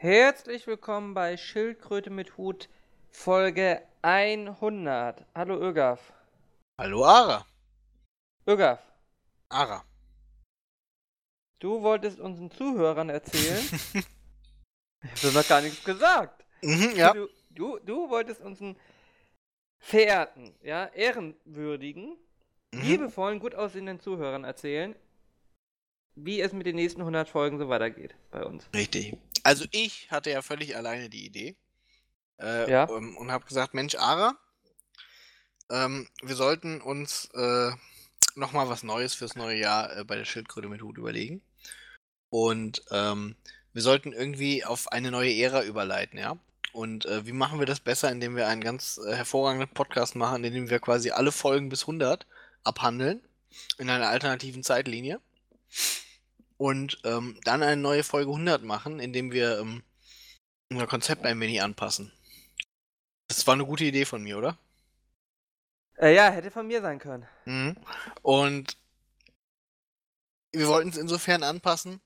Herzlich willkommen bei Schildkröte mit Hut Folge 100. Hallo Ögaf. Hallo Ara. Ögaf, Ara. du wolltest unseren Zuhörern erzählen. ich habe noch gar nichts gesagt. Mhm, ja. Du, du, du wolltest unseren verehrten, ja, ehrenwürdigen, Mhm. liebevollen, gut aussehenden Zuhörern erzählen, wie es mit den nächsten 100 Folgen so weitergeht bei uns. Richtig. Also ich hatte ja völlig alleine die Idee. Äh, Ja. ähm, und habe gesagt, Mensch, Ara, ähm, wir sollten uns äh, nochmal was Neues fürs neue Jahr äh, bei der Schildkröte mit Hut überlegen. Und ähm, wir sollten irgendwie auf eine neue Ära überleiten, ja. Und äh, wie machen wir das besser, indem wir einen ganz äh, hervorragenden Podcast machen, in dem wir quasi alle Folgen bis 100 abhandeln in einer alternativen Zeitlinie und ähm, dann eine neue Folge 100 machen, indem wir ähm, unser Konzept ein wenig anpassen. Das war eine gute Idee von mir, oder? Äh, ja, hätte von mir sein können. Mhm. Und wir wollten es insofern anpassen,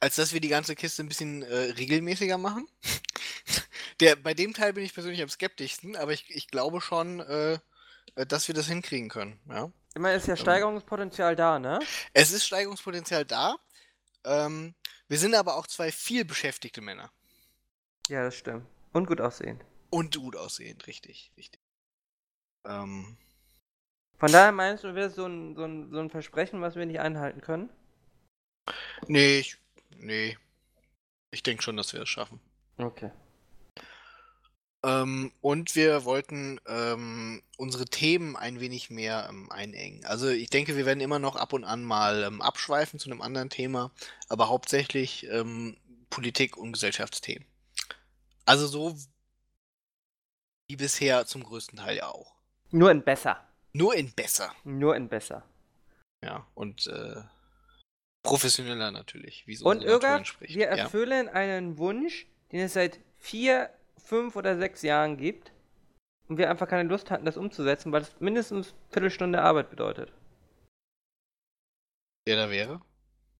als dass wir die ganze Kiste ein bisschen äh, regelmäßiger machen. Der, bei dem Teil bin ich persönlich am skeptischsten, aber ich, ich glaube schon, äh, äh, dass wir das hinkriegen können. Ja? Ich meine, ist ja Steigerungspotenzial da, ne? Es ist Steigerungspotenzial da. Ähm, wir sind aber auch zwei viel beschäftigte Männer. Ja, das stimmt. Und gut aussehen. Und gut aussehend, richtig, richtig. Ähm, Von daher meinst du, wäre so ein, so, ein, so ein Versprechen, was wir nicht einhalten können? nee, ich, nee. Ich denke schon, dass wir es schaffen. Okay. Ähm, und wir wollten ähm, unsere Themen ein wenig mehr ähm, einengen. Also ich denke, wir werden immer noch ab und an mal ähm, abschweifen zu einem anderen Thema, aber hauptsächlich ähm, Politik und Gesellschaftsthemen. Also so wie bisher zum größten Teil ja auch. Nur in besser. Nur in besser. Nur in besser. Ja, und äh, professioneller natürlich, Und Irga, wir ja. erfüllen einen Wunsch, den es seit vier, fünf oder sechs Jahren gibt. Und wir einfach keine Lust hatten, das umzusetzen, weil es mindestens Viertelstunde Arbeit bedeutet. Der da wäre?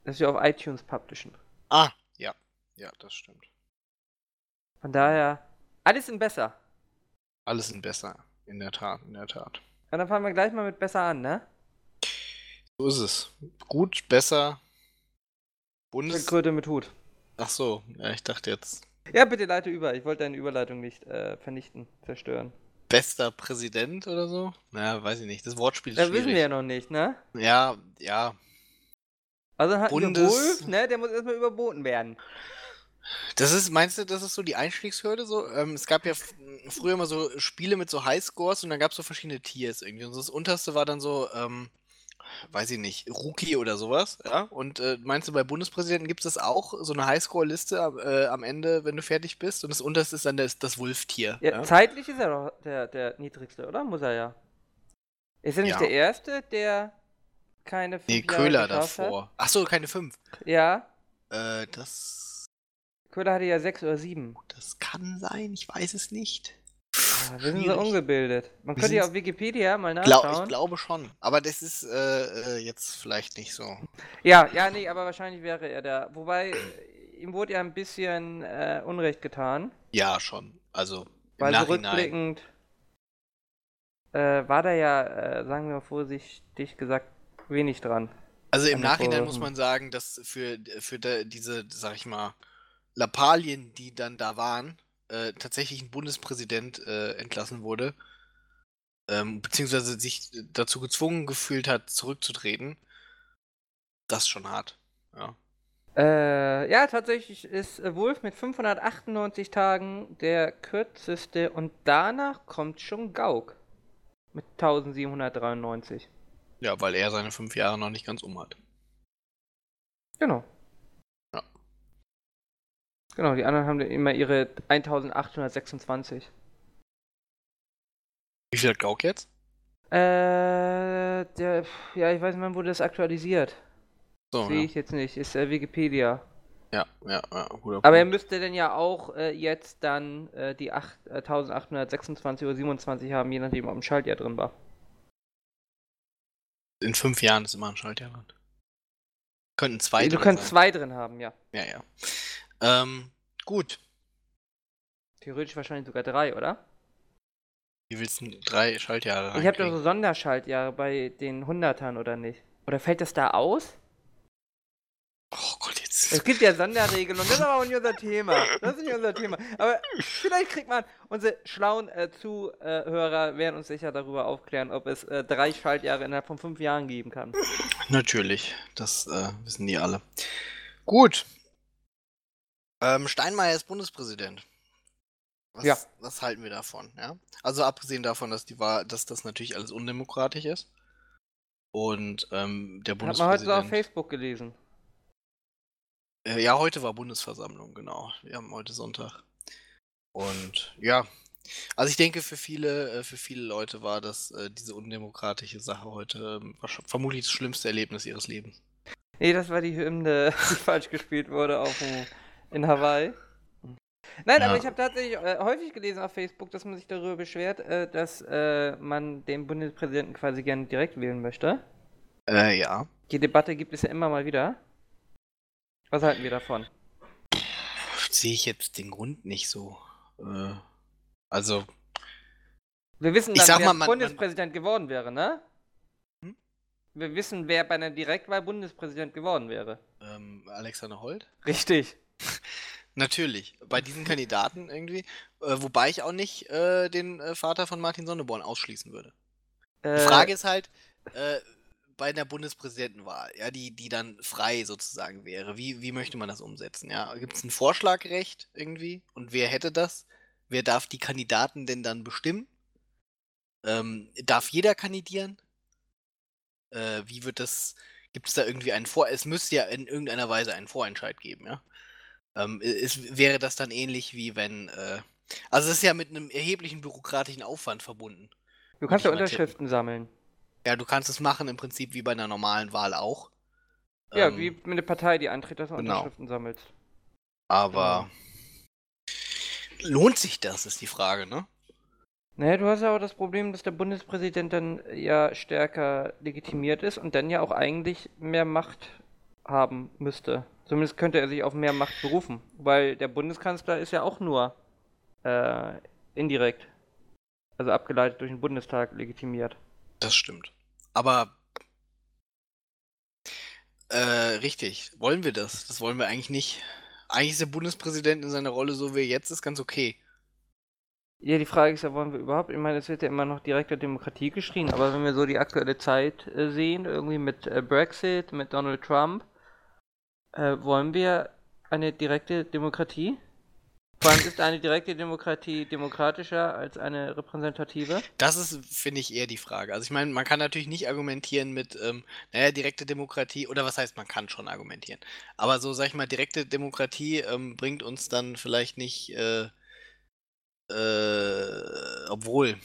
Dass wir auf iTunes publishen. Ah, ja. Ja, das stimmt. Von daher, alles in besser. Alles sind besser. In der Tat, in der Tat. Und dann fangen wir gleich mal mit besser an, ne? So ist es. Gut, besser. Bundes. Kröte mit Hut. Ach so, ja, ich dachte jetzt Ja, bitte leite über. Ich wollte deine Überleitung nicht äh, vernichten, zerstören. bester Präsident oder so. Naja, weiß ich nicht. Das Wortspiel ist Das schwierig. wissen wir ja noch nicht, ne? Ja, ja. Also hatten Bundes- Wolf, ne? Der muss erstmal überboten werden. Das ist, meinst du, das ist so die Einstiegshürde so? Ähm, es gab ja früher immer so Spiele mit so Highscores und dann gab es so verschiedene Tiers irgendwie. Und das unterste war dann so, ähm, weiß ich nicht, Rookie oder sowas, ja? Und äh, meinst du, bei Bundespräsidenten gibt es das auch, so eine Highscore-Liste am- äh, am Ende, wenn du fertig bist? Und das unterste ist dann das, das Wolf-Tier. Ja, Ja? Zeitlich ist er doch der, der niedrigste, oder? Muss er ja. Ist er nicht Ja. der Erste, der keine fünf Nee, Jahre Köhler davor. Ach so, keine fünf. Hat? Ja, Äh, das, Köhler hatte ja sechs oder sieben. das kann sein, ich weiß es nicht. Wir sind so ungebildet. Man Wir könnte ja auf Wikipedia mal nachschauen. ich glaube schon. Aber das ist äh, äh, jetzt vielleicht nicht so. Ja, ja, nee, aber wahrscheinlich wäre er da. Wobei, äh, ihm wurde ja ein bisschen äh, Unrecht getan. Ja, schon. Also im Weil so Nachhinein. rückblickend äh, war da ja, äh, sagen wir mal vorsichtig gesagt, wenig dran. Also im Nachhinein muss man sagen, dass für, für da, diese, sag ich mal, Lappalien, die dann da waren, äh, tatsächlich ein Bundespräsident äh, entlassen wurde, ähm, beziehungsweise sich dazu gezwungen gefühlt hat, zurückzutreten. Das ist schon hart. Ja. Äh, ja, tatsächlich ist Wolf mit 598 Tagen der kürzeste und danach kommt schon Gauck mit 1793. ja, weil er seine fünf Jahre noch nicht ganz um hat. Genau. Genau, die anderen haben immer ihre 1826. Wie viel hat Gauck jetzt? Äh, der, ja, ich weiß nicht, wann wurde das aktualisiert. So, Sehe ja. ich jetzt nicht, ist äh, Wikipedia. ja, ja, ja, guter Aber er müsste denn ja auch äh, jetzt dann äh, die 8, äh, 1826 oder 27 haben, je nachdem, ob ein Schaltjahr drin war. In fünf Jahren ist immer ein Schaltjahr dran. Könnten zwei du drin kannst sein. zwei drin haben, ja. Ja, ja. Ähm, gut. Theoretisch wahrscheinlich sogar drei, oder? Wie willst du drei Schaltjahre Ich habe doch so Sonderschaltjahre bei den Hundertern, oder nicht? Oder fällt das da aus? Oh Gott, jetzt. Es gibt ja Sonderregelungen, das ist aber auch nicht unser Thema. Das ist nicht unser Thema. Aber vielleicht kriegt man, unsere schlauen äh, Zuhörer werden uns sicher darüber aufklären, ob es äh, drei Schaltjahre innerhalb von fünf Jahren geben kann. Natürlich, das äh, wissen die alle. Gut. Ähm, Steinmeier ist Bundespräsident. Was, Ja. was halten wir davon? Ja? Also abgesehen davon, dass die Wahl, dass das natürlich alles undemokratisch ist. Und ähm, der Hat man heute auf Bundespräsident. Facebook gelesen. Äh, ja, heute war Bundesversammlung, genau. Wir haben heute Sonntag. Und ja, also ich denke, für viele, äh, für viele Leute war das äh, diese undemokratische Sache heute ähm, vermutlich das schlimmste Erlebnis ihres Lebens. Nee, das war die Hymne, die falsch gespielt wurde auf dem, in Hawaii. Nein, aber Ja. ich habe tatsächlich äh, häufig gelesen auf Facebook, dass man sich darüber beschwert, äh, dass äh, man den Bundespräsidenten quasi gerne direkt wählen möchte. Äh, ja. Die Debatte gibt es ja immer mal wieder. Was halten wir davon? Sehe ich jetzt den Grund nicht so. Äh, also, Wir wissen sag wer mal, man- Bundespräsident geworden wäre, ne? Hm? Wir wissen, wer bei einer Direktwahl Bundespräsident geworden wäre. ähm, Alexander Holt? Richtig. Natürlich, bei diesen Kandidaten irgendwie. Äh, wobei ich auch nicht äh, den äh, Vater von Martin Sonneborn ausschließen würde. Die Äh, Frage ist halt, äh, bei einer Bundespräsidentenwahl, ja, die, die dann frei sozusagen wäre, wie, wie möchte man das umsetzen? Ja? Gibt es ein Vorschlagrecht irgendwie? Und wer hätte das? Wer darf die Kandidaten denn dann bestimmen? Ähm, darf jeder kandidieren? Äh, wie wird das? Gibt es da irgendwie einen Vor? Es müsste ja in irgendeiner Weise einen Vorentscheid geben, ja? Ähm, es, wäre das dann ähnlich wie wenn, äh, also es ist ja mit einem erheblichen bürokratischen Aufwand verbunden. du kannst ja tippen. Unterschriften sammeln. Ja, du kannst es machen im Prinzip wie bei einer normalen Wahl auch. Ja, Ähm, wie mit einer Partei, die antritt, dass du genau. Unterschriften sammelst. Aber lohnt sich das, ist die Frage, ne? Naja, du hast ja auch das Problem, dass der Bundespräsident dann ja stärker legitimiert ist und dann ja auch eigentlich mehr Macht haben müsste. Zumindest könnte er sich auf mehr Macht berufen, weil der Bundeskanzler ist ja auch nur äh, indirekt, also abgeleitet durch den Bundestag legitimiert. Das stimmt. Aber äh, richtig, wollen wir das? Das wollen wir eigentlich nicht. Eigentlich ist der Bundespräsident in seiner Rolle, so wie er jetzt ist, ganz okay. Ja, die Frage ist ja, wollen wir überhaupt, ich meine, es wird ja immer noch direkter Demokratie geschrien, aber wenn wir so die aktuelle Zeit äh, sehen, irgendwie mit äh, Brexit, mit Donald Trump, äh, wollen wir eine direkte Demokratie? Vor allem ist eine direkte Demokratie demokratischer als eine repräsentative? Das ist, finde ich, eher die Frage. Also ich meine, man kann natürlich nicht argumentieren mit, ähm, naja, direkte Demokratie, oder was heißt, man kann schon argumentieren. Aber so, sag ich mal, direkte Demokratie ähm, bringt uns dann vielleicht nicht, äh, äh, obwohl.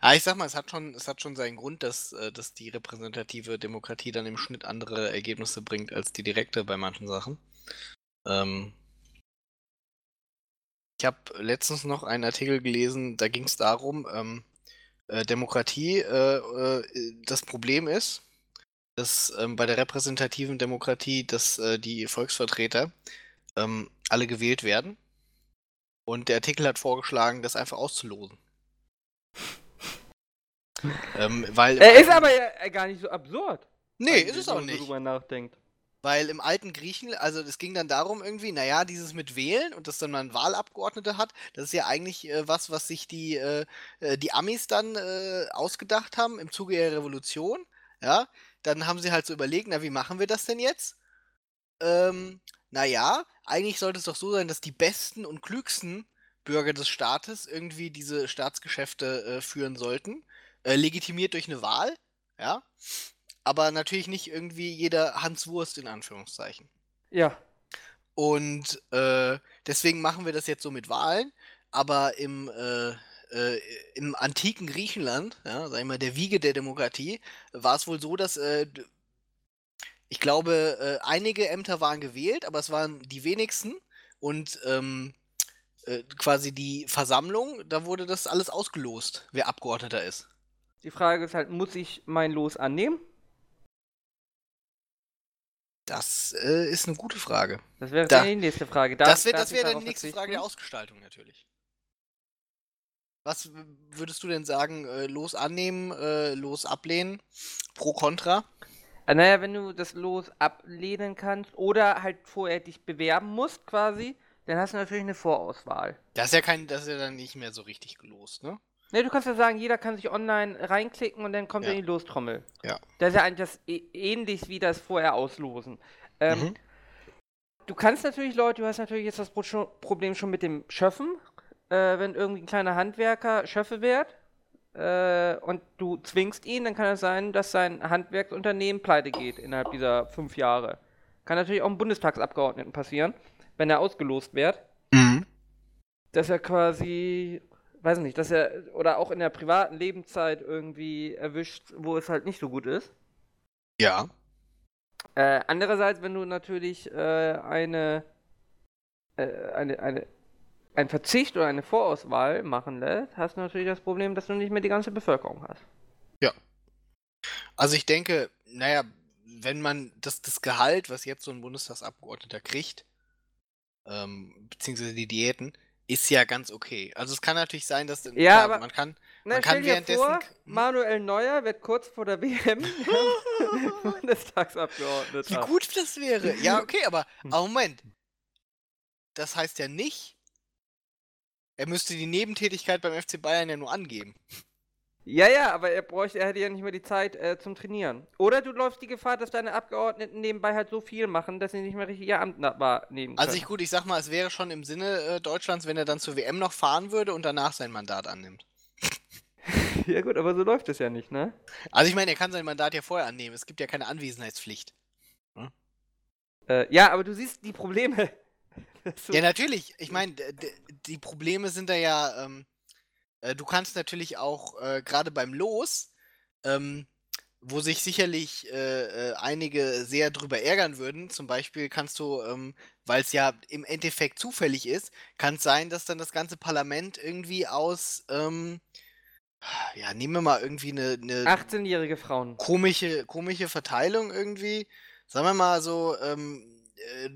Aber ich sag mal, es hat schon, es hat schon seinen Grund, dass, äh, dass die repräsentative Demokratie dann im Schnitt andere Ergebnisse bringt als die direkte bei manchen Sachen. Ähm, ich habe letztens noch einen Artikel gelesen, da ging es darum, ähm, äh, Demokratie, äh, äh, das Problem ist, dass ähm, bei der repräsentativen Demokratie, dass äh, die Volksvertreter ähm, alle gewählt werden. Und der Artikel hat vorgeschlagen, das einfach auszulosen. Ähm, weil, Er ist aber ja äh, gar nicht so absurd. Nee, eigentlich, ist es auch nicht. drüber nachdenkt. Weil im alten Griechenland, also es ging dann darum irgendwie, naja, dieses mit Wählen und dass dann man Wahlabgeordnete hat, das ist ja eigentlich äh, was, was sich die, äh, äh, die Amis dann äh, ausgedacht haben im Zuge ihrer Revolution. Ja, dann haben sie halt so überlegt, na, wie machen wir das denn jetzt? Ähm, naja, eigentlich sollte es doch so sein, dass die besten und klügsten Bürger des Staates irgendwie diese Staatsgeschäfte äh, führen sollten, äh, legitimiert durch eine Wahl, ja. Aber natürlich nicht irgendwie jeder Hans Wurst in Anführungszeichen. Ja. Und äh, deswegen machen wir das jetzt so mit Wahlen. Aber im, äh, äh, im antiken Griechenland, ja, sag ich mal, der Wiege der Demokratie, war es wohl so, dass äh, ich glaube, äh, einige Ämter waren gewählt, aber es waren die wenigsten. Und ähm, äh, quasi die Versammlung, da wurde das alles ausgelost, wer Abgeordneter ist. Die Frage ist halt, muss ich mein Los annehmen? Das äh, ist eine gute Frage. Das wäre Da- die nächste Frage. das Darf- wäre darf das wär die nächste Frage der Ausgestaltung natürlich. Was würdest du denn sagen? Äh, los annehmen, äh, los ablehnen? Pro, contra? Äh, Naja, wenn du das Los ablehnen kannst oder halt vorher dich bewerben musst quasi, dann hast du natürlich eine Vorauswahl. Das ist ja kein, das ist ja dann nicht mehr so richtig gelost, ne? Ne, du kannst ja sagen, jeder kann sich online reinklicken und dann kommt Ja. er in die Lostrommel. Ja. Das ist ja eigentlich das ähnlich wie das vorher auslosen. Ähm, Mhm. Du kannst natürlich Leute, du hast natürlich jetzt das Problem schon mit dem Schöffen, äh, wenn irgendwie ein kleiner Handwerker Schöffe wird äh, und du zwingst ihn, dann kann es sein, dass sein Handwerksunternehmen pleite geht innerhalb dieser fünf Jahre. Kann natürlich auch einem Bundestagsabgeordneten passieren, wenn er ausgelost wird, Mhm. dass er quasi, weiß nicht, dass er, oder auch in der privaten Lebenszeit irgendwie erwischt, wo es halt nicht so gut ist. Ja. Äh, andererseits, wenn du natürlich äh, eine, äh, eine, eine, ein Verzicht oder eine Vorauswahl machen lässt, hast du natürlich das Problem, dass du nicht mehr die ganze Bevölkerung hast. Also ich denke, naja, wenn man das, das Gehalt, was jetzt so ein Bundestagsabgeordneter kriegt, ähm, beziehungsweise die Diäten, ist ja ganz okay. Also es kann natürlich sein, dass Ja, klar, aber- man kann. Na, Man stell kann währenddessen vor, hm? Manuel Neuer wird kurz vor der WM Bundestagsabgeordneter. Wie gut das wäre. Ja, okay, aber, aber Moment. Das heißt ja nicht, er müsste die Nebentätigkeit beim FC Bayern ja nur angeben. Ja, ja, aber er bräuchte, er hätte ja nicht mehr die Zeit äh, zum Trainieren. Oder du läufst die Gefahr, dass deine Abgeordneten nebenbei halt so viel machen, dass sie nicht mehr richtig ihr Amt wahrnehmen können. Also ich gut, ich sag mal, es wäre schon im Sinne äh, Deutschlands, wenn er dann zur WM noch fahren würde und danach sein Mandat annimmt. ja gut, aber so läuft es ja nicht, ne? Also ich meine, er kann sein Mandat ja vorher annehmen. Es gibt ja keine Anwesenheitspflicht. Äh, ja, aber du siehst die Probleme. Ja, natürlich. Ich meine, die Probleme sind da ja, ähm, äh, du kannst natürlich auch äh, gerade beim Los, ähm, wo sich sicherlich äh, äh, einige sehr drüber ärgern würden, zum Beispiel kannst du, ähm, weil es ja im Endeffekt zufällig ist, kann es sein, dass dann das ganze Parlament irgendwie aus, ähm, ja, nehmen wir mal irgendwie eine, eine 18-jährige Frauen. komische, komische Verteilung irgendwie. Sagen wir mal so, ähm, äh,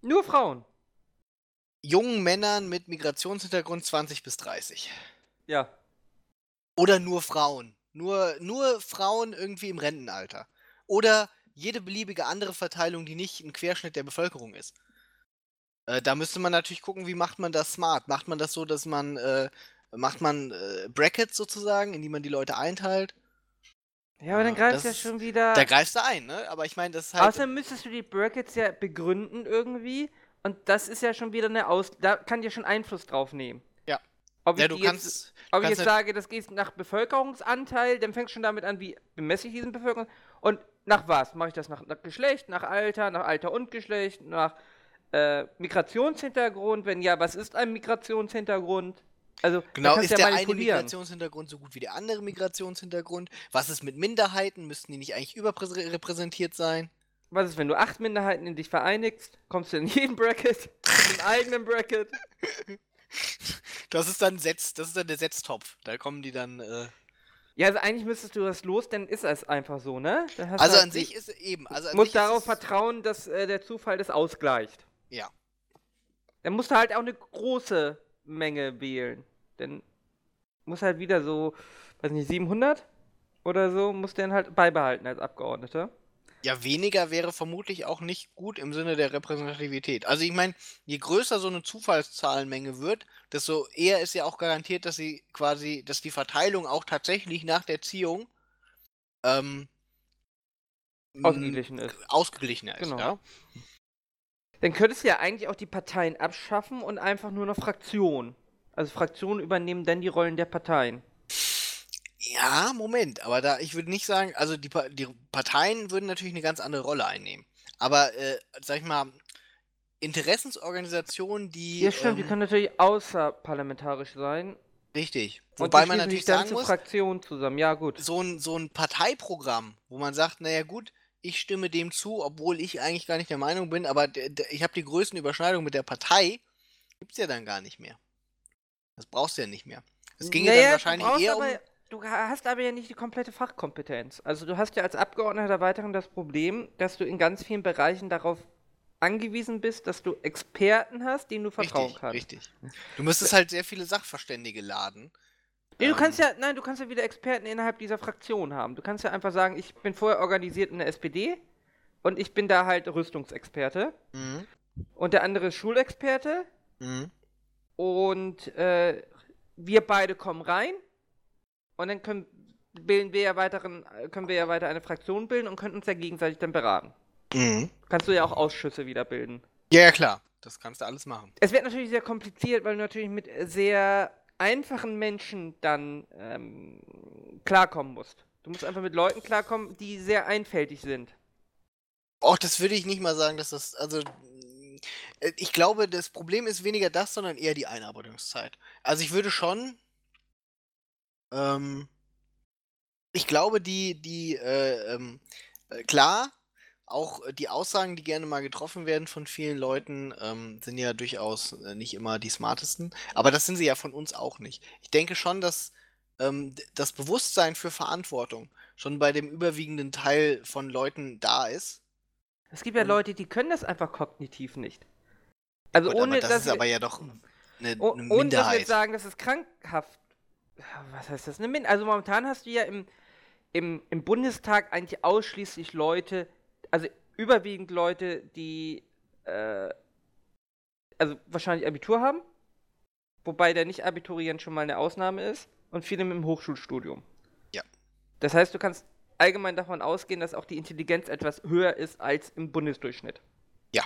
Nur Frauen. Jungen Männern mit Migrationshintergrund 20 bis 30. Ja. Oder nur Frauen. Nur, nur Frauen irgendwie im Rentenalter. Oder jede beliebige andere Verteilung, die nicht ein Querschnitt der Bevölkerung ist. Äh, da müsste man natürlich gucken, wie macht man das smart? Macht man das so, dass man, äh, macht man äh, Brackets sozusagen, in die man die Leute einteilt? Ja, aber dann Ja, greifst du ja schon wieder. Da greifst du ein, ne? Aber ich meine, das ist halt. Außerdem müsstest du die Brackets ja begründen irgendwie. Und das ist ja schon wieder eine Aus. Da kann dir schon Einfluss drauf nehmen. Ja. Ob ja, ich du die jetzt, kannst. ob ich kannst jetzt sage, das geht nach Bevölkerungsanteil, dann fängst du schon damit an, wie bemesse ich diesen Bevölkerung. Und nach was? Mache ich das nach, nach Geschlecht, nach Alter, nach Alter und Geschlecht, nach äh, Migrationshintergrund? Wenn ja, was ist ein Migrationshintergrund? Also, Genau, kannst ist ja der eine. Migrationshintergrund so gut wie der andere Migrationshintergrund? Was ist mit Minderheiten? Müssten die nicht eigentlich überrepräsentiert sein? Was ist, wenn du acht Minderheiten in dich vereinigst? Kommst du in jeden Bracket? In den eigenen Bracket? Das ist dann Setz, das ist dann der Setztopf. Da kommen die dann. Äh, Ja, also eigentlich müsstest du das los, dann ist es einfach so, ne? Also halt an sich ist eben. Also musst darauf es- vertrauen, dass äh, der Zufall das ausgleicht. Ja. Dann musst du halt auch eine große Menge wählen. Dann muss halt wieder so, weiß nicht, 700 oder so, musst du dann halt beibehalten als Abgeordneter. Ja, weniger wäre vermutlich auch nicht gut im Sinne der Repräsentativität. Also ich meine, je größer so eine Zufallszahlenmenge wird, desto eher ist ja auch garantiert, dass sie quasi, dass die Verteilung auch tatsächlich nach der Ziehung ähm, Ausgeglichen ist. ausgeglichener ist. Genau. Ja? Dann könntest du ja eigentlich auch die Parteien abschaffen und einfach nur noch Fraktionen. Also Fraktionen übernehmen dann die Rollen der Parteien. Ja, Moment, aber da, ich würde nicht sagen, also die, Pa- die Parteien würden natürlich eine ganz andere Rolle einnehmen. Aber, äh, sag ich mal, Interessensorganisationen, die. Ja, stimmt, die ähm, können natürlich außerparlamentarisch sein. Richtig. Und Wobei die man schließen natürlich sich dann sagen zu muss, Fraktionen zusammen. Ja, gut. so ein, so ein Parteiprogramm, wo man sagt, naja gut, ich stimme dem zu, obwohl ich eigentlich gar nicht der Meinung bin, aber d- d- ich habe die größten Überschneidungen mit der Partei, gibt's ja dann gar nicht mehr. Das brauchst du ja nicht mehr. Es ging ja dann du wahrscheinlich brauchst eher um. aber- du hast aber ja nicht die komplette Fachkompetenz. Also du hast ja als Abgeordneter weiterhin das Problem, dass du in ganz vielen Bereichen darauf angewiesen bist, dass du Experten hast, denen du vertrauen richtig, kannst. richtig. Du müsstest halt sehr viele Sachverständige laden. Nee, du Ähm, kannst ja, nein, du kannst ja wieder Experten innerhalb dieser Fraktion haben. Du kannst ja einfach sagen, ich bin vorher organisiert in der SPD und ich bin da halt Rüstungsexperte Mhm. und der andere ist Schulexperte Mhm. und äh, wir beide kommen rein und dann können bilden wir ja weiteren, können wir ja weiter eine Fraktion bilden und können uns ja gegenseitig dann beraten. Mhm. Kannst du ja auch Ausschüsse wieder bilden. Ja, ja, klar. Das kannst du alles machen. Es wird natürlich sehr kompliziert, weil du natürlich mit sehr einfachen Menschen dann ähm, klarkommen musst. Du musst einfach mit Leuten klarkommen, die sehr einfältig sind. Och, das würde ich nicht mal sagen, dass das, also, äh, ich glaube, das Problem ist weniger das, sondern eher die Einarbeitungszeit. Also ich würde schon, ähm, ich glaube, die, die, äh, ähm, äh, klar, auch äh, die Aussagen, die gerne mal getroffen werden von vielen Leuten, ähm, sind ja durchaus äh, nicht immer die smartesten. Aber das sind sie ja von uns auch nicht. Ich denke schon, dass ähm, das Bewusstsein für Verantwortung schon bei dem überwiegenden Teil von Leuten da ist. Es gibt ja Und- Leute, die können das einfach kognitiv nicht. Also Gut, ohne aber das dass ist wir- aber ja doch eine, eine ohne dass wir Minderheit. sagen, das ist krankhaft. Was heißt das? Eine also momentan hast du ja im, im, im Bundestag eigentlich ausschließlich Leute, also überwiegend Leute, die äh, also wahrscheinlich Abitur haben, wobei der Nicht-Abiturient schon mal eine Ausnahme ist, und viele mit dem Hochschulstudium. Ja. Das heißt, du kannst allgemein davon ausgehen, dass auch die Intelligenz etwas höher ist als im Bundesdurchschnitt. Ja.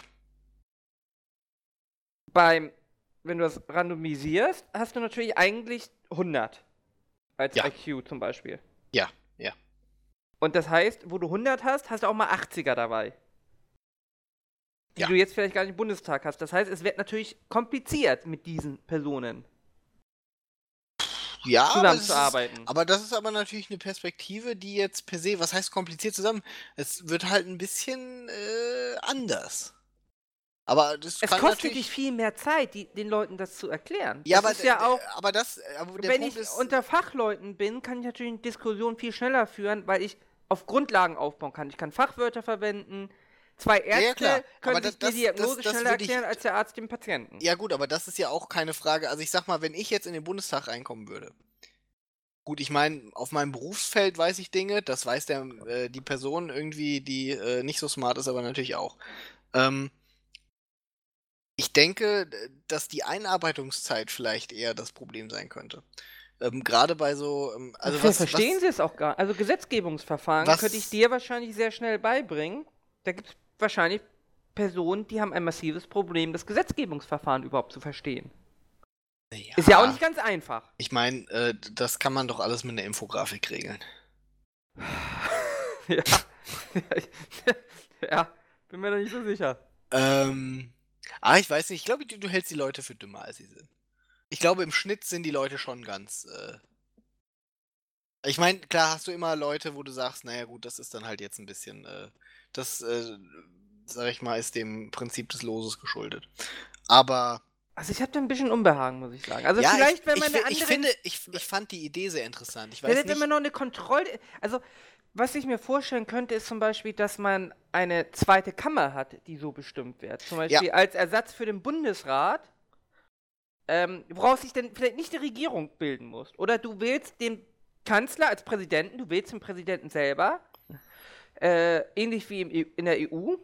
Beim, wenn du das randomisierst, hast du natürlich eigentlich 100 als Ja. IQ zum Beispiel. Ja, ja. Und das heißt, wo du 100 hast, hast du auch mal 80er dabei. Die Ja. du jetzt vielleicht gar nicht im Bundestag hast. Das heißt, es wird natürlich kompliziert mit diesen Personen Ja, aber das, ist, zusammenzuarbeiten. aber das ist aber natürlich eine Perspektive, die jetzt per se, was heißt kompliziert zusammen? Es wird halt ein bisschen äh, anders. Aber das Es kostet dich viel mehr Zeit, die, den Leuten das zu erklären. ja, das aber, ist ja auch, aber das, aber der wenn Punkt ich ist, unter Fachleuten bin, kann ich natürlich eine Diskussion viel schneller führen, weil ich auf Grundlagen aufbauen kann. Ich kann Fachwörter verwenden. Zwei ja, Ärzte klar. können Aber sich das- die Diagnose das- das schneller ich- erklären als der Arzt dem Patienten. ja gut, aber das ist ja auch keine Frage. Also ich sag mal, wenn ich jetzt in den Bundestag reinkommen würde. Gut, ich meine, auf meinem Berufsfeld weiß ich Dinge, das weiß der, äh, die Person irgendwie, die äh, nicht so smart ist, aber natürlich auch. Ähm, ich denke, dass die Einarbeitungszeit vielleicht eher das Problem sein könnte. Ähm, Gerade bei so, ähm, also was, verstehen was, Sie es auch gar Also Gesetzgebungsverfahren Was- könnte ich dir wahrscheinlich sehr schnell beibringen. Da gibt es wahrscheinlich Personen, die haben ein massives Problem, das Gesetzgebungsverfahren überhaupt zu verstehen. Ist ja auch nicht ganz einfach. Ich meine, äh, das kann man doch alles mit einer Infografik regeln. ja. ja, bin mir da nicht so sicher. Ähm, ah, ich weiß nicht, ich glaube, du, du hältst die Leute für dümmer, als sie sind. Ich glaube, im Schnitt sind die Leute schon ganz. Äh, ich meine, klar hast du immer Leute, wo du sagst, naja gut, das ist dann halt jetzt ein bisschen, äh, das, äh, sag ich mal, ist dem Prinzip des Loses geschuldet. Aber Also ich habe da ein bisschen Unbehagen, muss ich sagen. Also ja, vielleicht, ich, wenn ich, man fi- eine ich andere... finde, ich, ich fand die Idee sehr interessant. Ich weiß nicht, wenn man noch eine Kontrolle... Also, was ich mir vorstellen könnte, ist zum Beispiel, dass man eine zweite Kammer hat, die so bestimmt wird. Zum Beispiel als Ersatz für den Bundesrat, ähm, woraus sich denn vielleicht nicht die Regierung bilden muss. Oder du wählst den Kanzler als Präsidenten, du wählst den Präsidenten selber, äh, ähnlich wie E- in der EU.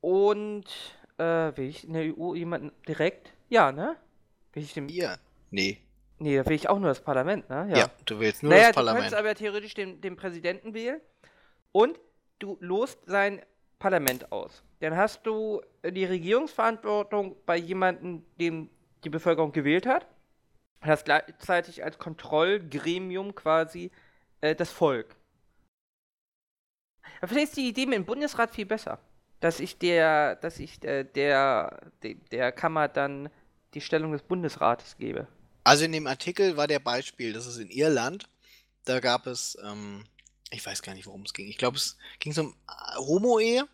Und, äh, will ich in der EU jemanden direkt? Ja, ne? Will ich dem... hier. Nee. Nee, da will ich auch nur das Parlament, ne? Ja, du willst nur naja, das du Parlament. kannst aber theoretisch den, den Präsidenten wählen und du lost sein Parlament aus. Dann hast du äh, die Regierungsverantwortung bei jemandem, dem die Bevölkerung gewählt hat. Und hast gleichzeitig als Kontrollgremium quasi äh, das Volk. Aber vielleicht ist die Idee mit dem Bundesrat viel besser. Dass ich der, dass ich äh, der, der, der Kammer dann die Stellung des Bundesrates gebe. Also in dem Artikel war der Beispiel, das ist in Irland, da gab es, ähm, ich weiß gar nicht, worum es ging. Ich glaube, es ging um äh, Homo-Ehe.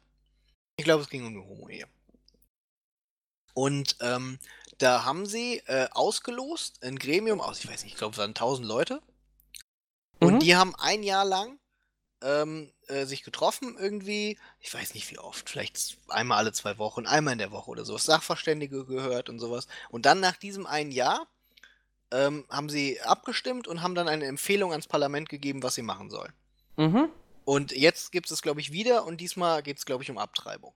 Ich glaube, es ging um eine Homo-Ehe. Und ähm, da haben sie äh, ausgelost, ein Gremium aus, ich weiß nicht, ich glaube, es waren 1000 Leute. Und die haben ein Jahr lang ähm, äh, sich getroffen irgendwie, ich weiß nicht wie oft, vielleicht einmal alle zwei Wochen, einmal in der Woche oder so, Sachverständige gehört und sowas. Und dann nach diesem einen Jahr ähm, haben sie abgestimmt und haben dann eine Empfehlung ans Parlament gegeben, was sie machen sollen. Mhm. Und jetzt gibt es es, glaube ich, wieder und diesmal geht es, glaube ich, um Abtreibung.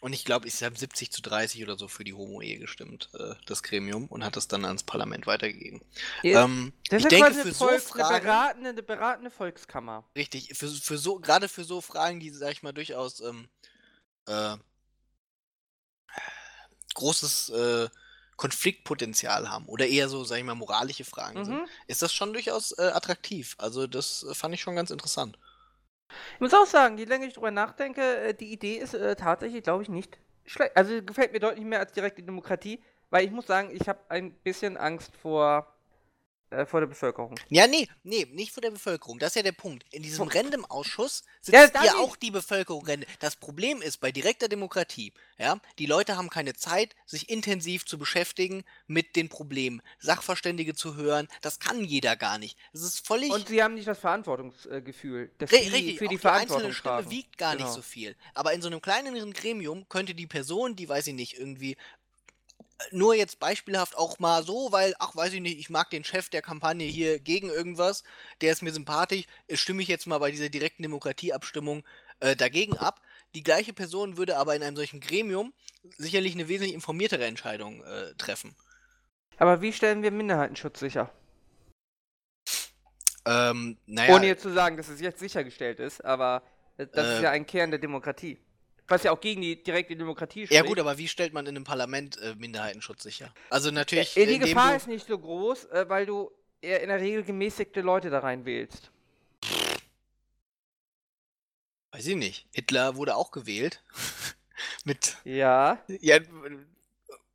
Und ich glaube, sie haben 70 zu 30 oder so für die Homo-Ehe gestimmt, äh, das Gremium, und hat es dann ans Parlament weitergegeben. Ja, Ähm, das ich ist denke, quasi für eine, so beratende, eine beratende Volkskammer. richtig, für, für so, gerade für so Fragen, die, sag ich mal, durchaus ähm, äh, großes äh, Konfliktpotenzial haben oder eher so, sag ich mal, moralische Fragen sind, Mhm. ist das schon durchaus äh, attraktiv. Also das äh, fand ich schon ganz interessant. Ich muss auch sagen, je länger ich drüber nachdenke, äh, die Idee ist äh, tatsächlich, glaube ich, nicht schlecht. Also gefällt mir deutlich mehr als direkte Demokratie, weil ich muss sagen, ich habe ein bisschen Angst vor, äh, vor der Bevölkerung. Ja, nee, nee, nicht vor der Bevölkerung. Das ist ja der Punkt. In diesem Random-Ausschuss sitzt Ja, ja, auch die Bevölkerung. Das Problem ist bei direkter Demokratie, ja, die Leute haben keine Zeit, sich intensiv zu beschäftigen mit den Problemen, Sachverständige zu hören. Das kann jeder gar nicht. Das ist völlig. Und sie haben nicht das Verantwortungsgefühl, dass Ri- sie Richtig, für die auch die Verantwortung einzelne Stimme tragen. wiegt gar Genau. nicht so viel. Aber in so einem kleineren Gremium könnte die Person, die weiß ich nicht, irgendwie nur jetzt beispielhaft auch mal so, weil, ach, weiß ich nicht, ich mag den Chef der Kampagne hier gegen irgendwas, der ist mir sympathisch, äh, stimme ich jetzt mal bei dieser direkten Demokratieabstimmung äh, dagegen ab. Die gleiche Person würde aber in einem solchen Gremium sicherlich eine wesentlich informiertere Entscheidung äh, treffen. Aber wie stellen wir Minderheitenschutz sicher? Ähm, naja, Ohne jetzt zu sagen, dass es jetzt sichergestellt ist, aber äh, das ist Äh, ja ein Kern der Demokratie. Was ja auch gegen die direkte Demokratie ja spricht. gut, aber wie stellt man in einem Parlament äh, Minderheitenschutz sicher? Also natürlich, Äh, die Gefahr ist nicht so groß, äh, weil du eher in der Regel gemäßigte Leute da rein wählst. weiß ich nicht, Hitler wurde auch gewählt. Mit, Ja. ja,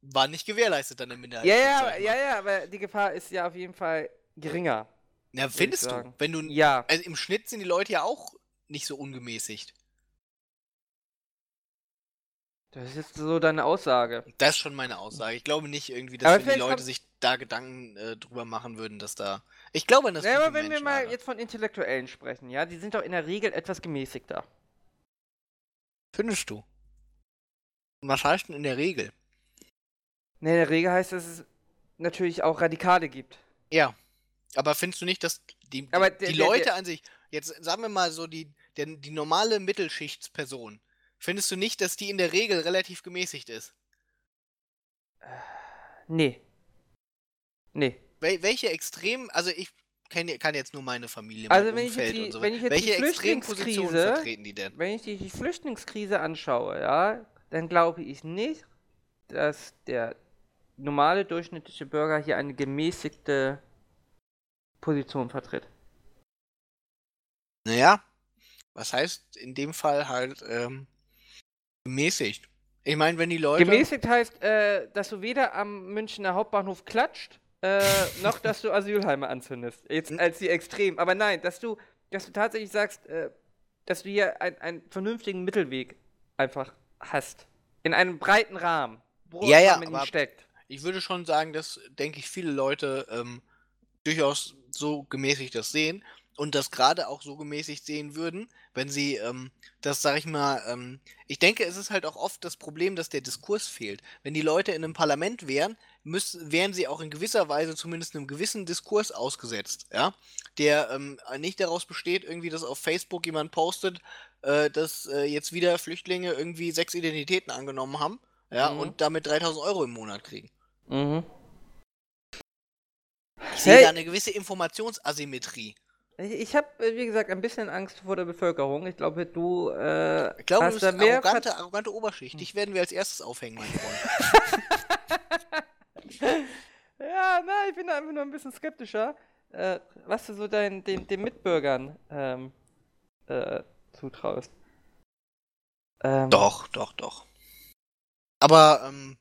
war nicht gewährleistet dann im Ja, Minderheitenschutz. ja, ja, mal. ja, aber die Gefahr ist ja auf jeden Fall geringer. Ja, findest du, wenn du, Ja. also im Schnitt sind die Leute ja auch nicht so ungemäßigt. Das ist jetzt so deine Aussage. Das ist schon meine Aussage. Ich glaube nicht irgendwie, dass die Leute sich da Gedanken äh, drüber machen würden, dass da. Ich glaube an das Ja, aber wenn wir Menschen, mal aber- jetzt von Intellektuellen sprechen, ja, die sind doch in der Regel etwas gemäßigter. Findest du? Und Was heißt denn in der Regel? Ne, in der Regel heißt das, dass es natürlich auch Radikale gibt. Ja. Aber findest du nicht, dass die, die, der- die der- Leute der- an sich, jetzt sagen wir mal so, die, der, die normale Mittelschichtsperson, findest du nicht, dass die in der Regel relativ gemäßigt ist? Nee. Nee. Wel welche extrem, also ich kenn, kann jetzt nur meine Familie, Also mein wenn ich jetzt Umfeld die- und so wenn ich jetzt die Welche Extrempositionen Flüchtlingskrise- vertreten die denn? Wenn ich die, die Flüchtlingskrise anschaue, ja, dann glaube ich nicht, dass der normale durchschnittliche Bürger hier eine gemäßigte Position vertritt. Naja, was heißt in dem Fall halt ähm, gemäßigt? Ich meine, wenn die Leute. Gemäßigt heißt, äh, dass du weder am Münchner Hauptbahnhof klatscht, äh, noch dass du Asylheime anzündest. Jetzt Hm. als die extrem. Aber nein, dass du, dass du tatsächlich sagst, äh, dass du hier ein- einen vernünftigen Mittelweg einfach hast. In einem breiten Rahmen, wo Ja, ja, man steckt. Ich würde schon sagen, dass, denke ich, viele Leute ähm, durchaus so gemäßigt das sehen und das gerade auch so gemäßigt sehen würden, wenn sie ähm, das, sag ich mal, ähm, ich denke, es ist halt auch oft das Problem, dass der Diskurs fehlt. Wenn die Leute in einem Parlament wären, müssen, wären sie auch in gewisser Weise zumindest einem gewissen Diskurs ausgesetzt, ja, der ähm, nicht daraus besteht, irgendwie, dass auf Facebook jemand postet, äh, dass äh, jetzt wieder Flüchtlinge irgendwie sechs Identitäten angenommen haben, ja, Mhm. und damit 3000 Euro im Monat kriegen. Mhm. Ich sehe Hey. da eine gewisse Informationsasymmetrie. Ich, habe, wie gesagt, ein bisschen Angst vor der Bevölkerung. Ich glaube, du äh, Ich glaube, hast da ist mehr arrogante, Ver- arrogante Oberschicht. Dich werden wir als erstes aufhängen, mein Freund. Ja, nein, ich bin da einfach nur ein bisschen skeptischer, äh, was du so deinen, den, den Mitbürgern ähm, äh, zutraust. Ähm, doch, doch, doch. Aber, ähm,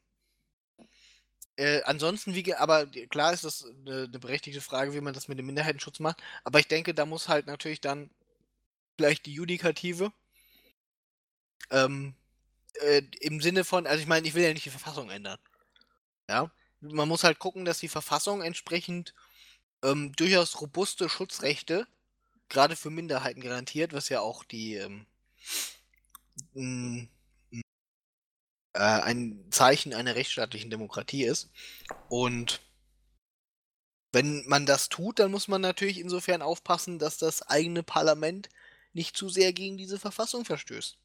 äh, ansonsten, wie, aber klar ist das eine, eine berechtigte Frage, wie man das mit dem Minderheitenschutz macht. Aber ich denke, da muss halt natürlich dann vielleicht die Judikative ähm, äh, im Sinne von, also ich meine, ich will ja nicht die Verfassung ändern. Ja, man muss halt gucken, dass die Verfassung entsprechend ähm, durchaus robuste Schutzrechte gerade für Minderheiten garantiert, was ja auch die ähm, äh, ein Zeichen einer rechtsstaatlichen Demokratie ist. Und wenn man das tut, dann muss man natürlich insofern aufpassen, dass das eigene Parlament nicht zu sehr gegen diese Verfassung verstößt.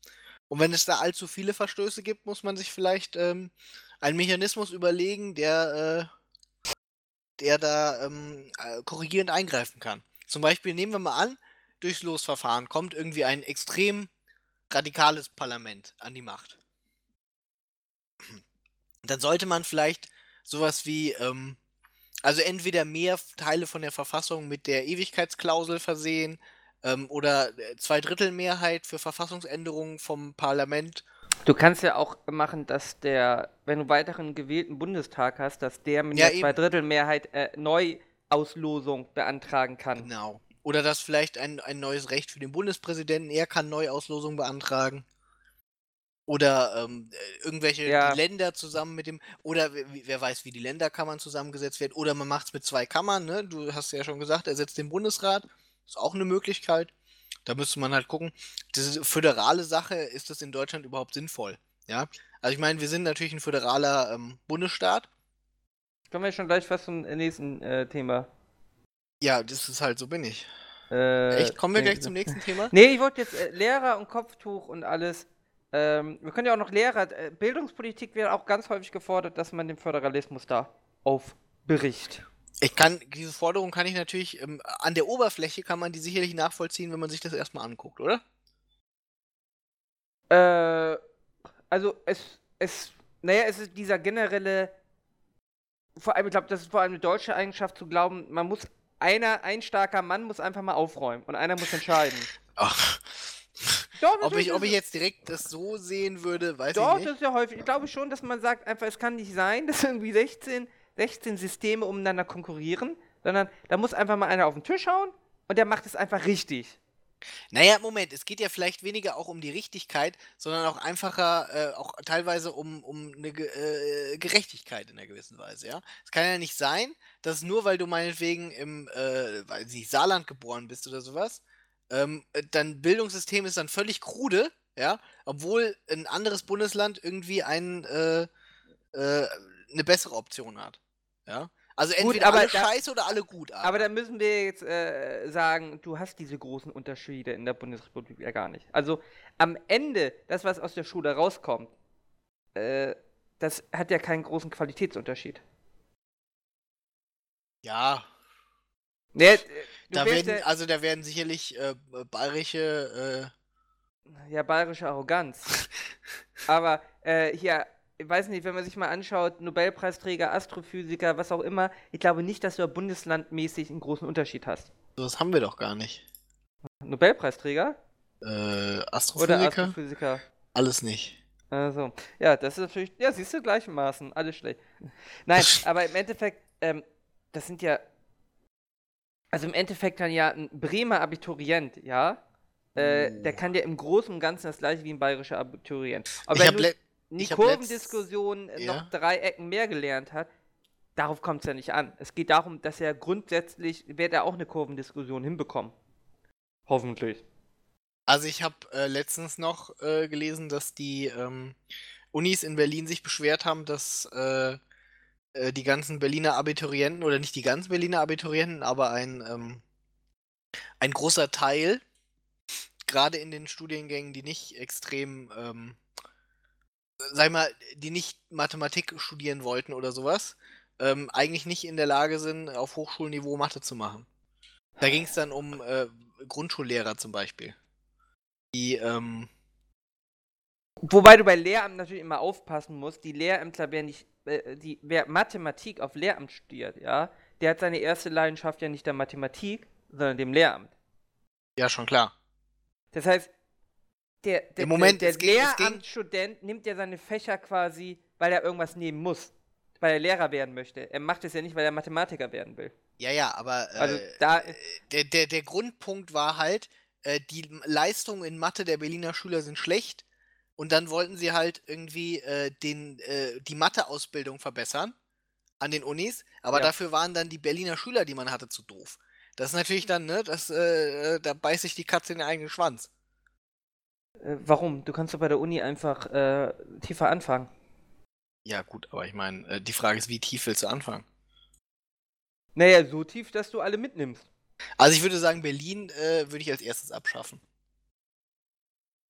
Und wenn es da allzu viele Verstöße gibt, muss man sich vielleicht ähm, einen Mechanismus überlegen, der, äh, der da ähm, äh, korrigierend eingreifen kann. Zum Beispiel nehmen wir mal an, durchs Losverfahren kommt irgendwie ein extrem radikales Parlament an die Macht. Dann sollte man vielleicht sowas wie, ähm, also entweder mehr Teile von der Verfassung mit der Ewigkeitsklausel versehen ähm, oder äh, Zweidrittelmehrheit für Verfassungsänderungen vom Parlament. Du kannst ja auch machen, dass der, wenn du weiteren gewählten Bundestag hast, dass der mit Ja, der. Zweidrittelmehrheit äh, Neuauslosung beantragen kann. Genau. Oder dass vielleicht ein, ein neues Recht für den Bundespräsidenten, er kann Neuauslosung beantragen. Oder ähm, äh, irgendwelche Ja. Länder zusammen mit dem, oder wer, weiß, wie die Länderkammern zusammengesetzt werden. Oder man macht es mit zwei Kammern, ne? Du hast ja schon gesagt, ersetzt den Bundesrat. Ist auch eine Möglichkeit. Da müsste man halt gucken. Diese föderale Sache, ist das in Deutschland überhaupt sinnvoll? Ja. Also ich meine, wir sind natürlich ein föderaler ähm, Bundesstaat. Kommen wir schon gleich fast zum nächsten äh, Thema. Ja, das ist halt, so bin ich. Äh, Echt? Kommen wir gleich zum nächsten Thema? Nee, ich wollte jetzt äh, Lehrer und Kopftuch und alles. Ähm, wir können ja auch noch Lehrer. Äh, Bildungspolitik wird auch ganz häufig gefordert, dass man den Föderalismus da aufbricht. Ich kann, diese Forderung kann ich natürlich, ähm, an der Oberfläche kann man die sicherlich nachvollziehen, wenn man sich das erstmal anguckt, oder? Äh, also es, es, naja, es ist dieser generelle, vor allem, ich glaube, das ist vor allem eine deutsche Eigenschaft zu glauben, man muss, einer, ein starker Mann muss einfach mal aufräumen und einer muss entscheiden. Ach. Doch, Ob ich, ob ich jetzt direkt das so sehen würde, weiß Doch, ich das nicht. ist ja häufig. Ich glaube schon, dass man sagt, einfach, es kann nicht sein, dass irgendwie 16, 16 Systeme umeinander konkurrieren, sondern da muss einfach mal einer auf den Tisch hauen und der macht es einfach richtig. Naja, Moment, es geht ja vielleicht weniger auch um die Richtigkeit, sondern auch einfacher, äh, auch teilweise um, um eine äh, Gerechtigkeit in einer gewissen Weise, ja. Es kann ja nicht sein, dass nur weil du meinetwegen im, äh, weiß nicht, Saarland geboren bist oder sowas, ähm, äh, dein Bildungssystem ist dann völlig krude, ja, obwohl ein anderes Bundesland irgendwie ein, äh, äh, eine bessere Option hat, ja. Also entweder aber alle da- scheiße oder alle gut, Aber da müssen wir jetzt äh, sagen, du hast diese großen Unterschiede in der Bundesrepublik ja gar nicht. Also am Ende, das, was aus der Schule rauskommt, äh, das hat ja keinen großen Qualitätsunterschied. ja, Ne, äh, du Da werden, also da werden sicherlich äh, bayerische, äh, ja bayerische Arroganz. Aber äh, hier, ich weiß nicht, wenn man sich mal anschaut, Nobelpreisträger, Astrophysiker, was auch immer, ich glaube nicht, dass du bundeslandmäßig einen großen Unterschied hast. sowas haben wir doch gar nicht. Nobelpreisträger Äh, oder Astrophysiker? Astrophysiker? Alles nicht. Also, ja, das ist natürlich, ja, siehst du, gleichermaßen, alles schlecht. Nein, aber im Endeffekt, ähm, das sind ja, also im Endeffekt kann ja ein Bremer Abiturient, ja, äh, der Oh. kann ja im Großen und Ganzen das gleiche wie ein bayerischer Abiturient. Aber ich wenn du die hab letzt- Kurvendiskussion äh, Ja. noch drei Ecken mehr gelernt hat, darauf kommt es ja nicht an. Es geht darum, dass er grundsätzlich, wird er auch eine Kurvendiskussion hinbekommen. Hoffentlich. also ich habe äh, letztens noch äh, gelesen, dass die ähm, Unis in Berlin sich beschwert haben, dass äh, die ganzen Berliner Abiturienten, oder nicht die ganzen Berliner Abiturienten, aber ein, ähm, ein großer Teil, gerade in den Studiengängen, die nicht extrem, ähm, sag mal, die nicht Mathematik studieren wollten oder sowas, ähm, eigentlich nicht in der Lage sind, auf Hochschulniveau Mathe zu machen. Da ging es dann um äh, Grundschullehrer zum Beispiel. Die, ähm, Wobei du bei Lehramt natürlich immer aufpassen musst, die Lehrämtler, wer nicht, äh, die, wer Mathematik auf Lehramt studiert, ja, der hat seine erste Leidenschaft ja nicht der Mathematik, sondern dem Lehramt. ja, schon klar. Das heißt, der, der, Moment, der, der Lehramtsstudent nimmt ja seine Fächer quasi, weil er irgendwas nehmen muss, weil er Lehrer werden möchte. Er macht es ja nicht, weil er Mathematiker werden will. Ja, ja, aber äh, Also da, der, der, der Grundpunkt war halt, äh, die Leistungen in Mathe der Berliner Schüler sind schlecht und dann wollten sie halt irgendwie äh, den, äh, die Mathe-Ausbildung verbessern an den Unis, aber Ja. dafür waren dann die Berliner Schüler, die man hatte, zu doof. Das ist natürlich dann, ne, das, äh, da beißt sich die Katze in den eigenen Schwanz. Äh, warum? Du kannst doch bei der Uni einfach äh, tiefer anfangen. Ja, gut, aber ich meine, äh, die Frage ist, wie tief willst du anfangen? Naja, so tief, dass du alle mitnimmst. Also ich würde sagen, Berlin äh, würde ich als erstes abschaffen.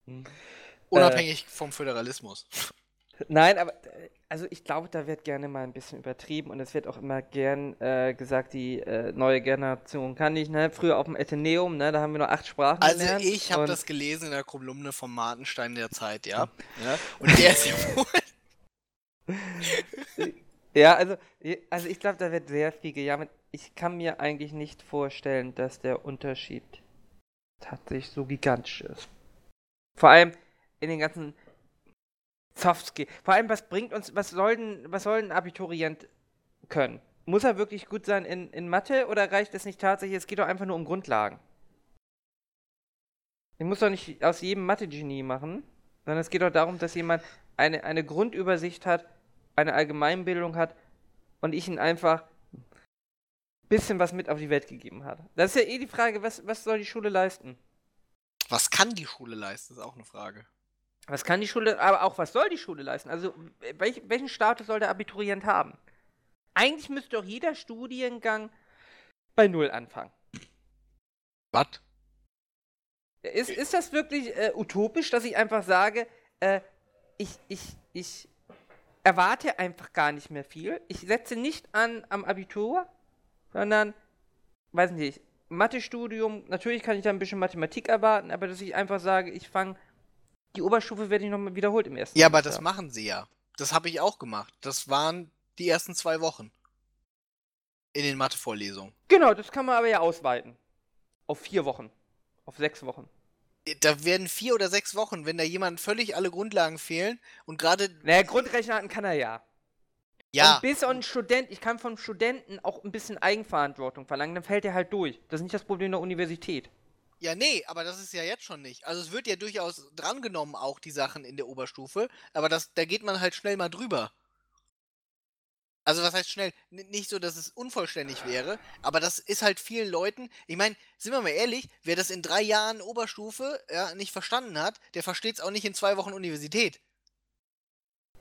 Hm. Unabhängig vom Föderalismus. Nein, aber äh, also ich glaube, da wird gerne mal ein bisschen übertrieben und es wird auch immer gern äh, gesagt, die äh, neue Generation kann nicht, ne? Früher auf dem Atheneum, ne? Da haben wir nur acht Sprachen Also gelernt. ich habe das gelesen in der Kolumne vom Martenstein der Zeit, ja. ja? Und der ist ja wohl. Ja, also, also ich glaube, da wird sehr viel gejammert. Ich kann mir eigentlich nicht vorstellen, dass der Unterschied tatsächlich so gigantisch ist. Vor allem in den ganzen Soft Skills. Vor allem, was bringt uns, was soll denn, was soll ein Abiturient können? Muss er wirklich gut sein in, in Mathe oder reicht es nicht tatsächlich? Es geht doch einfach nur um Grundlagen. Ich muss doch nicht aus jedem Mathe-Genie machen, sondern es geht doch darum, dass jemand eine, eine Grundübersicht hat, eine Allgemeinbildung hat und ich ihn einfach ein bisschen was mit auf die Welt gegeben hat. Das ist ja eh die Frage, was, was soll die Schule leisten? Was kann die Schule leisten, ist auch eine Frage. Was kann die Schule, aber auch was soll die Schule leisten? Also, welch, welchen Status soll der Abiturient haben? Eigentlich müsste doch jeder Studiengang bei Null anfangen. Was? Ist, ist das wirklich äh, utopisch, dass ich einfach sage, äh, ich, ich, ich erwarte einfach gar nicht mehr viel. Ich setze nicht an am Abitur, sondern, weiß nicht, Mathestudium, natürlich kann ich da ein bisschen Mathematik erwarten, aber dass ich einfach sage, ich fange, die Oberstufe werde ich nochmal wiederholt im ersten Ja, aber das machen sie ja. Das habe ich auch gemacht. Das waren die ersten zwei Wochen. In den Mathe-Vorlesungen. Genau, das kann man aber ja ausweiten. Auf vier Wochen. Auf sechs Wochen. Da werden vier oder sechs Wochen, wenn da jemand völlig alle Grundlagen fehlen und gerade. Naja, Grundrechnarten kann er ja. Ja, Und bis ein Student, ich kann vom Studenten auch ein bisschen Eigenverantwortung verlangen, dann fällt er halt durch. Das ist nicht das Problem der Universität. Ja, nee, aber das ist ja jetzt schon nicht. Also es wird ja durchaus drangenommen, auch die Sachen in der Oberstufe, aber das, da geht man halt schnell mal drüber. Also was heißt schnell? N nicht so, dass es unvollständig wäre, aber das ist halt vielen Leuten, ich meine, sind wir mal ehrlich, wer das in drei Jahren Oberstufe ja, nicht verstanden hat, der versteht es auch nicht in zwei Wochen Universität.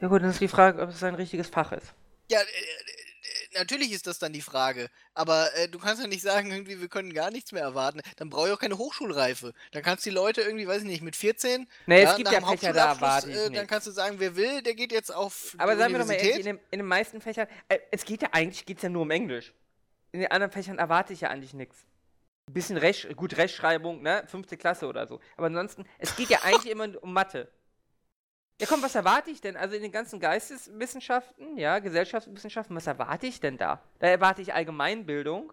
Ja gut, dann ist die Frage, ob es ein richtiges Fach ist. Ja, äh, äh, natürlich ist das dann die Frage. Aber äh, du kannst ja nicht sagen, irgendwie, wir können gar nichts mehr erwarten. Dann brauche ich auch keine Hochschulreife. Dann kannst du die Leute irgendwie, weiß ich nicht, mit 14. Nee, ja, es gibt nach ja Fächer, da Hauptschulabschluss, erwarte ich äh, Dann kannst du sagen, wer will, der geht jetzt auf Aber sagen wir doch mal ehrlich, in, dem, in den meisten Fächern, äh, es geht ja eigentlich geht's ja nur um Englisch. In den anderen Fächern erwarte ich ja eigentlich nichts. Ein bisschen Recht, gut, Rechtschreibung, ne, fünfte Klasse oder so. Aber ansonsten, es geht ja eigentlich immer um Mathe. Ja komm, was erwarte ich denn? Also in den ganzen Geisteswissenschaften, ja, Gesellschaftswissenschaften, was erwarte ich denn da? Da erwarte ich Allgemeinbildung.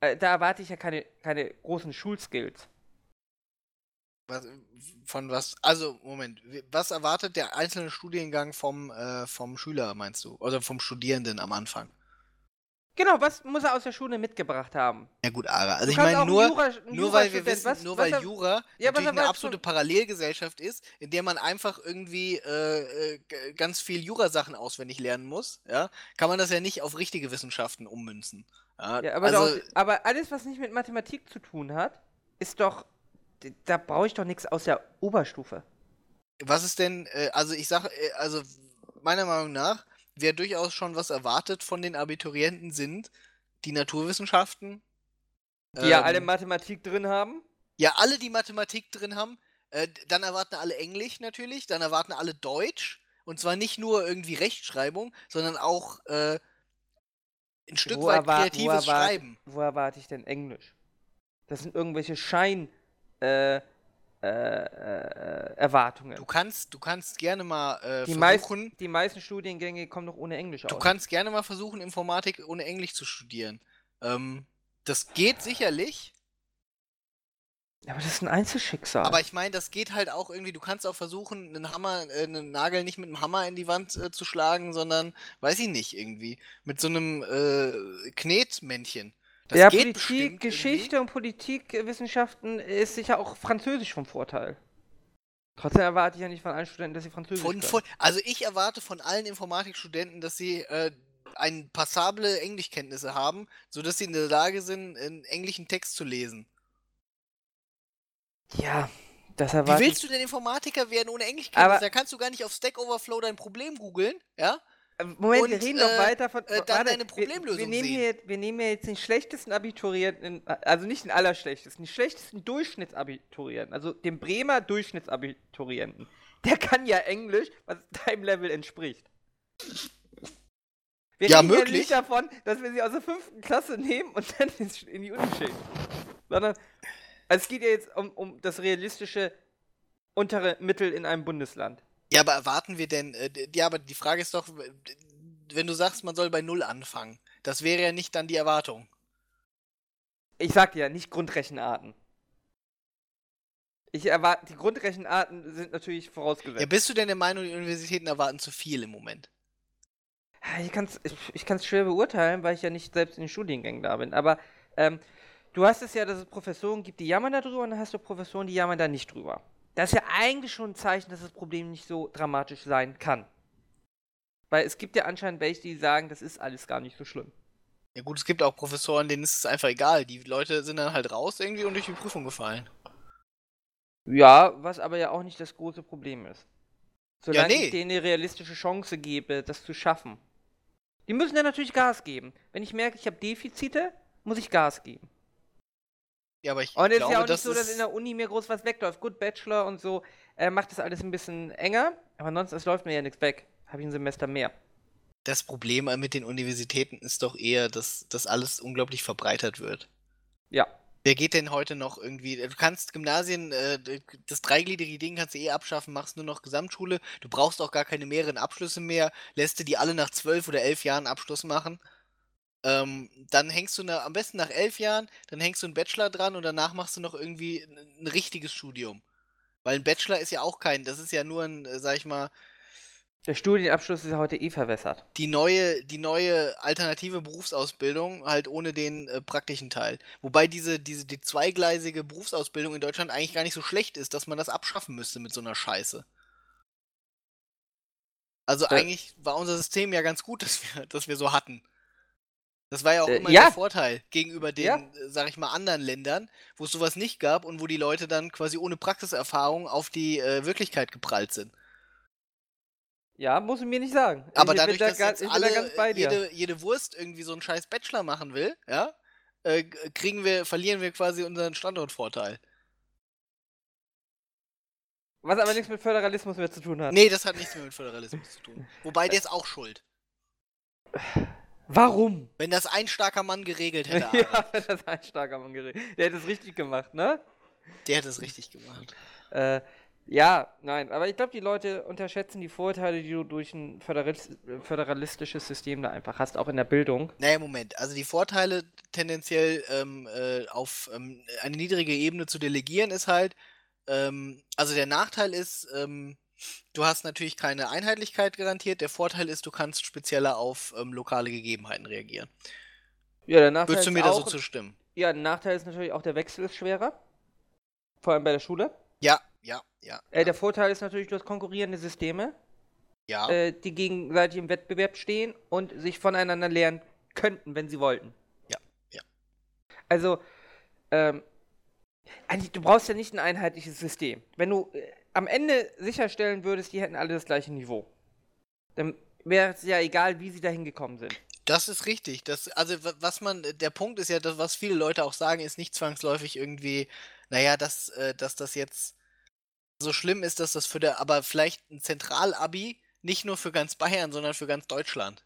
Äh, da erwarte ich ja keine, keine großen Schulskills. Was, von was? Also, Moment. Was erwartet der einzelne Studiengang vom, äh, vom Schüler, meinst du? Oder vom Studierenden am Anfang? Genau, was muss er aus der Schule mitgebracht haben? Ja gut, Ara. Also ich meine nur, Jura- nur weil wir wissen, was- nur was weil Jura Ja, natürlich eine absolute Parallelgesellschaft ist, in der man einfach irgendwie äh, äh, ganz viel Jura-Sachen auswendig lernen muss, ja, kann man das ja nicht auf richtige Wissenschaften ummünzen. Ja, Ja, aber, also, doch, aber alles, was nicht mit Mathematik zu tun hat, ist doch. Da brauche ich doch nichts aus der Oberstufe. was ist denn, äh, also ich sage, äh, also meiner Meinung nach, wer durchaus schon was erwartet von den Abiturienten sind, die Naturwissenschaften. Die ja ähm, alle Mathematik drin haben. Ja, alle, die Mathematik drin haben. Äh, dann erwarten alle Englisch natürlich, dann erwarten alle Deutsch. Und zwar nicht nur irgendwie Rechtschreibung, sondern auch äh, ein Stück Wo weit wo kreatives erwart- Schreiben. Wo erwarte ich denn Englisch? Das sind irgendwelche Schein. Äh, äh, äh, Erwartungen. Du kannst, du kannst gerne mal äh, Die, versuchen, meisten, die meisten Studiengänge kommen doch ohne Englisch du aus. kannst gerne mal versuchen, Informatik ohne Englisch zu studieren. Ähm, das geht sicherlich, aber das ist ein Einzelschicksal. aber ich meine, das geht halt auch irgendwie, du kannst auch versuchen, einen Hammer, äh, einen Nagel nicht mit einem Hammer in die Wand äh, zu schlagen, sondern, weiß ich nicht, irgendwie, mit so einem äh, Knetmännchen. Das ja, Politik, Geschichte und Politikwissenschaften ist sicher auch Französisch vom Vorteil. Trotzdem erwarte ich ja nicht von allen Studenten, dass sie Französisch Von, von, also ich erwarte von allen Informatikstudenten, dass sie äh, ein passable Englischkenntnisse haben, sodass sie in der Lage sind, einen englischen Text zu lesen. Ja, das Wie erwarte willst ich. du denn Informatiker werden ohne Englischkenntnisse? Aber- Da kannst du gar nicht auf Stack Overflow dein Problem googeln, ja? Moment, wir und, reden äh, doch weiter von. äh, dann warte, deine wir- Problemlösung wir nehmen, sehen. hier, wir nehmen hier jetzt den schlechtesten Abiturienten, also nicht den allerschlechtesten, den schlechtesten Durchschnittsabiturienten, also den Bremer Durchschnittsabiturienten. Der kann ja Englisch, was deinem Level entspricht. Wir Ja, reden hier möglich. nicht davon, dass wir sie aus der fünften Klasse nehmen und dann in die Uni schicken. Sondern also es geht ja jetzt um, um das realistische untere Mittel in einem Bundesland. Ja, aber erwarten wir denn, äh, ja, aber die Frage ist doch, wenn du sagst, man soll bei Null anfangen, das wäre ja nicht dann die Erwartung. Ich sag ja, nicht Grundrechenarten. Ich erwarte, die Grundrechenarten sind natürlich Ja, vorausgesetzt. bist du denn der Meinung, die Universitäten erwarten zu viel im Moment? ich kann es ich, ich kann's schwer beurteilen, weil ich ja nicht selbst in den Studiengängen da bin. Aber ähm, du hast es ja, dass es Professoren gibt, die jammern darüber und dann hast du Professoren, die jammern da nicht drüber. Das ist ja eigentlich schon ein Zeichen, dass das Problem nicht so dramatisch sein kann. Weil es gibt ja anscheinend welche, die sagen, das ist alles gar nicht so schlimm. Ja gut, es gibt auch Professoren, denen ist es einfach egal. Die Leute sind dann halt raus irgendwie und durch die Prüfung gefallen. Ja, was aber ja auch nicht das große Problem ist. Solange nee. ich denen eine realistische Chance gebe, das zu schaffen. Die müssen ja natürlich Gas geben. Wenn ich merke, ich habe Defizite, muss ich Gas geben. Ja, aber ich Und es ist ja auch nicht das so, dass in der Uni mir groß was wegläuft. Gut, Bachelor und so äh, macht das alles ein bisschen enger, aber ansonsten es läuft mir ja nichts weg. Habe ich ein Semester mehr. das Problem mit den Universitäten ist doch eher, dass das alles unglaublich verbreitert wird. Ja. Wer geht denn heute noch irgendwie? Du kannst Gymnasien, äh, das dreigliedrige Ding kannst du eh abschaffen, machst nur noch Gesamtschule. Du brauchst auch gar keine mehreren Abschlüsse mehr. Lässt du die alle nach zwölf oder elf Jahren Abschluss machen. Ähm, dann hängst du na, am besten nach elf Jahren, dann hängst du einen Bachelor dran und danach machst du noch irgendwie ein, ein richtiges Studium. Weil ein Bachelor ist ja auch kein, das ist ja nur ein, äh, sag ich mal, Der Studienabschluss ist ja heute eh verwässert. die neue, die neue alternative Berufsausbildung, halt ohne den äh, praktischen Teil. Wobei diese, diese die zweigleisige Berufsausbildung in Deutschland eigentlich gar nicht so schlecht ist, dass man das abschaffen müsste mit so einer Scheiße. Also Äh. eigentlich war unser System ja ganz gut, dass wir, dass wir so hatten. Das war ja auch Äh, immer ja. der Vorteil gegenüber den, Ja. äh, sag ich mal, anderen Ländern, wo es sowas nicht gab und wo die Leute dann quasi ohne Praxiserfahrung auf die äh, Wirklichkeit geprallt sind. Ja, muss ich mir nicht sagen. Aber ich dadurch, da dass jetzt da alle, ganz bei äh, dir. jede, jede Wurst irgendwie so einen scheiß Bachelor machen will, ja, äh, kriegen wir, verlieren wir quasi unseren Standortvorteil. Was aber nichts mit Föderalismus mehr zu tun hat. Nee, das hat nichts mehr mit Föderalismus zu tun. Wobei, der ist auch schuld. Warum? Wenn das ein starker Mann geregelt hätte, ja, das ist ein starker Mann geredet. Der hätte es richtig gemacht, ne? der hätte es richtig gemacht. Äh, ja, nein, aber ich glaube, die Leute unterschätzen die Vorteile, die du durch ein föderalis föderalistisches System da einfach hast, auch in der Bildung. Naja, Moment. Also die Vorteile tendenziell ähm, äh, auf ähm, eine niedrige Ebene zu delegieren ist halt, ähm, also der Nachteil ist, ähm, du hast natürlich keine Einheitlichkeit garantiert. Der Vorteil ist, du kannst spezieller auf ähm, lokale Gegebenheiten reagieren. Ja, der Nachteil Würdest du ist mir da so zustimmen? Ja, der Nachteil ist natürlich auch, der Wechsel ist schwerer. Vor allem bei der Schule. Ja, ja, ja. Äh, der Vorteil ist natürlich, du hast konkurrierende Systeme, ja. äh, die gegenseitig im Wettbewerb stehen und sich voneinander lernen könnten, wenn sie wollten. Ja, ja. Also, ähm, eigentlich, du brauchst ja nicht ein einheitliches System. Wenn du äh, am Ende sicherstellen würdest, die hätten alle das gleiche Niveau, dann wäre es ja egal, wie sie da hingekommen sind. Das ist richtig. Das, also wa- was man, der Punkt ist ja, das, was viele Leute auch sagen, ist nicht zwangsläufig irgendwie, naja, dass, äh, dass das jetzt so schlimm ist, dass das für der, aber vielleicht ein Zentralabi nicht nur für ganz Bayern, sondern für ganz Deutschland.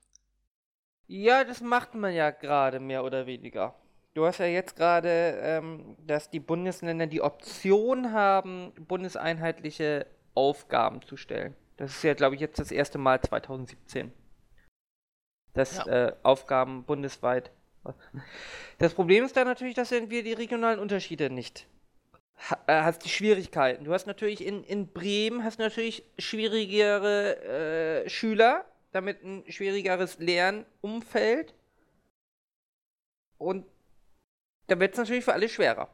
Ja, das macht man ja gerade mehr oder weniger. Du hast ja jetzt gerade, ähm, dass die Bundesländer die Option haben, bundeseinheitliche Aufgaben zu stellen. Das ist ja, glaube ich, jetzt das erste Mal 2017. Dass Ja. äh, Aufgaben bundesweit. Das Problem ist dann natürlich, dass wir die regionalen Unterschiede nicht äh, hast die Schwierigkeiten. Du hast natürlich in, in Bremen hast natürlich schwierigere äh, Schüler, damit ein schwierigeres Lernumfeld. Und da wird es natürlich für alle schwerer.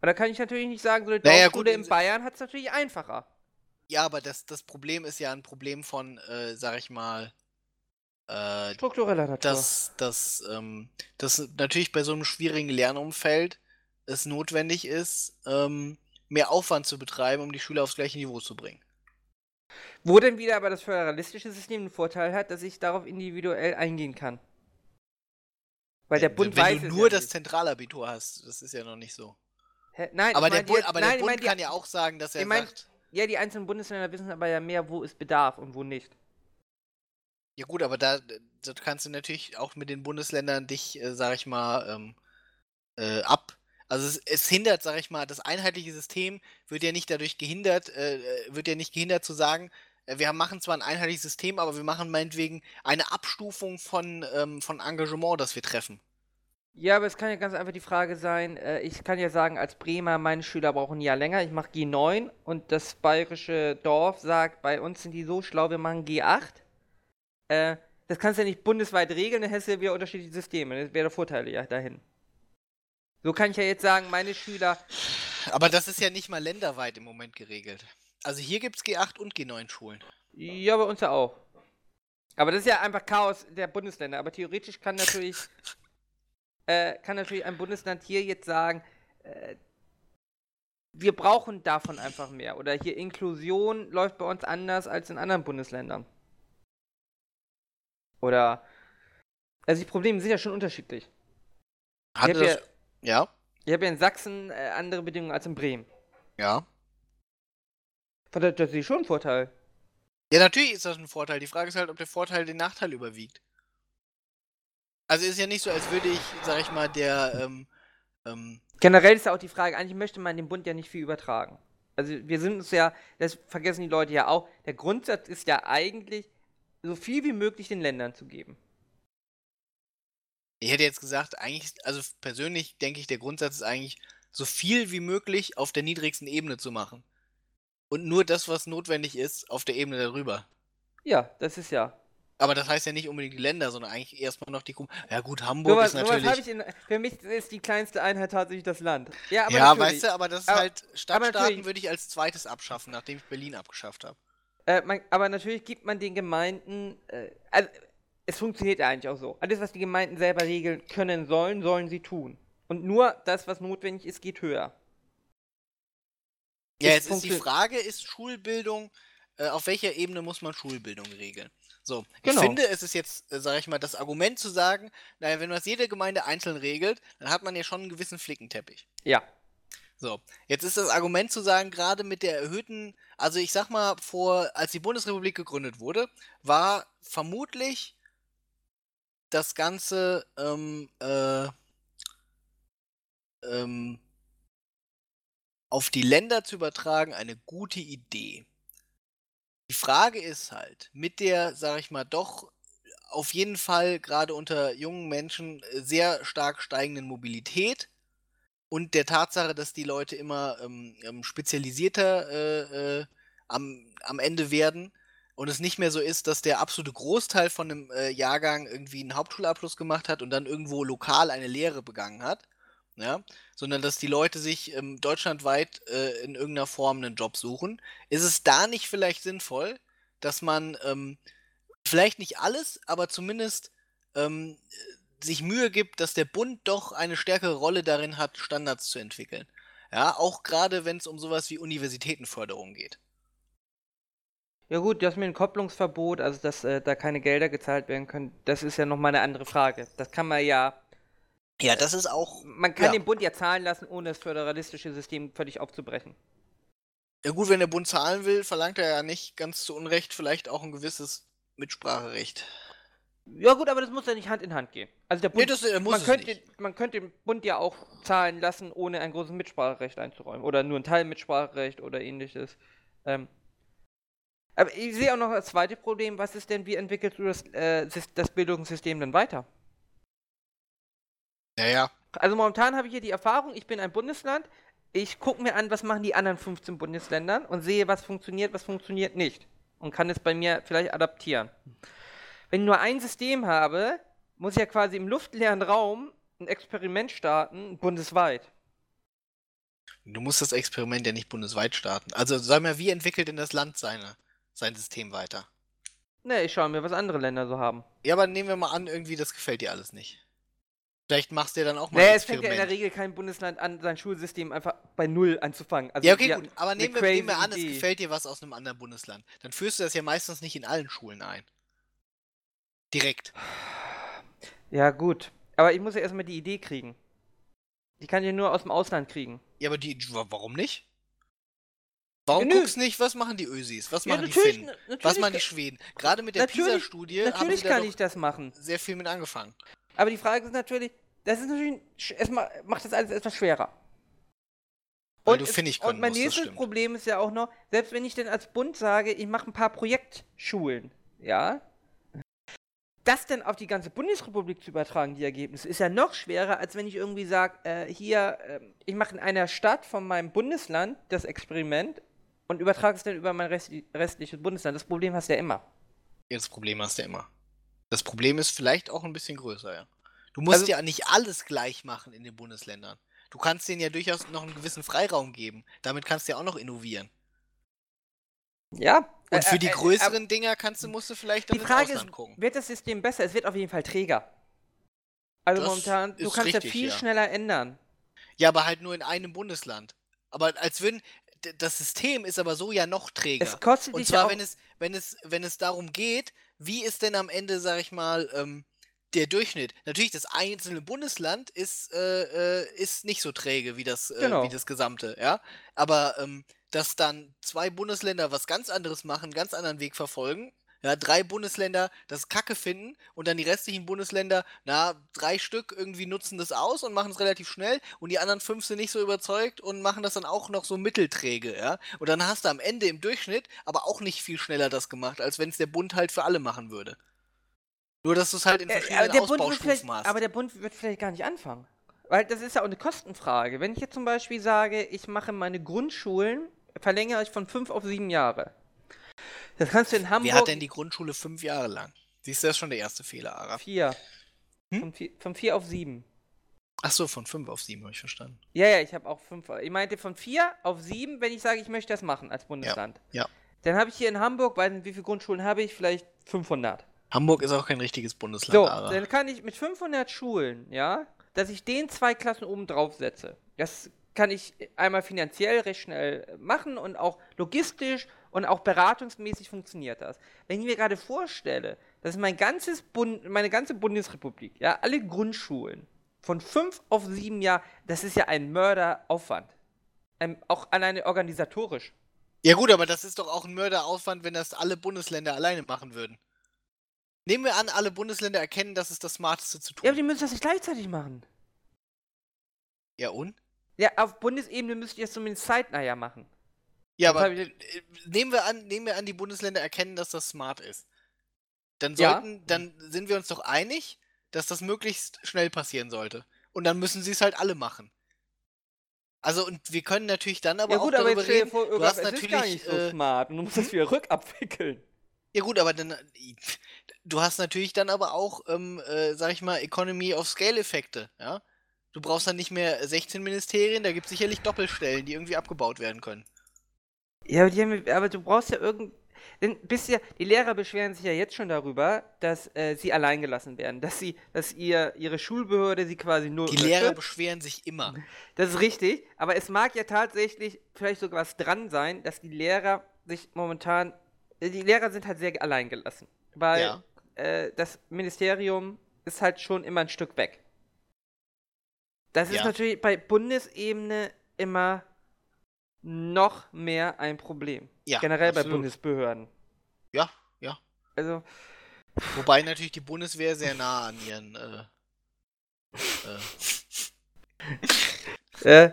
Und da kann ich natürlich nicht sagen, so eine Naja, Dorfschule gut, in Bayern hat es natürlich einfacher. Ja, aber das, das Problem ist ja ein Problem von, äh, sag ich mal, äh, Struktureller Natur. dass, dass, ähm, dass natürlich bei so einem schwierigen Lernumfeld es notwendig ist, ähm, mehr Aufwand zu betreiben, um die Schüler aufs gleiche Niveau zu bringen. Wo denn wieder aber das föderalistische System den Vorteil hat, dass ich darauf individuell eingehen kann. Weil der Bund Wenn weiß du nur ja das nicht. Zentralabitur hast, das ist ja noch nicht so. Hä? Nein, Aber ich der meinte Bund, aber nein, der ich Bund meinte kann ja auch sagen, dass er ich mein- sagt, Ja, die einzelnen Bundesländer wissen aber ja mehr, wo es bedarf und wo nicht. ja gut, aber da, da kannst du natürlich auch mit den Bundesländern dich, äh, sag ich mal, ähm, äh, ab. Also es, es hindert, sag ich mal, das einheitliche System wird ja nicht dadurch gehindert, äh, äh, wird ja nicht gehindert zu sagen, wir machen zwar ein einheitliches System, aber wir machen meinetwegen eine Abstufung von, ähm, von Engagement, das wir treffen. Ja, aber es kann ja ganz einfach die Frage sein, äh, ich kann ja sagen, als Bremer, meine Schüler brauchen ein Jahr länger, ich mache G9 und das bayerische Dorf sagt, bei uns sind die so schlau, wir machen G8. Äh, das kannst du ja nicht bundesweit regeln, dann hättest du ja wieder unterschiedliche Systeme, das wäre der Vorteil ja dahin. So kann ich ja jetzt sagen, meine Schüler, Aber das ist ja nicht mal länderweit im Moment geregelt. Also hier gibt es G8 und G9 Schulen. ja, bei uns ja auch. Aber das ist ja einfach Chaos der Bundesländer, aber theoretisch kann natürlich, äh, kann natürlich ein Bundesland hier jetzt sagen, äh, wir brauchen davon einfach mehr. Oder hier Inklusion läuft bei uns anders als in anderen Bundesländern. Oder. Also die Probleme sind ja schon unterschiedlich. Hatte hab ja- das, ja, Ich habe ja in Sachsen äh, andere Bedingungen als in Bremen. ja. Sehe ich schon einen Vorteil. Ja, natürlich ist das ein Vorteil. Die Frage ist halt, ob der Vorteil den Nachteil überwiegt. Also ist ja nicht so, als würde ich, sag ich mal, der, ähm, ähm, Generell ist ja auch die Frage, eigentlich möchte man dem Bund ja nicht viel übertragen. Also wir sind uns ja, das vergessen die Leute ja auch, der Grundsatz ist ja eigentlich, so viel wie möglich den Ländern zu geben. ich hätte jetzt gesagt, eigentlich, also persönlich denke ich, der Grundsatz ist eigentlich, so viel wie möglich auf der niedrigsten Ebene zu machen. Und nur das, was notwendig ist, auf der Ebene darüber. Ja, das ist ja. Aber das heißt ja nicht unbedingt die Länder, sondern eigentlich erstmal noch die Kommunen. Ja gut, Hamburg Sowas, ist natürlich. ich in, für mich ist die kleinste Einheit tatsächlich das Land. Ja, aber ja, weißt du, aber das ist Aber- halt, Stadtstaaten würde ich als zweites abschaffen, nachdem ich Berlin abgeschafft habe. Äh, man, aber natürlich gibt man den Gemeinden, äh, also es funktioniert ja eigentlich auch so. Alles, was die Gemeinden selber regeln können sollen, sollen sie tun. Und nur das, was notwendig ist, geht höher. Ja, jetzt ist die Frage, ist Schulbildung, äh, auf welcher Ebene muss man Schulbildung regeln? So, Genau. ich finde, es ist jetzt, äh, sage ich mal, das Argument zu sagen, naja, wenn man es jede Gemeinde einzeln regelt, dann hat man ja schon einen gewissen Flickenteppich. Ja. So, jetzt ist das Argument zu sagen, gerade mit der erhöhten, also ich sag mal, vor, als die Bundesrepublik gegründet wurde, war vermutlich das Ganze, ähm, äh, ähm, auf die Länder zu übertragen, eine gute Idee. Die Frage ist halt, mit der, sag ich mal, doch auf jeden Fall gerade unter jungen Menschen äh, sehr stark steigenden Mobilität und der Tatsache, dass die Leute immer ähm, ähm, spezialisierter äh, äh, am, am Ende werden und es nicht mehr so ist, dass der absolute Großteil von einem äh, Jahrgang irgendwie einen Hauptschulabschluss gemacht hat und dann irgendwo lokal eine Lehre begangen hat, ja, sondern dass die Leute sich ähm, deutschlandweit äh, in irgendeiner Form einen Job suchen, ist es da nicht vielleicht sinnvoll, dass man ähm, vielleicht nicht alles, aber zumindest ähm, sich Mühe gibt, dass der Bund doch eine stärkere Rolle darin hat, Standards zu entwickeln. Ja, auch gerade wenn es um sowas wie Universitätenförderung geht. Ja gut, das mit dem Kopplungsverbot, also dass äh, da keine Gelder gezahlt werden können, das ist ja nochmal eine andere Frage. Das kann man ja, Ja, das ist auch. man kann Ja. den Bund ja zahlen lassen, ohne das föderalistische System völlig aufzubrechen. Ja gut, wenn der Bund zahlen will, verlangt er ja nicht ganz zu Unrecht vielleicht auch ein gewisses Mitspracherecht. Ja gut, aber das muss ja nicht Hand in Hand gehen. Also der Nee, Bund, das äh, muss man, könnte, nicht. man könnte dem Bund ja auch zahlen lassen, ohne ein großes Mitspracherecht einzuräumen. Oder nur ein Teil Mitspracherecht oder ähnliches. Ähm, aber ich sehe auch noch das zweite Problem, was ist denn, wie entwickelst du das, äh, das Bildungssystem denn weiter? Naja. Also momentan habe ich hier die Erfahrung, ich bin ein Bundesland, ich gucke mir an, was machen die anderen 15 Bundesländern und sehe, was funktioniert, was funktioniert nicht. Und kann es bei mir vielleicht adaptieren. Wenn ich nur ein System habe, muss ich ja quasi im luftleeren Raum ein Experiment starten, bundesweit. Du musst das Experiment ja nicht bundesweit starten. Also sag mal, wie entwickelt denn das Land seine, sein System weiter? Ne, ich schaue mir, was andere Länder so haben. Ja, aber nehmen wir mal an, irgendwie, das gefällt dir alles nicht. Vielleicht machst du ja dann auch mal Naja, es fängt ja in der. Regel kein Bundesland an, sein Schulsystem einfach bei Null anzufangen. Also Ja, okay, gut. Aber nehmen wir, nehmen wir an, es gefällt dir was aus einem anderen Bundesland. Dann führst du das ja meistens nicht in allen Schulen ein. Direkt. Ja, gut. Aber ich muss ja erstmal die Idee kriegen. Die kann ich nur aus dem Ausland kriegen. Ja, aber die, wa- warum nicht? Warum Ja, guckst nicht, was machen die Ösis? Was Ja, machen die natürlich, Finnen? Was machen die Schweden? Gerade mit der PISA-Studie haben sie da ich das machen. sehr viel mit angefangen. Aber die Frage ist natürlich, das ist natürlich, erstmal macht das alles etwas schwerer. Weil du es- Und mein musst, nächstes. Problem ist ja auch noch, selbst wenn ich denn als Bund sage, ich mache ein paar Projektschulen, ja, das dann auf die ganze Bundesrepublik zu übertragen, die Ergebnisse, ist ja noch schwerer, als wenn ich irgendwie sage, äh, hier, ähm, ich mache in einer Stadt von meinem Bundesland das Experiment und übertrage es dann über mein restli restliches Bundesland. Das Problem hast du ja immer. Das Problem hast du ja immer. Das Problem ist vielleicht auch ein bisschen größer, ja. Du musst Also- ja nicht alles gleich machen in den Bundesländern. Du kannst denen ja durchaus noch einen gewissen Freiraum geben. Damit kannst du ja auch noch innovieren. Ja. Und für die äh, äh, größeren Dinger kannst du, musst du vielleicht dann Die Frage ist, gucken. wird das System besser? Es wird auf jeden Fall träger. Also Das momentan, du kannst ja richtig, viel ja. schneller ändern. Ja, aber halt nur in einem Bundesland. Aber als würden. Das System ist aber so ja noch träger. Es kostet Und dich zwar, ja auch, wenn es, wenn es, wenn es darum geht, wie ist denn am Ende, sag ich mal, ähm, der Durchschnitt? Natürlich, das einzelne Bundesland ist, äh, äh, ist nicht so träge wie das, äh, Genau. wie das gesamte, ja. Aber ähm, dass dann zwei Bundesländer was ganz anderes machen, einen ganz anderen Weg verfolgen, ja, drei Bundesländer das Kacke finden und dann die restlichen Bundesländer, na, drei Stück irgendwie nutzen das aus und machen es relativ schnell und die anderen fünf sind nicht so überzeugt und machen das dann auch noch so mittelträge, ja. Und dann hast du am Ende im Durchschnitt aber auch nicht viel schneller das gemacht, als wenn es der Bund halt für alle machen würde. Nur, dass du es halt in Äh, verschiedenen der Bund wird Ausbaustufen hast. aber der Bund wird vielleicht gar nicht anfangen. Weil das ist ja auch eine Kostenfrage. Wenn ich jetzt zum Beispiel sage, ich mache meine Grundschulen, verlängere ich von fünf auf sieben Jahre. Das kannst du in Hamburg. Wer hat denn die Grundschule fünf Jahre lang? Siehst du, das ist schon der erste Fehler, Ara. Vier. Hm? Von, vier von vier auf sieben. Ach so, von fünf auf sieben habe ich verstanden. Ja, ja, ich habe auch fünf. Ich meinte von vier auf sieben, wenn ich sage, ich möchte das machen als Bundesland. ja. Dann habe ich hier in Hamburg, weiß nicht, wie viele Grundschulen habe ich? Vielleicht 500. Hamburg ist auch kein richtiges Bundesland, So, Ara. dann kann ich mit 500 Schulen, ja, dass ich den zwei Klassen oben drauf setze. Das kann ich einmal finanziell recht schnell machen und auch logistisch und auch beratungsmäßig funktioniert das. Wenn ich mir gerade vorstelle, dass mein ganzes Bund, meine ganze Bundesrepublik, ja, alle Grundschulen von fünf auf sieben Jahre, das ist ja ein Mörderaufwand. Ähm, auch alleine organisatorisch. Ja gut, aber das ist doch auch ein Mörderaufwand, wenn das alle Bundesländer alleine machen würden. Nehmen wir an, alle Bundesländer erkennen, das ist das Smarteste zu tun. Ja, aber die müssen das nicht gleichzeitig machen. Ja, und? Ja, auf Bundesebene müsst ihr es zumindest zeitnah ja machen. Ja, aber ich- äh, nehmen wir an, nehmen wir an, die Bundesländer erkennen, dass das smart ist. Dann Ja. sollten, dann sind wir uns doch einig, dass das möglichst schnell passieren sollte. Und dann müssen sie es halt alle machen. Also und wir können natürlich dann aber ja auch gut, aber darüber jetzt reden. vor, du hast natürlich, gar nicht so äh, smart und du musst das wieder rückabwickeln. Ja gut, aber dann, du hast natürlich dann aber auch, ähm, äh, sag ich mal, Economy of Scale Effekte, ja? Du brauchst dann nicht mehr 16 Ministerien, da gibt es sicherlich Doppelstellen, die irgendwie abgebaut werden können. Ja, aber, die haben, aber du brauchst ja irgend... Denn bisher, die Lehrer beschweren sich ja jetzt schon darüber, dass äh, sie alleingelassen werden, dass sie, dass ihr, ihre Schulbehörde sie quasi nur Die Lehrer beschweren sich immer. Das ist richtig, aber es mag ja tatsächlich vielleicht sogar was dran sein, dass die Lehrer sich momentan, äh, die Lehrer sind halt sehr alleingelassen, weil Ja. äh, das Ministerium ist halt schon immer ein Stück weg. Das ist Ja. natürlich bei Bundesebene immer noch mehr ein Problem. Ja, Generell bei absolut. Bundesbehörden. Ja, ja. Also, Wobei natürlich die Bundeswehr sehr nah an ihren, äh, äh, äh,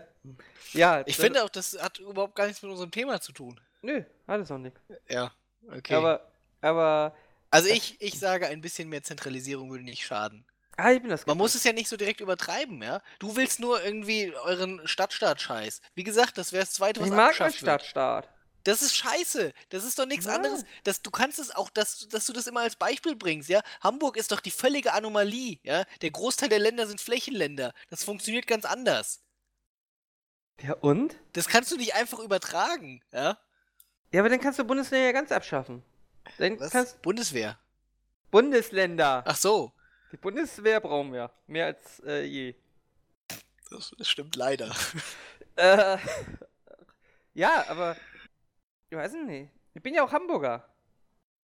ja. Ich finde auch, das hat überhaupt gar nichts mit unserem Thema zu tun. Nö, hat es auch nicht. Ja, okay. Aber, aber, also ich, ich sage, ein bisschen mehr Zentralisierung würde nicht schaden. Ah, ich bin das Man muss es ja nicht so direkt übertreiben, ja? Du willst nur irgendwie euren Stadtstaat-Scheiß. Wie gesagt, das wäre das zweite, was Ich mag meinen. Stadtstaat. Das ist scheiße. Das ist doch nichts Ja. anderes. Das, du kannst es auch, dass, dass du das immer als Beispiel bringst, ja? Hamburg ist doch die völlige Anomalie, ja? Der Großteil der Länder sind Flächenländer. Das funktioniert ganz anders. Ja, und? Das kannst du nicht einfach übertragen, ja? Ja, aber dann kannst du Bundesländer ja ganz abschaffen. Dann Was? kannst Bundeswehr. Bundesländer. Ach so. Die Bundeswehr brauchen wir. Mehr als äh, je. Das, stimmt leider. Äh, ja, aber. Ich weiß nicht. Ich bin ja auch Hamburger.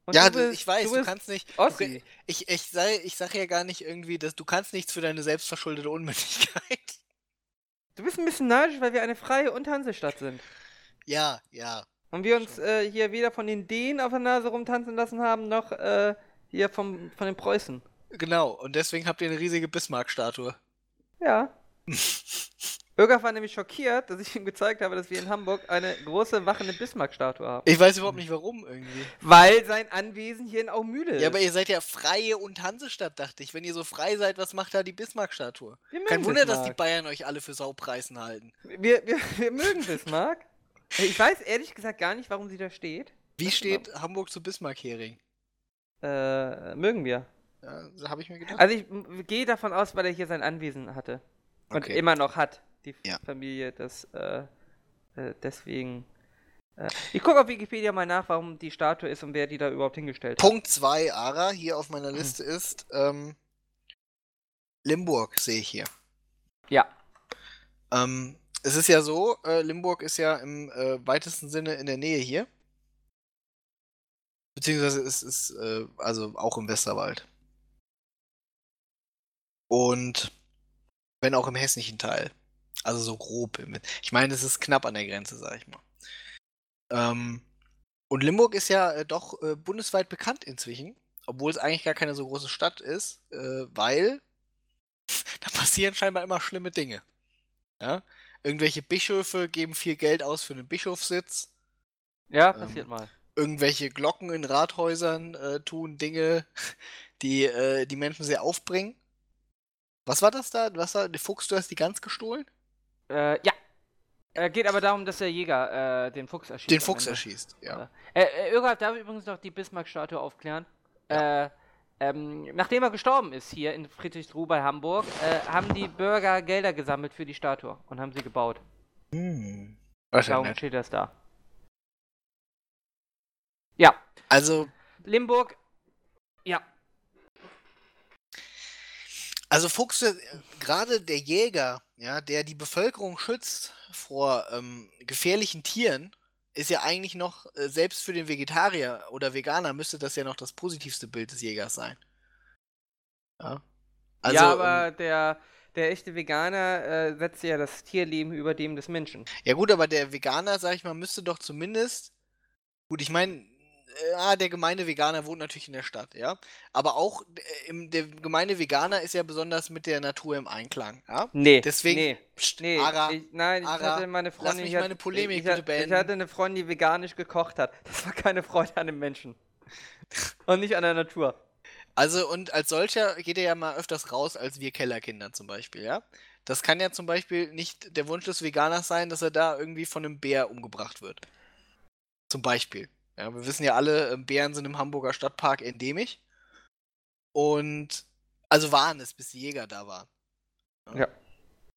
Und ja, du du, bist- ich weiß, du, bist kannst nicht. Du, Ossi. ich, ich, sei, ich sag ja gar nicht irgendwie, dass du kannst nichts für deine selbstverschuldete Unmündigkeit. Du bist ein bisschen neidisch, weil wir eine freie und Hansestadt sind. Ja, ja. Und wir uns äh, hier weder von den Dänen auf der Nase rumtanzen lassen haben, noch äh, hier vom, von den Preußen. Genau. Und deswegen habt ihr eine riesige Bismarck-Statue. Ja. Irgaf war nämlich schockiert, dass ich ihm gezeigt habe, dass wir in Hamburg eine große wachende Bismarck-Statue haben. Ich weiß überhaupt nicht warum irgendwie. Weil sein Anwesen hier in Aumühle ist. Ja, aber ihr seid ja freie und Hansestadt, dachte ich. Wenn ihr so frei seid, was macht da die Bismarck-Statue? Kein Wunder, dass die Bismarck. Bayern euch alle für Saupreisen halten. Wir, wir, wir mögen Bismarck. Ich weiß ehrlich gesagt gar nicht, warum sie da steht. Wie steht Hamburg zu Bismarck-Hering? Äh, mögen wir. Ja, so habe ich mir gedacht. Also ich gehe davon aus, weil er hier sein Anwesen hatte. Und Okay. immer noch hat, die Ja. Familie. Das, äh, äh, deswegen. Äh, ich gucke auf Wikipedia mal nach, warum die Statue ist und wer die da überhaupt hingestellt hat. Punkt 2, Ara, hier auf meiner Liste ist ähm, Limburg, sehe ich hier. Ja. Ähm, es ist ja so, äh, Limburg ist ja im äh, weitesten Sinne in der Nähe hier. Beziehungsweise es ist äh, also auch im Westerwald. Und wenn auch im hessischen Teil. Also so grob. Ich meine, es ist knapp an der Grenze, sag ich mal. Ähm, und Limburg ist ja äh, doch äh, bundesweit bekannt inzwischen, obwohl es eigentlich gar keine so große Stadt ist, äh, weil da passieren scheinbar immer schlimme Dinge. Ja? Irgendwelche Bischöfe geben viel Geld aus für einen Bischofssitz. Ja, Ähm, passiert mal. Irgendwelche Glocken in Rathäusern äh, tun Dinge, die äh, die Menschen sehr aufbringen. Was war das da? Was war, der Fuchs, du hast die Gans gestohlen? Äh, ja. Äh, geht aber darum, dass der Jäger äh, den Fuchs erschießt. Den Fuchs erschießt, ja. Äh, äh, Irgard darf übrigens noch die Bismarck-Statue aufklären. Äh, ähm, nachdem er gestorben ist hier in Friedrichsruh bei Hamburg, äh, haben die Bürger Gelder gesammelt für die Statue und haben sie gebaut. Hm. Ja Darum nett. steht das da. Ja, Also, Limburg. Ja, Also Fuchs, äh, gerade der Jäger, ja, der die Bevölkerung schützt vor ähm, gefährlichen Tieren, ist ja eigentlich noch, äh, selbst für den Vegetarier oder Veganer müsste das ja noch das positivste Bild des Jägers sein. Ja, also, ja ähm, aber der, der echte Veganer äh, setzt ja das Tierleben über dem des Menschen. ja gut, aber der Veganer, sag ich mal, müsste doch zumindest, gut, ich meine, ah, der gemeine Veganer wohnt natürlich in der Stadt, ja, aber auch äh, im, der gemeine Veganer ist ja besonders mit der Natur im Einklang, ja. Nee, Deswegen, nee, Psst, nee. Ara, ich, nein, ich Ara, hatte meine Freundin, mich die hat- meine Polemik ich, bitte beenden. Ich hatte eine Freundin, die veganisch gekocht hat. Das war keine Freude an dem Menschen. Und nicht an der Natur. Also und als solcher geht er ja mal öfters raus als wir Kellerkinder zum Beispiel, ja? Das kann ja zum Beispiel nicht der Wunsch des Veganers sein, dass er da irgendwie von einem Bär umgebracht wird. Zum Beispiel. Ja, wir wissen ja alle, ähm, Bären sind im Hamburger Stadtpark endemisch. Und also waren es, bis die Jäger da waren. Ja.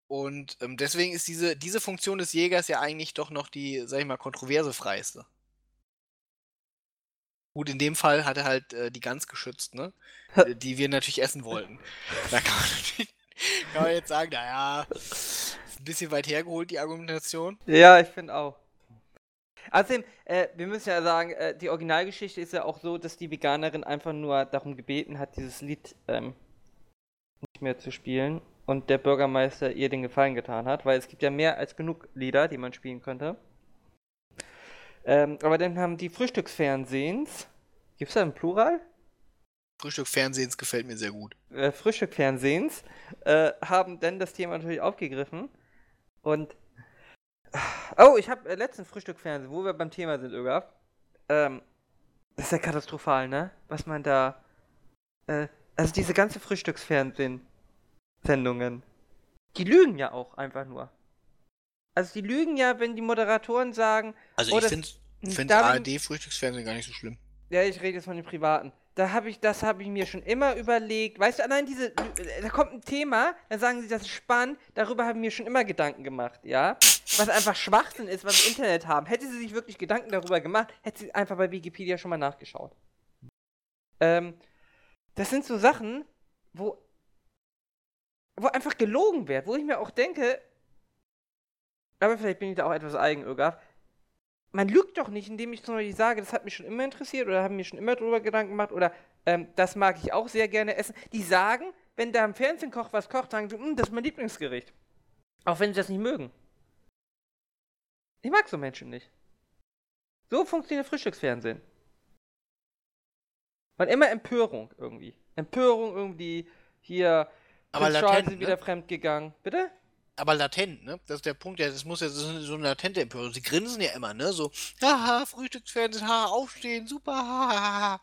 Und ähm, deswegen ist diese, diese Funktion des Jägers ja eigentlich doch noch die, sag ich mal, kontroversefreiste. Gut, in dem Fall hat er halt äh, die Gans geschützt, ne? Äh, die wir natürlich essen wollten. Da kann man natürlich kann man jetzt sagen, naja, ist ein bisschen weit hergeholt, die Argumentation. Ja, ich finde auch. Außerdem, äh, wir müssen ja sagen, äh, die Originalgeschichte ist ja auch so, dass die Veganerin einfach nur darum gebeten hat, dieses Lied ähm, nicht mehr zu spielen und der Bürgermeister ihr den Gefallen getan hat, weil es gibt ja mehr als genug Lieder, die man spielen könnte. Ähm, aber dann haben die Frühstücksfernsehens, gibt es da einen Plural? Frühstück Fernsehens gefällt mir sehr gut. äh, Frühstückfernsehens äh, haben dann das Thema natürlich aufgegriffen und oh, ich habe äh, letzten Frühstückfernsehen, wo wir beim Thema sind, Ögaf. Ähm, das ist ja katastrophal, ne? Was man da äh, also diese ganze Frühstücksfernsehen Sendungen, die lügen ja auch einfach nur. Also die lügen ja, wenn die Moderatoren sagen, Also Oh, ich das- finde find Darf ich- ARD Frühstücksfernsehen gar nicht so schlimm. Ja, ich rede jetzt von den privaten. Da habe ich, das habe ich mir schon immer überlegt. Weißt du, allein diese, da kommt ein Thema, dann sagen sie, das ist spannend, darüber haben wir schon immer Gedanken gemacht, ja? Was einfach Schwachsinn ist, was wir im Internet haben. Hätte sie sich wirklich Gedanken darüber gemacht, hätte sie einfach bei Wikipedia schon mal nachgeschaut. Ähm, das sind so Sachen, wo, wo einfach gelogen wird, wo ich mir auch denke, aber vielleicht bin ich da auch etwas eigenöger, man lügt doch nicht, indem ich zum Beispiel sage, das hat mich schon immer interessiert oder haben mir schon immer darüber Gedanken gemacht oder ähm, das mag ich auch sehr gerne essen. Die sagen, wenn da im Fernsehkoch was kocht, sagen sie, hm, das ist mein Lieblingsgericht. Auch wenn sie das nicht mögen. Ich mag so Menschen nicht. So funktioniert Frühstücksfernsehen. Und immer Empörung irgendwie. Empörung irgendwie hier. Aber latent, sind wieder ne? fremd gegangen. Bitte? Aber latent, ne? Das ist der Punkt, ja, das muss ja so eine, so eine latente Empörung. Sie grinsen ja immer, ne? So, haha, Frühstücksfernsehen, haha, aufstehen, super, haha.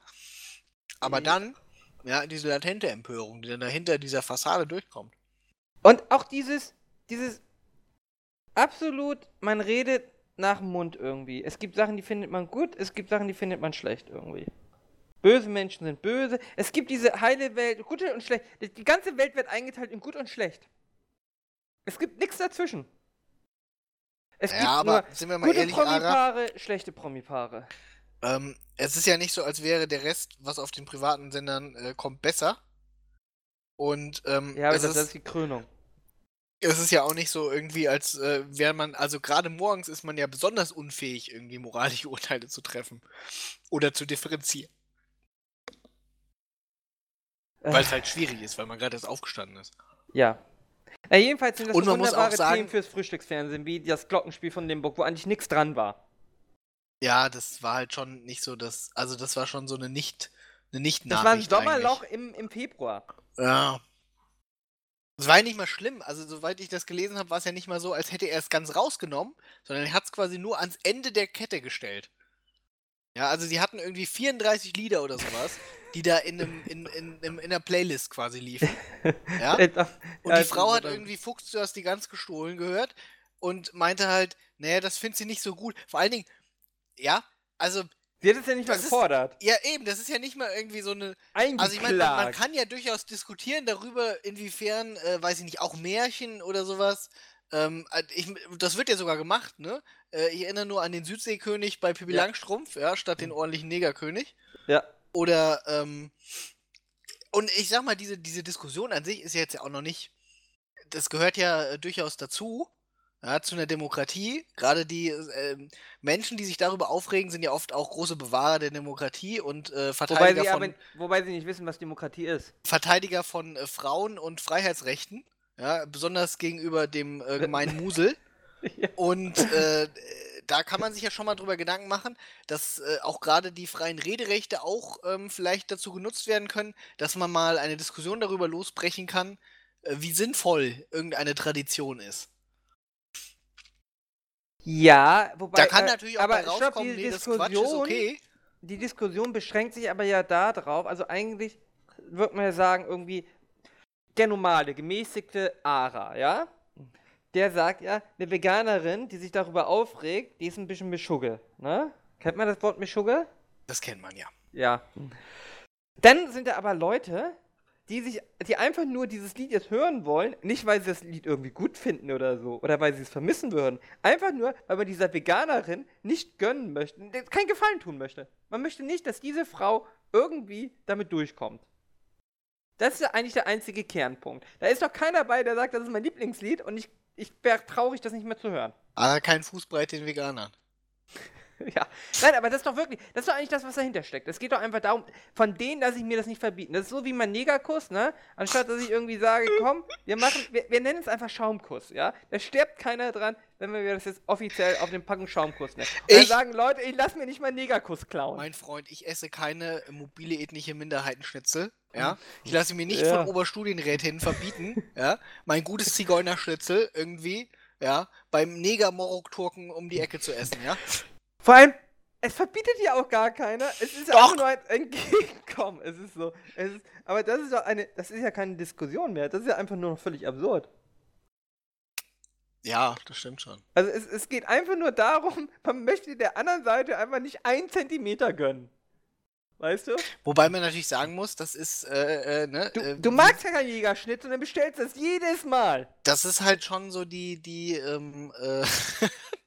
Aber Mhm. dann, ja, diese latente Empörung, die dann dahinter dieser Fassade durchkommt. Und auch dieses, dieses absolut, man redet nach dem Mund irgendwie. Es gibt Sachen, die findet man gut, es gibt Sachen, die findet man schlecht irgendwie. Böse Menschen sind böse. Es gibt diese heile Welt, gute und schlecht. Die ganze Welt wird eingeteilt in gut und schlecht. Es gibt nichts dazwischen. Es Ja, gibt aber nur sind wir mal gute ehrlich, Ara, Promi-Paare, schlechte Promi-Paare. ähm, es ist ja nicht so, als wäre der Rest, was auf den privaten Sendern äh, kommt, besser. Und ähm, Ja, aber es, das, ist, das ist die Krönung. es ist ja auch nicht so irgendwie, als äh, wäre man, also gerade morgens ist man ja besonders unfähig, irgendwie moralische Urteile zu treffen. Oder zu differenzieren. Äh, Weil es halt schwierig ist, weil man gerade erst aufgestanden ist. Ja. Na, jedenfalls sind das Und so wunderbare sagen- Themen fürs Frühstücksfernsehen, wie das Glockenspiel von Limburg, wo eigentlich nichts dran war. Ja, das war halt schon nicht so, dass, also das war schon so eine nicht, eine nicht Das war ein Sommerloch im, im Februar. Ja. Es war ja nicht mal schlimm. Also, soweit ich das gelesen habe, war es ja nicht mal so, als hätte er es ganz rausgenommen, sondern er hat es quasi nur ans Ende der Kette gestellt. Ja, also sie hatten irgendwie 34 Lieder oder sowas, die da in, einem, in, in, in, in einer Playlist quasi liefen. Ja? Und die Frau hat irgendwie Fuchs, du hast die ganz gestohlen gehört und meinte halt, naja, das findet sie nicht so gut. Vor allen Dingen, ja, also, Sie hat es ja nicht mal Das ist- gefordert. ja eben, das ist ja nicht mal irgendwie so eine, also ich meine, man, man kann ja durchaus diskutieren darüber, inwiefern, äh, weiß ich nicht, auch Märchen oder sowas. Ähm, äh, ich, das wird ja sogar gemacht, ne? Äh, ich erinnere nur an den Südseekönig bei Pippi Ja. Langstrumpf, ja, statt den ordentlichen Negerkönig. Ja. Oder, ähm, und ich sag mal, diese, diese Diskussion an sich ist ja jetzt ja auch noch nicht, das gehört ja äh, durchaus dazu, ja, zu einer Demokratie. Gerade die ähm, Menschen, die sich darüber aufregen, sind ja oft auch große Bewahrer der Demokratie und äh, Wobei Verteidiger sie, von aber, wobei sie nicht wissen, was Demokratie ist. Verteidiger von äh, Frauen und Freiheitsrechten, ja, besonders gegenüber dem äh, gemeinen Musel. Ja. Und äh, da kann man sich ja schon mal drüber Gedanken machen, dass äh, auch gerade die freien Rederechte auch ähm, vielleicht dazu genutzt werden können, dass man mal eine Diskussion darüber losbrechen kann, äh, wie sinnvoll irgendeine Tradition ist. Ja, wobei. da kann äh, natürlich auch aber mal stopp, rauskommen, die nee, das Quatsch ist Diskussion, okay. die Diskussion beschränkt sich aber ja darauf, also eigentlich würde man ja sagen, irgendwie der normale, gemäßigte Ara, ja? Der sagt ja, eine Veganerin, die sich darüber aufregt, die ist ein bisschen Mischugge, ne? Kennt man das Wort Mischugge? Das kennt man ja. Ja. Dann sind da aber Leute, die sich, die einfach nur dieses Lied jetzt hören wollen, nicht weil sie das Lied irgendwie gut finden oder so, oder weil sie es vermissen würden. Einfach nur, weil man dieser Veganerin nicht gönnen möchte, keinen Gefallen tun möchte. Man möchte nicht, dass diese Frau irgendwie damit durchkommt. Das ist ja eigentlich der einzige Kernpunkt. Da ist doch keiner bei, der sagt, das ist mein Lieblingslied und ich, ich wäre traurig, das nicht mehr zu hören. Aber kein Fußbreit den Veganern. Ja, nein, aber das ist doch wirklich, das ist doch eigentlich das, was dahinter steckt. Es geht doch einfach darum, von denen lasse ich mir das nicht verbieten. Das ist so wie mein Negerkuss, ne? Anstatt dass ich irgendwie sage, komm, wir machen, wir, wir nennen es einfach Schaumkuss, ja? Da stirbt keiner dran, wenn wir das jetzt offiziell auf den Packung Schaumkuss nennen. Und Ich- sagen Leute, ich lass mir nicht meinen Negerkuss klauen. Mein Freund, ich esse keine mobile ethnische Minderheitenschnitzel. Ja, ich lasse mir nicht Ja. von Oberstudienrätinnen verbieten, ja, mein gutes Zigeunerschnitzel irgendwie, ja, beim Neger-Morok-Turken um die Ecke zu essen, ja. Vor allem, es verbietet ja auch gar keiner. Es ist ja einfach nur ein Entgegenkommen. Es ist so. Es ist, aber das ist doch eine, das ist ja keine Diskussion mehr. Das ist ja einfach nur noch völlig absurd. Ja, das stimmt schon. Also es, es geht einfach nur darum, man möchte der anderen Seite einfach nicht einen Zentimeter gönnen. weißt du? Wobei man natürlich sagen muss, das ist, äh, äh, ne? Du, äh, du magst ja keinen Jägerschnitzel und dann bestellst du das jedes Mal. Das ist halt schon so die, die, ähm, äh,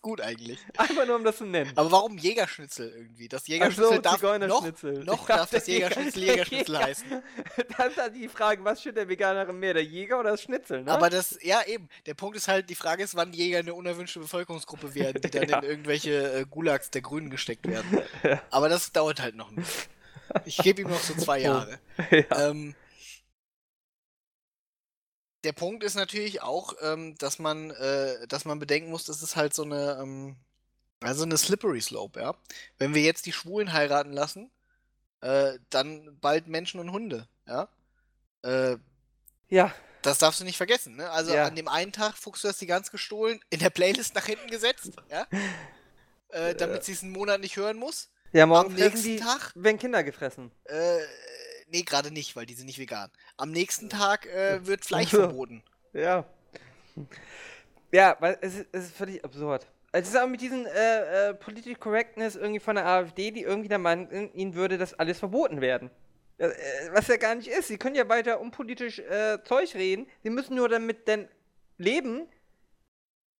ist gut eigentlich. Einfach nur, um das zu nennen. Aber warum Jägerschnitzel irgendwie? Das Jägerschnitzel so, darf noch, noch darf das Jägerschnitzel Jäger- Jägerschnitzel Jäger- heißen. Dann ist halt die Frage, was steht der Veganerin mehr, der Jäger oder das Schnitzel, ne? Aber das, ja eben, der Punkt ist halt, die Frage ist, wann Jäger eine unerwünschte Bevölkerungsgruppe werden, die dann Ja. in irgendwelche äh, Gulags der Grünen gesteckt werden. Ja. Aber das dauert halt noch ein bisschen. Ich gebe ihm noch so zwei Jahre. ja. Ähm, der Punkt ist natürlich auch, ähm, dass man, äh, dass man bedenken muss, das ist halt so eine, ähm, also eine slippery slope, ja. Wenn wir jetzt die Schwulen heiraten lassen, äh, dann bald Menschen und Hunde, ja. Äh, ja, das darfst du nicht vergessen, ne? Also Ja. an dem einen Tag Fuchs, du hast die ganz gestohlen, in der Playlist nach hinten gesetzt, ja. Äh, damit sie es einen Monat nicht hören muss. ja, morgen Am nächsten die, Tag? werden Kinder gefressen. Äh, nee, gerade nicht, weil die sind nicht vegan. Am nächsten Tag äh, wird Fleisch Ach so. verboten. Ja. Ja, weil es ist, es ist völlig absurd. Es ist auch mit diesen äh, äh, Political Correctness irgendwie von der AfD, die irgendwie der Meinung ihnen würde das alles verboten werden. Äh, äh, was ja gar nicht ist. Sie können ja weiter unpolitisch äh, Zeug reden. Sie müssen nur damit denn leben.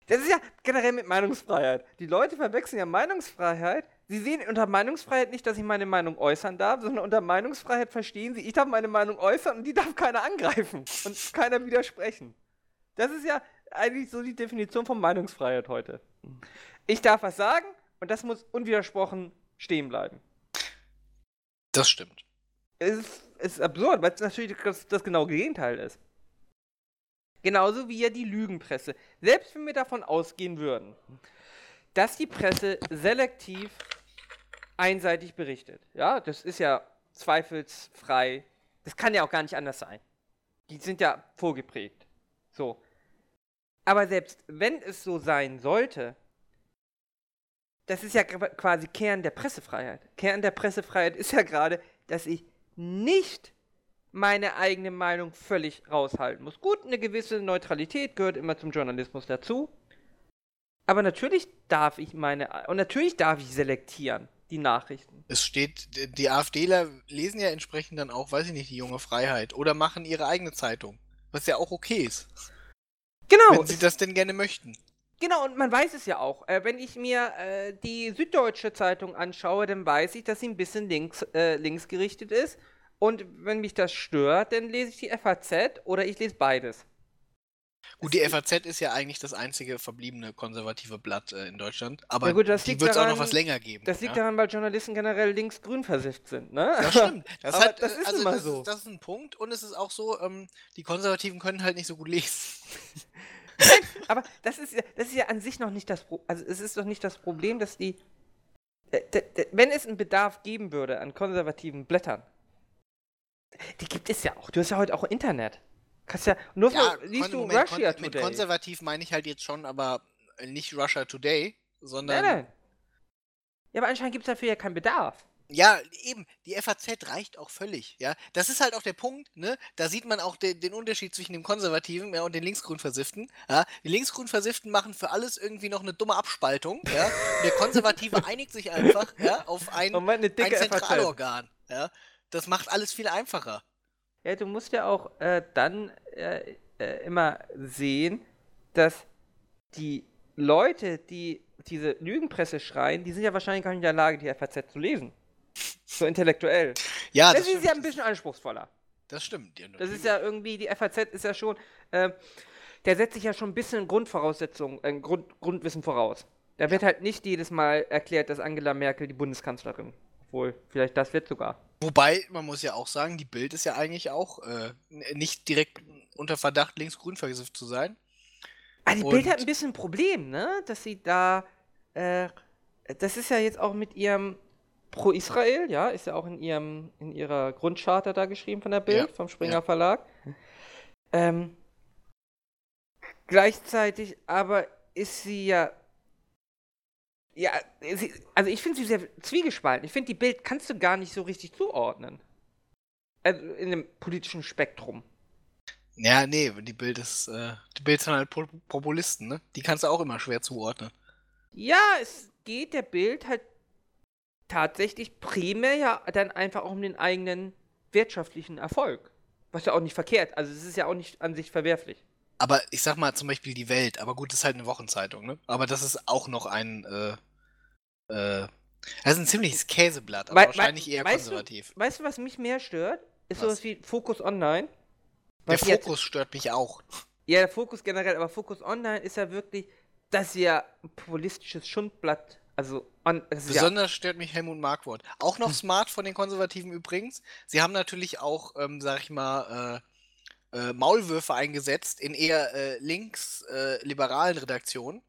Das ist ja generell mit Meinungsfreiheit. Die Leute verwechseln ja Meinungsfreiheit. Sie sehen unter Meinungsfreiheit nicht, dass ich meine Meinung äußern darf, sondern unter Meinungsfreiheit verstehen sie, ich darf meine Meinung äußern und die darf keiner angreifen und keiner widersprechen. Das ist ja eigentlich so die Definition von Meinungsfreiheit heute. Ich darf was sagen und das muss unwidersprochen stehen bleiben. Das stimmt. Es ist, es ist absurd, weil es natürlich das, das genaue Gegenteil ist. Genauso wie ja die Lügenpresse. Selbst wenn wir davon ausgehen würden, dass die Presse selektiv einseitig berichtet. Ja, das ist ja zweifelsfrei. Das kann ja auch gar nicht anders sein. Die sind ja vorgeprägt. So. Aber selbst wenn es so sein sollte, das ist ja quasi Kern der Pressefreiheit. Kern der Pressefreiheit ist ja gerade, dass ich nicht meine eigene Meinung völlig raushalten muss. Gut, eine gewisse Neutralität gehört immer zum Journalismus dazu. Aber natürlich darf ich meine, und natürlich darf ich selektieren, die Nachrichten. Es steht, die AfDler lesen ja entsprechend dann auch, weiß ich nicht, die junge Freiheit oder machen ihre eigene Zeitung. Was ja auch okay ist, Genau, wenn sie das denn gerne möchten. Genau, und man weiß es ja auch. Äh, wenn ich mir äh, die Süddeutsche Zeitung anschaue, dann weiß ich, dass sie ein bisschen links, äh, linksgerichtet ist. Und wenn mich das stört, dann lese ich die FAZ oder ich lese beides. Gut, die FAZ ist ja eigentlich das einzige verbliebene konservative Blatt äh, in Deutschland, aber Ja gut, das die liegt wird es auch noch was länger geben. Das liegt ja? daran, weil Journalisten generell links-grün versifft sind, ne? Das stimmt. Das, Aber hat, das ist also das, so. Das ist ein Punkt und es ist auch so, ähm, die Konservativen können halt nicht so gut lesen. Aber das ist, ja- das ist ja an sich noch nicht das Problem. Also es ist doch nicht das Problem, dass die. äh, Wenn es einen Bedarf geben würde an konservativen Blättern, die gibt es ja auch. Du hast ja heute auch Internet. Kannst ja. Nur Ja, für, liest du Moment, Russia kon mit Today. konservativ meine ich halt jetzt schon, aber nicht Russia Today, sondern Nein, nein. Ja, aber anscheinend gibt es dafür ja keinen Bedarf. Ja, eben, die FAZ reicht auch völlig, ja. Das ist halt auch der Punkt, ne? Da sieht man auch den, den Unterschied zwischen dem Konservativen ja, und den Linksgrün-Versifften. Ja? Die Linksgrün-Versifften machen für alles irgendwie noch eine dumme Abspaltung, ja. Der Konservative einigt sich einfach, ja, auf ein, ein dicke FAZ. Zentralorgan, ja. Das macht alles viel einfacher. Ja, du musst ja auch äh, dann äh, äh, immer sehen, dass die Leute, die diese Lügenpresse schreien, die sind ja wahrscheinlich gar nicht in der Lage, die FAZ zu lesen. So intellektuell. Ja, das, das, ist ja ein bisschen anspruchsvoller. das stimmt. Ja, Das ist ja irgendwie, die FAZ ist ja schon, äh, der setzt sich ja schon ein bisschen Grundvoraussetzungen, äh, Grund, Grundwissen voraus. Da wird halt nicht jedes Mal erklärt, dass Angela Merkel die Bundeskanzlerin. Obwohl, vielleicht das wird sogar. Wobei, man muss ja auch sagen, die Bild ist ja eigentlich auch äh, nicht direkt unter Verdacht, linksgrün versifft zu sein. Ah, die Bild Und- hat ein bisschen ein Problem, ne? Dass sie da, äh, das ist ja jetzt auch mit ihrem Pro-Israel, ja, ist ja auch in ihrem, in ihrer Grundcharta da geschrieben von der Bild, Ja, vom Springer ja. Verlag. Ähm, gleichzeitig aber ist sie ja, ja, sie, also ich finde sie sehr zwiegespalten. Ich finde, die Bild kannst du gar nicht so richtig zuordnen. Also in dem politischen Spektrum. Ja, nee, die Bild ist, äh, die Bild sind halt Pop Populisten, ne? Die kannst du auch immer schwer zuordnen. Ja, es geht der Bild halt tatsächlich primär ja dann einfach auch um den eigenen wirtschaftlichen Erfolg. Was ja auch nicht verkehrt. Also es ist ja auch nicht an sich verwerflich. Aber ich sag mal zum Beispiel die Welt, aber gut, das ist halt eine Wochenzeitung, ne? Aber das ist auch noch ein, äh, äh, das ist ein ziemliches Käseblatt, aber Wei- wahrscheinlich eher weißt du- konservativ. Weißt du, was mich mehr stört? Ist Was? sowas wie Focus Online. Der Fokus stört mich auch. Ja, der Fokus generell, aber Fokus Online ist ja wirklich, das ist ja ein populistisches Schundblatt. Also, on, ist ja, Besonders stört mich Helmut Markwort. Auch noch smart von den Konservativen übrigens. Sie haben natürlich auch, ähm, sag ich mal, äh, äh, Maulwürfe eingesetzt in eher äh, links-liberalen Redaktionen.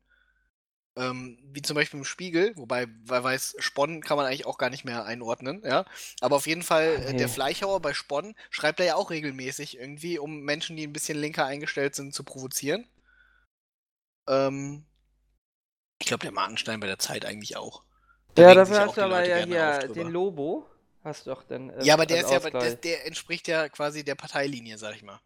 Ähm, wie zum Beispiel im Spiegel, wobei, wer weiß, Sponn kann man eigentlich auch gar nicht mehr einordnen, ja. Aber auf jeden Fall, Ah, äh, der Fleischhauer bei Sponn schreibt er ja auch regelmäßig irgendwie, um Menschen, die ein bisschen linker eingestellt sind, zu provozieren. Ähm, ich glaube, der Martenstein bei der Zeit eigentlich auch. Da ja, dafür hast du aber ja hier den Lobo. Hast du doch dann. äh, Ja, aber der ja, der, der entspricht ja quasi der Parteilinie, sag ich mal.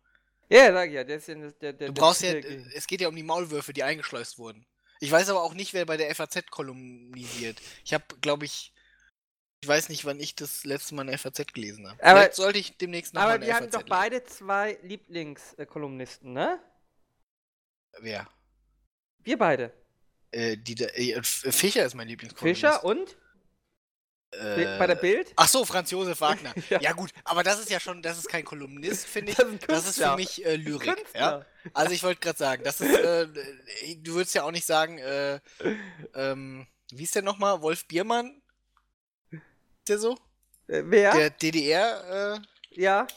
Ja, sag ich ja, der ist ja der, der, Du brauchst ja, es geht ja um die Maulwürfe, die eingeschleust wurden. Ich weiß aber auch nicht, wer bei der FAZ kolumnisiert. Ich habe, glaube ich, ich weiß nicht, wann ich das letzte Mal eine FAZ gelesen habe. Aber- Vielleicht sollte ich demnächst noch mal Aber wir haben doch lesen. beide zwei Lieblingskolumnisten, ne? Wer? Wir beide. Äh, die, äh, Fischer ist mein Lieblingskolumnist. Fischer und? Äh, bei der Bild? Ach so, Franz Josef Wagner. Ja. ja. gut, aber das ist ja schon, das ist kein Kolumnist, finde ich. Das ist Das ist für mich äh, Lyrik. Ja? Also ich wollte gerade sagen, das ist, äh, du würdest ja auch nicht sagen, äh, ähm, wie ist der nochmal? Wolf Biermann? Ist der so? Äh, wer? Der DDR, äh, Ja?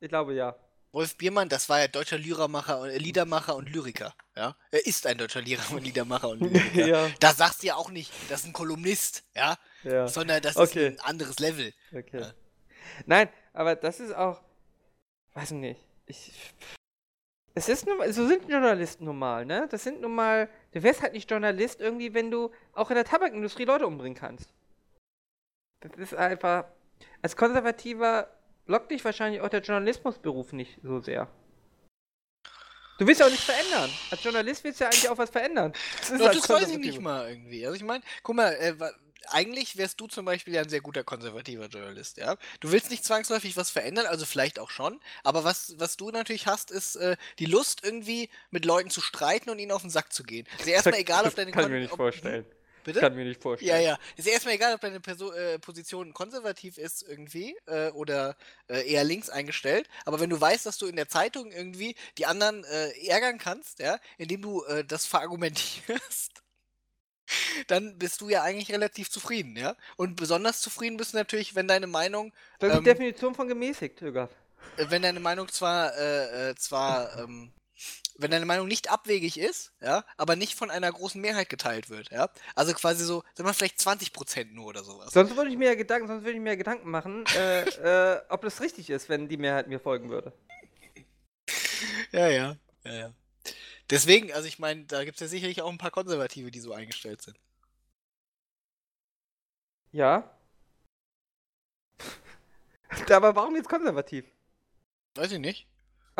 Ich glaube ja. Wolf Biermann, das war ja deutscher Liedermacher, und- äh, Liedermacher und Lyriker. Ja? Er ist ein deutscher Lieder- und Liedermacher und Lyriker. ja. Da sagst du ja auch nicht, das ist ein Kolumnist, ja, Ja. sondern das Okay. ist ein anderes Level. Okay. Ja. Nein, aber das ist auch. Weiß nicht. Ich. Es ist nun, so sind Journalisten normal, ne? Das sind nun mal. Du wärst halt nicht Journalist irgendwie, wenn du auch in der Tabakindustrie Leute umbringen kannst. Das ist einfach. Als Konservativer lockt dich wahrscheinlich auch der Journalismusberuf nicht so sehr. Du willst ja auch nichts verändern. Als Journalist willst du ja eigentlich auch was verändern. Das, ist Doch, als das weiß ich nicht mal irgendwie. Also ich meine, guck mal, äh, eigentlich wärst du zum Beispiel ja ein sehr guter konservativer Journalist, ja. Du willst nicht zwangsläufig was verändern, also vielleicht auch schon, aber was, was du natürlich hast, ist äh, die Lust irgendwie mit Leuten zu streiten und ihnen auf den Sack zu gehen. Ist ja erstmal egal, ob deine Kann ich mir nicht ob- Bitte? Kann mir nicht vorstellen. Ja, ja. Ist ja erstmal egal, ob deine Perso äh, Position konservativ ist irgendwie äh, oder äh, eher links eingestellt. Aber wenn du weißt, dass du in der Zeitung irgendwie die anderen äh, ärgern kannst, ja, indem du äh, das verargumentierst, dann bist du ja eigentlich relativ zufrieden, ja. Und besonders zufrieden bist du natürlich, wenn deine Meinung, Das ist Ähm, die Definition von gemäßigt, Ögaf. äh, wenn deine Meinung zwar, zwar, ähm, wenn deine Meinung nicht abwegig ist, ja, aber nicht von einer großen Mehrheit geteilt wird, ja. Also quasi so, sag mal, vielleicht 20% nur oder sowas. Sonst würde ich mir ja Gedanken, sonst würde ich mir ja Gedanken machen, äh, äh, ob das richtig ist, wenn die Mehrheit mir folgen würde. Ja, ja. ja, ja. Deswegen, also ich meine, da gibt es ja sicherlich auch ein paar Konservative, die so eingestellt sind. Ja. Aber warum jetzt konservativ? Weiß ich nicht.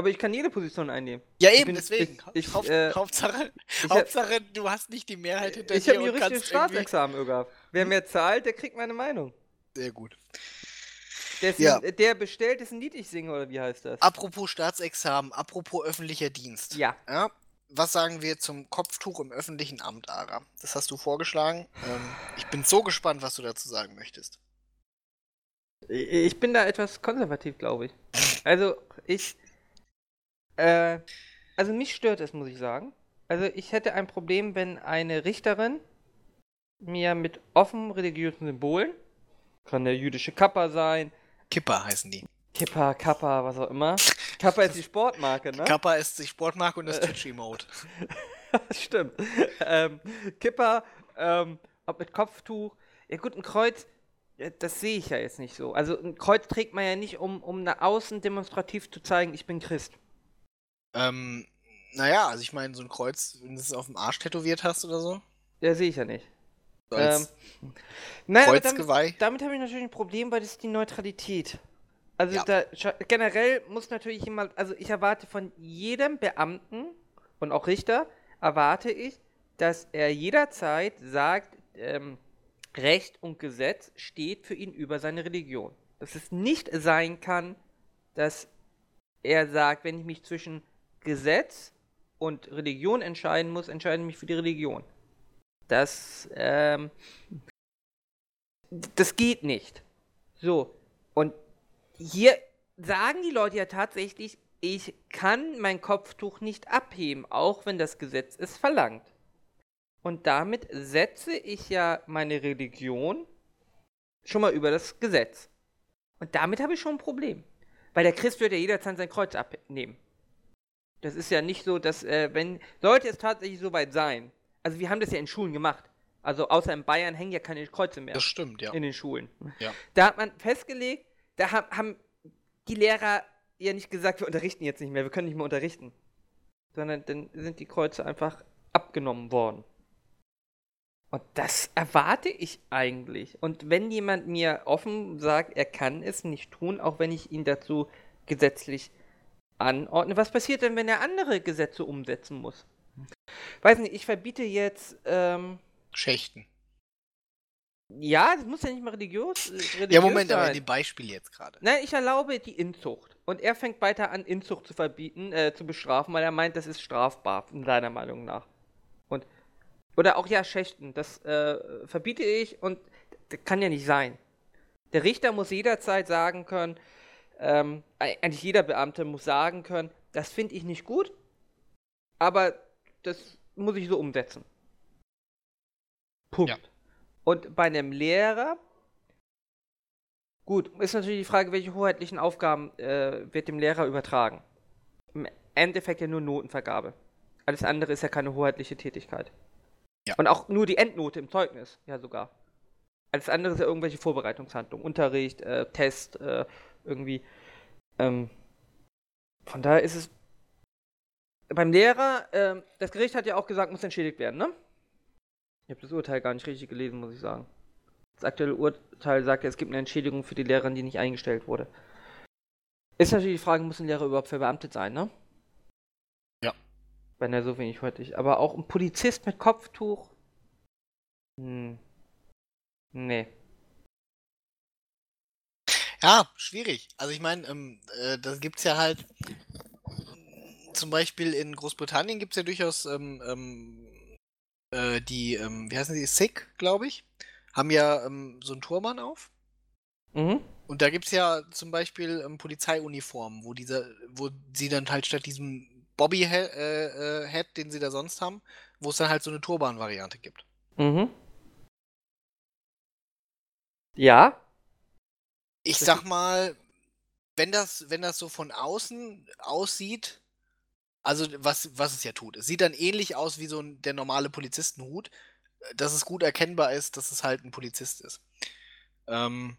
Aber ich kann jede Position einnehmen. Ja, Ich eben, bin- deswegen. ich- ich, Haupt, äh, Hauptsache, Ich Hauptsache, du hast nicht die Mehrheit hinter ich dir hab und juristisches kannst irgendwie... Staatsexamen, Ögaf. Wer mehr zahlt, der kriegt meine Meinung. Sehr gut. Der, ist Ja. der bestellt ist ein Lied, ich singe, oder wie heißt das? Apropos Staatsexamen, apropos öffentlicher Dienst. Ja. Ja, was sagen wir zum Kopftuch im öffentlichen Amt, Ara? Das hast du vorgeschlagen. Ähm, ich bin so gespannt, was du dazu sagen möchtest. Ich ich bin da etwas konservativ, glaube ich. Also, ich. Äh, also, mich stört es, muss ich sagen. Also, ich hätte ein Problem, wenn eine Richterin mir mit offen religiösen Symbolen, kann der jüdische Kappa sein, Kippa heißen die. Kippa, Kappa, was auch immer. Kappa ist die Sportmarke, ne? Kappa ist die Sportmarke und das Twitch-Emote. Stimmt. ähm, Kippa, ähm, ob mit Kopftuch. Ja gut, ein Kreuz, das sehe ich ja jetzt nicht so. Also ein Kreuz trägt man ja nicht, um, um nach außen demonstrativ zu zeigen, ich bin Christ. Ähm, naja, also ich meine, so ein Kreuz, wenn du es auf dem Arsch tätowiert hast oder so. Ja, sehe ich ja nicht. so als Nein, aber damit, Kreuzgeweih. damit habe ich natürlich ein Problem, weil das ist die Neutralität. Also Ja. da, generell muss natürlich jemand, also ich erwarte von jedem Beamten und auch Richter, erwarte ich, dass er jederzeit sagt, ähm, Recht und Gesetz steht für ihn über seine Religion. Dass es nicht sein kann, dass er sagt, wenn ich mich zwischen Gesetz und Religion entscheiden muss, entscheide ich mich für die Religion. Das, ähm, das geht nicht. So. Und hier sagen die Leute ja tatsächlich, ich kann mein Kopftuch nicht abheben, auch wenn das Gesetz es verlangt. Und damit setze ich ja meine Religion schon mal über das Gesetz. Und damit habe ich schon ein Problem. Weil der Christ wird ja jederzeit sein Kreuz abnehmen. Das ist ja nicht so, dass, äh, wenn, sollte es tatsächlich so weit sein, also wir haben das ja in Schulen gemacht. Also außer in Bayern hängen ja keine Kreuze mehr. Das stimmt, ja. In den Schulen. Ja. Da hat man festgelegt, da haben die Lehrer ja nicht gesagt, wir unterrichten jetzt nicht mehr, wir können nicht mehr unterrichten. Sondern dann sind die Kreuze einfach abgenommen worden. Und das erwarte ich eigentlich. Und wenn jemand mir offen sagt, er kann es nicht tun, auch wenn ich ihn dazu gesetzlich anordne, was passiert denn, wenn er andere Gesetze umsetzen muss? Weiß nicht, ich verbiete jetzt. Ähm, Schächten. Ja, das muss ja nicht mal religiös, religiös Ja, Moment, sein. aber in dem Beispiel jetzt gerade. Nein, ich erlaube die Inzucht. Und er fängt weiter an, Inzucht zu verbieten, äh, zu bestrafen, weil er meint, das ist strafbar, seiner Meinung nach. Und. Oder auch ja, Schächten. Das äh, verbiete ich und das kann ja nicht sein. Der Richter muss jederzeit sagen können, ähm, eigentlich jeder Beamte muss sagen können, das finde ich nicht gut, aber das muss ich so umsetzen. Punkt. Ja. Und bei einem Lehrer, gut, ist natürlich die Frage, welche hoheitlichen Aufgaben äh, wird dem Lehrer übertragen. Im Endeffekt ja nur Notenvergabe. Alles andere ist ja keine hoheitliche Tätigkeit. Ja. Und auch nur die Endnote im Zeugnis, ja sogar. Alles andere ist ja irgendwelche Vorbereitungshandlungen, Unterricht, äh, Test, äh, irgendwie. Ähm, von daher ist es beim Lehrer, ähm, das Gericht hat ja auch gesagt, muss entschädigt werden, ne? Ich habe das Urteil gar nicht richtig gelesen, muss ich sagen. Das aktuelle Urteil sagt ja, es gibt eine Entschädigung für die Lehrerin, die nicht eingestellt wurde. Ist natürlich die Frage, muss ein Lehrer überhaupt verbeamtet sein, ne? Ja. Wenn er so wenig heutig. Aber auch ein Polizist mit Kopftuch? Hm. Nee. Ja, schwierig. Also ich meine, ähm, äh, das gibt's ja halt. Zum Beispiel in Großbritannien gibt's ja durchaus ähm, ähm, äh, die, ähm, wie heißen die, Sikh, glaube ich, haben ja ähm, so einen Turban auf. Mhm. Und da gibt's ja zum Beispiel ähm, Polizeiuniformen, wo diese, wo sie dann halt statt diesem Bobby-Head, äh, äh, Head, den sie da sonst haben, wo es dann halt so eine Turban-Variante gibt. Mhm. Ja. Ich sag mal, wenn das, wenn das so von außen aussieht, also was, was es ja tut, es sieht dann ähnlich aus wie so ein, der normale Polizistenhut, dass es gut erkennbar ist, dass es halt ein Polizist ist. Ähm,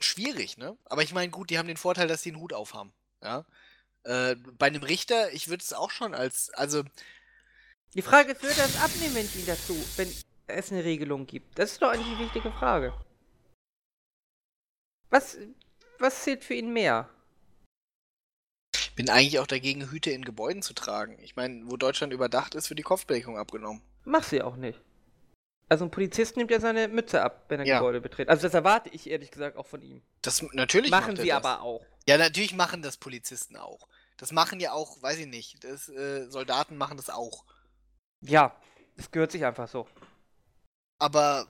schwierig, ne? Aber ich meine, gut, die haben den Vorteil, dass sie einen Hut aufhaben. Ja. Äh, bei einem Richter, ich würde es auch schon als, also Die Frage ist, würde er es abnehmen, wenn ich ihn dazu, wenn es eine Regelung gibt? Das ist doch eigentlich die wichtige Frage. Was, was zählt für ihn mehr? bin eigentlich auch dagegen, Hüte in Gebäuden zu tragen. Ich meine, wo Deutschland überdacht ist, wird die Kopfbedeckung abgenommen. Mach sie auch nicht. Also ein Polizist nimmt ja seine Mütze ab, wenn er Ja. Gebäude betritt. Also das erwarte ich ehrlich gesagt auch von ihm. Das natürlich Machen sie das. aber auch. Ja, natürlich machen das Polizisten auch. Das machen ja auch, weiß ich nicht, das, äh, Soldaten machen das auch. Ja, das gehört sich einfach so. Aber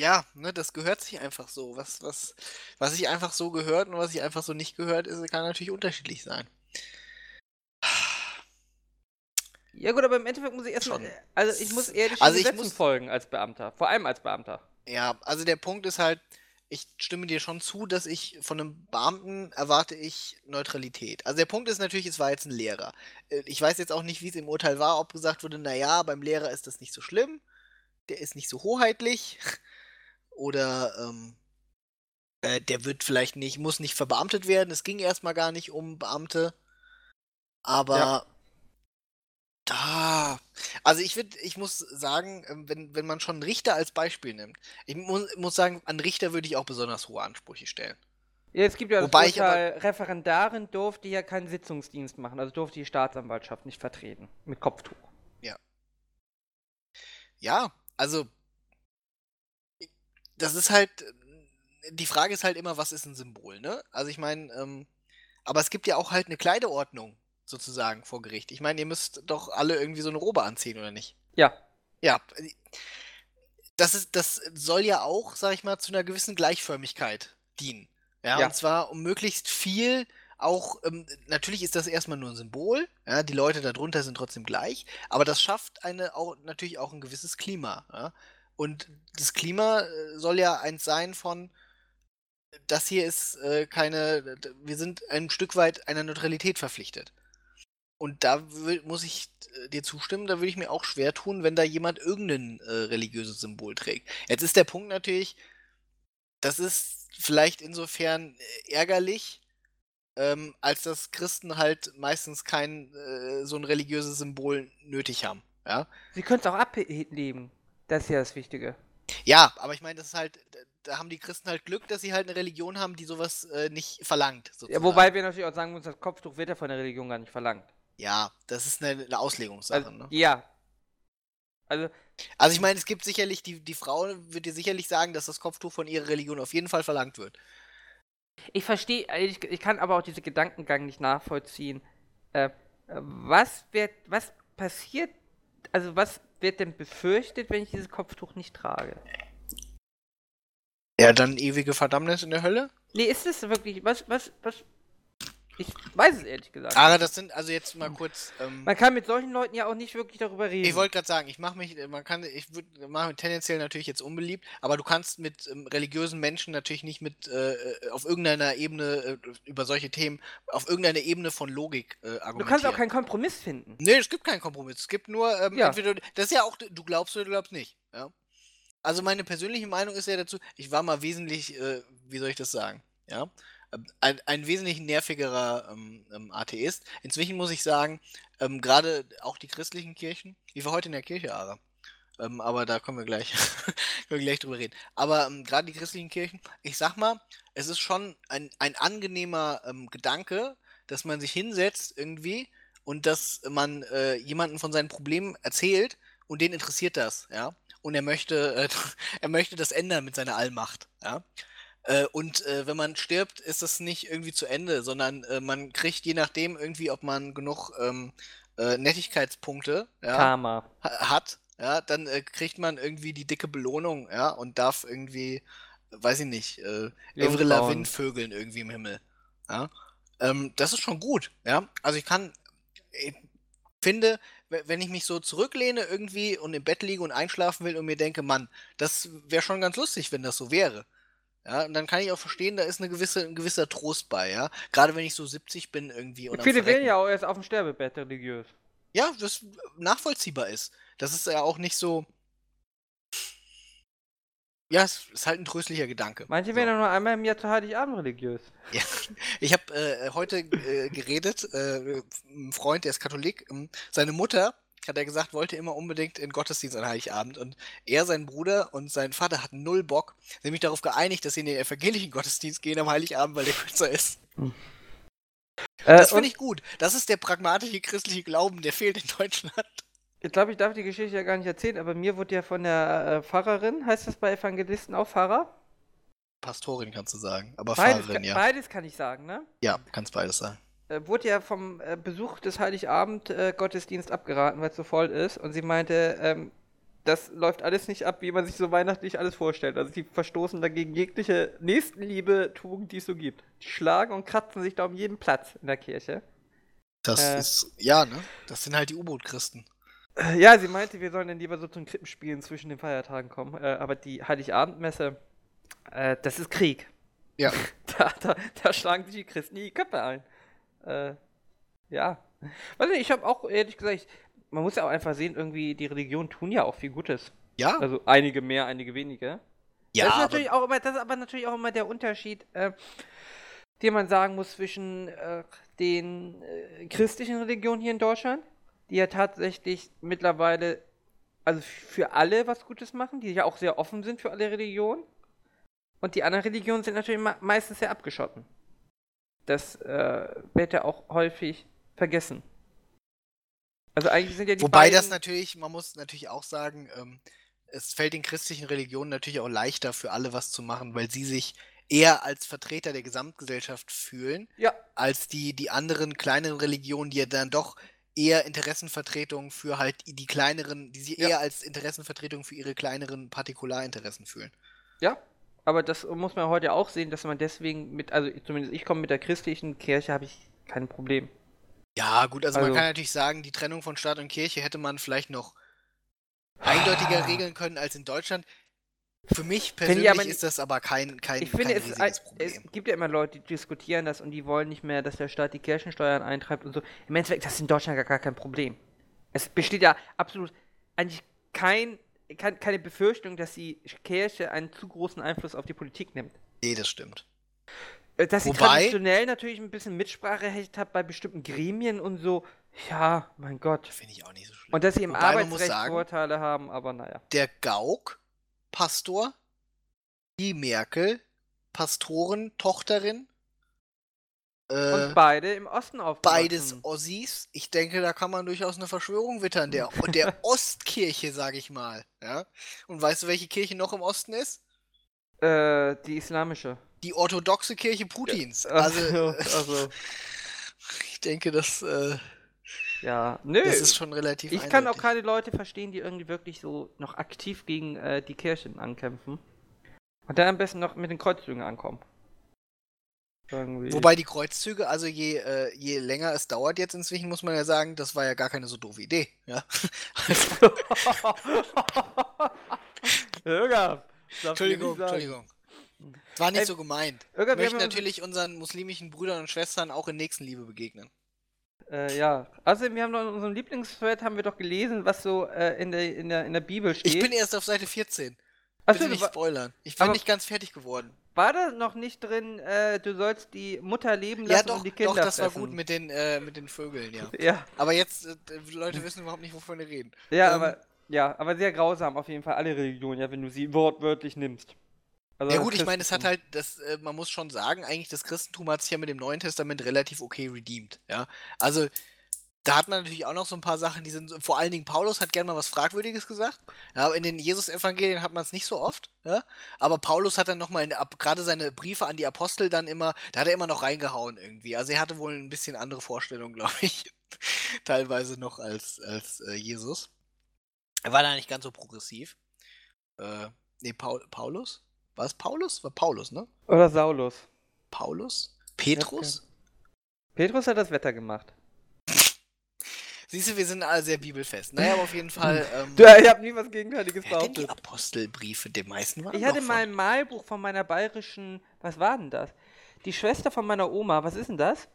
ja, ne, das gehört sich einfach so. Was, was, was sich einfach so gehört und was sich einfach so nicht gehört, ist, kann natürlich unterschiedlich sein. Ja gut, aber im Endeffekt muss ich erstmal, Schon. also ich muss eher den Also Gesetzen muss- folgen als Beamter. Vor allem als Beamter. Ja, also der Punkt ist halt, ich stimme dir schon zu, dass ich von einem Beamten erwarte ich Neutralität. Also der Punkt ist natürlich, es war jetzt ein Lehrer. Äh, Ich weiß jetzt auch nicht, wie es im Urteil war, ob gesagt wurde, naja, beim Lehrer ist das nicht so schlimm, der ist nicht so hoheitlich oder ähm, äh, der wird vielleicht nicht, muss nicht verbeamtet werden. Es ging erstmal gar nicht um Beamte. Aber Ja. da, also ich würde, ich muss sagen, ähm, wenn, wenn man schon Richter als Beispiel nimmt, ich mu muss sagen, an Richter würde ich auch besonders hohe Ansprüche stellen. Ja, es gibt ja Wobei das ich aber- Urteil, Referendarin durfte ja keinen Sitzungsdienst machen, also durfte die Staatsanwaltschaft nicht vertreten. Mit Kopftuch. Ja, also das ist halt, die Frage ist halt immer, was ist ein Symbol, ne? Also ich meine, ähm, aber es gibt ja auch halt eine Kleideordnung sozusagen vor Gericht. Ich meine, ihr müsst doch alle irgendwie so eine Robe anziehen, oder nicht? Ja. Ja. Das, ist, das soll ja auch, sag ich mal, zu einer gewissen Gleichförmigkeit dienen. Ja, Ja. und zwar um möglichst viel auch, ähm, natürlich ist das erstmal nur ein Symbol, ja, die Leute darunter sind trotzdem gleich, aber das schafft eine auch natürlich auch ein gewisses Klima. Ja? Und das Klima äh, soll ja eins sein von, das hier ist äh, keine, wir sind ein Stück weit einer Neutralität verpflichtet. Und da muss ich äh, dir zustimmen, da würde ich mir auch schwer tun, wenn da jemand irgendein äh, religiöses Symbol trägt. Jetzt ist der Punkt natürlich, das ist vielleicht insofern äh, ärgerlich, ähm, als dass Christen halt meistens kein äh, so ein religiöses Symbol nötig haben. Ja, Sie können es auch ablegen. Das ist ja das Wichtige. ja aber ich meine, das ist halt, da- haben die Christen halt Glück, dass sie halt eine Religion haben, die sowas äh, nicht verlangt. Ja, wobei wir natürlich auch sagen müssen, das Kopftuch wird ja von der Religion gar nicht verlangt. Ja, das ist eine, eine Auslegungssache. Also, ne? Ja. Also, Also ich meine, es gibt sicherlich, die, die Frau wird dir sicherlich sagen, dass das Kopftuch von ihrer Religion auf jeden Fall verlangt wird. ich verstehe, ich, ich kann aber auch diesen Gedankengang nicht nachvollziehen. Äh, äh, was wird, was passiert, also was wird denn befürchtet, wenn ich dieses Kopftuch nicht trage? Ja, dann ewige Verdammnis in der Hölle? Nee, ist es wirklich, was, was, was, ich weiß es ehrlich gesagt. Aber das sind, also jetzt mal kurz, ähm, Man kann mit solchen Leuten ja auch nicht wirklich darüber reden. ich wollte gerade sagen, ich mache mich, man kann, ich würde, mache mich tendenziell natürlich jetzt unbeliebt, aber du kannst mit ähm, religiösen Menschen natürlich nicht mit, äh, äh, auf irgendeiner Ebene, äh, über solche Themen, auf irgendeiner Ebene von Logik äh, argumentieren. du kannst auch keinen Kompromiss finden. Nee, es gibt keinen Kompromiss. Es gibt nur, ähm, Ja. entweder, das ist ja auch, du glaubst oder du glaubst nicht. Ja? Also meine persönliche Meinung ist ja dazu, ich war mal wesentlich, äh, wie soll ich das sagen? Ja? Ein, ein wesentlich nervigerer ähm, ähm, Atheist. Inzwischen muss ich sagen, ähm, gerade auch die christlichen Kirchen, ich war heute in der Kirche, Ara. Ähm, aber da können wir gleich, können wir gleich drüber reden. Aber ähm, gerade die christlichen Kirchen, ich sag mal, es ist schon ein, ein angenehmer ähm, Gedanke, dass man sich hinsetzt irgendwie und dass man äh, jemanden von seinen Problemen erzählt und den interessiert das, ja. Und er möchte, äh, er möchte das ändern mit seiner Allmacht, ja. Äh, und äh, wenn man stirbt, ist das nicht irgendwie zu Ende, sondern äh, man kriegt je nachdem irgendwie, ob man genug ähm, äh, Nettigkeitspunkte ja, Karma. ha- hat, ja, dann äh, kriegt man irgendwie die dicke Belohnung, ja, und darf irgendwie, weiß ich nicht, äh, Jungfrauen. Lavigne vögeln irgendwie im Himmel. Ja? Ähm, das ist schon gut, ja. Also ich kann, ich finde, we- wenn ich mich so zurücklehne irgendwie und im Bett liege und einschlafen will und mir denke, Mann, das wäre schon ganz lustig, wenn das so wäre. Ja, und dann kann ich auch verstehen, da ist eine gewisse, ein gewisser Trost bei, ja. Gerade wenn ich so 70 bin irgendwie und Viele wählen ja auch erst auf dem Sterbebett religiös. Ja, das nachvollziehbar ist. Das ist ja auch nicht so. Ja, es ist halt ein tröstlicher Gedanke. Manche So. werden ja nur einmal im Jahr zu Heiligabend religiös. Ja, ich habe äh, heute äh, geredet, äh, ein Freund, der ist Katholik, ähm, seine Mutter, hat er gesagt, wollte immer unbedingt in Gottesdienst an Heiligabend und er, sein Bruder und sein Vater hatten null Bock, nämlich darauf geeinigt, dass sie in den evangelischen Gottesdienst gehen am Heiligabend, weil der kürzer ist. Äh, Das und finde ich gut. Das ist der pragmatische christliche Glauben, der fehlt in Deutschland. ich glaube, ich darf die Geschichte ja gar nicht erzählen, aber mir wurde ja von der äh, Pfarrerin, heißt das bei Evangelisten auch Pfarrer? Pastorin kannst du sagen, aber Beides, Pfarrerin, ka- ja. beides kann ich sagen, ne? Ja, kannst beides sagen. Äh, wurde ja vom äh, Besuch des Heiligabend äh, Gottesdienst abgeraten, weil es so voll ist. Und sie meinte, ähm, das läuft alles nicht ab, wie man sich so weihnachtlich alles vorstellt. Also sie verstoßen dagegen jegliche Nächstenliebe, Tugend, die es so gibt. Die schlagen und kratzen sich da um jeden Platz in der Kirche. Das Äh. ist, ja, ne? Das sind halt die U-Boot-Christen. Ja, sie meinte, wir sollen dann lieber so zum Krippenspielen zwischen den Feiertagen kommen. Äh, aber die Heiligabendmesse, äh, das ist Krieg. Ja. Da, da, da schlagen sich die Christen die Köpfe ein. Äh, ja. Weiß nicht, ich habe auch ehrlich gesagt, man muss ja auch einfach sehen, irgendwie, die Religionen tun ja auch viel Gutes. Ja, Also einige mehr, einige weniger. ja, das ist aber, natürlich auch immer, das ist aber natürlich auch immer der Unterschied, äh, den man sagen muss zwischen äh, den äh, christlichen Religionen hier in Deutschland, die ja tatsächlich mittlerweile also für alle was Gutes machen, die ja auch sehr offen sind für alle Religionen. Und die anderen Religionen sind natürlich me meistens sehr abgeschotten. Das äh, wird ja auch häufig vergessen. Also eigentlich sind ja die wobei beiden, das natürlich, man muss natürlich auch sagen, ähm, es fällt den christlichen Religionen natürlich auch leichter für alle was zu machen, weil sie sich eher als Vertreter der Gesamtgesellschaft fühlen, Ja. als die, die anderen kleineren Religionen, die ja dann doch eher Interessenvertretungen für halt die kleineren, die sie Ja. eher als Interessenvertretung für ihre kleineren Partikularinteressen fühlen. Ja, aber das muss man heute auch sehen, dass man deswegen mit, also zumindest ich komme mit der christlichen Kirche, habe ich kein Problem. Ja, gut, also, man Also- kann natürlich sagen, die Trennung von Staat und Kirche hätte man vielleicht noch eindeutiger regeln können als in Deutschland. Für mich persönlich aber- ist das aber kein, kein, Ich finde, kein es, riesiges es Problem. gibt ja immer Leute, die diskutieren das und die wollen nicht mehr, dass der Staat die Kirchensteuern eintreibt und so. Im Endeffekt, das ist in Deutschland gar, kein Problem. Es besteht ja absolut eigentlich kein, keine Befürchtung, dass die Kirche einen zu großen Einfluss auf die Politik nimmt. Nee, das stimmt. Äh, Dass sie Wobei- traditionell natürlich ein bisschen Mitspracherecht hat bei bestimmten Gremien und so, ja, mein Gott. Finde ich auch nicht so schlimm. Und dass sie im Wobei Arbeitsrecht sagen- Vorteile haben, aber naja. Der Gauck-Pastor, die Merkel, Pastoren, Tochterin, äh, Und beide im Osten aufgewachsen. beides Ossis. Ich denke, da kann man durchaus eine Verschwörung wittern. Der, und der Ostkirche, sage ich mal. Ja? Und weißt du, welche Kirche noch im Osten ist? Äh, die islamische. Die orthodoxe Kirche Putins. Ach Also, so, also. ich denke, das, äh, Ja, nö. das ist schon relativ ich kann auch eindeutig. keine Leute verstehen, die irgendwie wirklich so noch aktiv gegen äh, die Kirchen ankämpfen. Und dann am besten noch mit den Kreuzzügen ankommen. Wobei die Kreuzzüge, also je, äh, je länger es dauert jetzt inzwischen, muss man ja sagen, das war ja gar keine so doofe Idee. Ja? Also, Irga, Entschuldigung, Entschuldigung. War nicht Ey, so gemeint. Irga, Wir möchten natürlich unseren muslimischen Brüdern und Schwestern auch in Nächstenliebe begegnen. Äh, ja. Außerdem, wir haben noch in unserem Lieblingsthread haben wir doch gelesen, was so äh, in, der, in, der, in der Bibel steht. Ich bin erst auf Seite 14. Achso, Bitte nicht spoilern. Ich bin aber- nicht ganz fertig geworden. War da noch nicht drin, äh, du sollst die Mutter leben lassen Ja, doch, und die Kinder doch, das war fressen. gut mit den, äh, mit den Vögeln, ja. Ja, Aber jetzt, äh, Leute wissen überhaupt nicht, wovon wir reden. ja, Ähm, aber ja, aber sehr grausam auf jeden Fall alle Religionen, ja, wenn du sie wortwörtlich nimmst. Also Ja gut, ich meine, es hat halt, das, äh, man muss schon sagen, eigentlich das Christentum hat sich ja mit dem Neuen Testament relativ okay redeemed, ja. Also, da hat man natürlich auch noch so ein paar Sachen, die sind, vor allen Dingen Paulus hat gerne mal was Fragwürdiges gesagt, ja, aber in den Jesus-Evangelien hat man es nicht so oft, ja, aber Paulus hat dann nochmal, gerade seine Briefe an die Apostel dann immer, da hat er immer noch reingehauen irgendwie, also er hatte wohl ein bisschen andere Vorstellungen, glaube ich, teilweise noch als, als äh, Jesus. Er war da nicht ganz so progressiv. Äh, nee, Paul, Paulus? War es Paulus? War Paulus, ne? Oder Saulus. Paulus? Petrus? Petrus hat das Wetter gemacht. Siehst du, wir sind alle sehr bibelfest. Naja, aber auf jeden Fall. Ähm, Du, ich habe nie was Gegenteiliges denn die behauptet. Apostelbriefe? Die meisten waren Ich hatte mal ein Malbuch von meiner bayerischen, was war denn das? Die Schwester von meiner Oma, was ist denn das?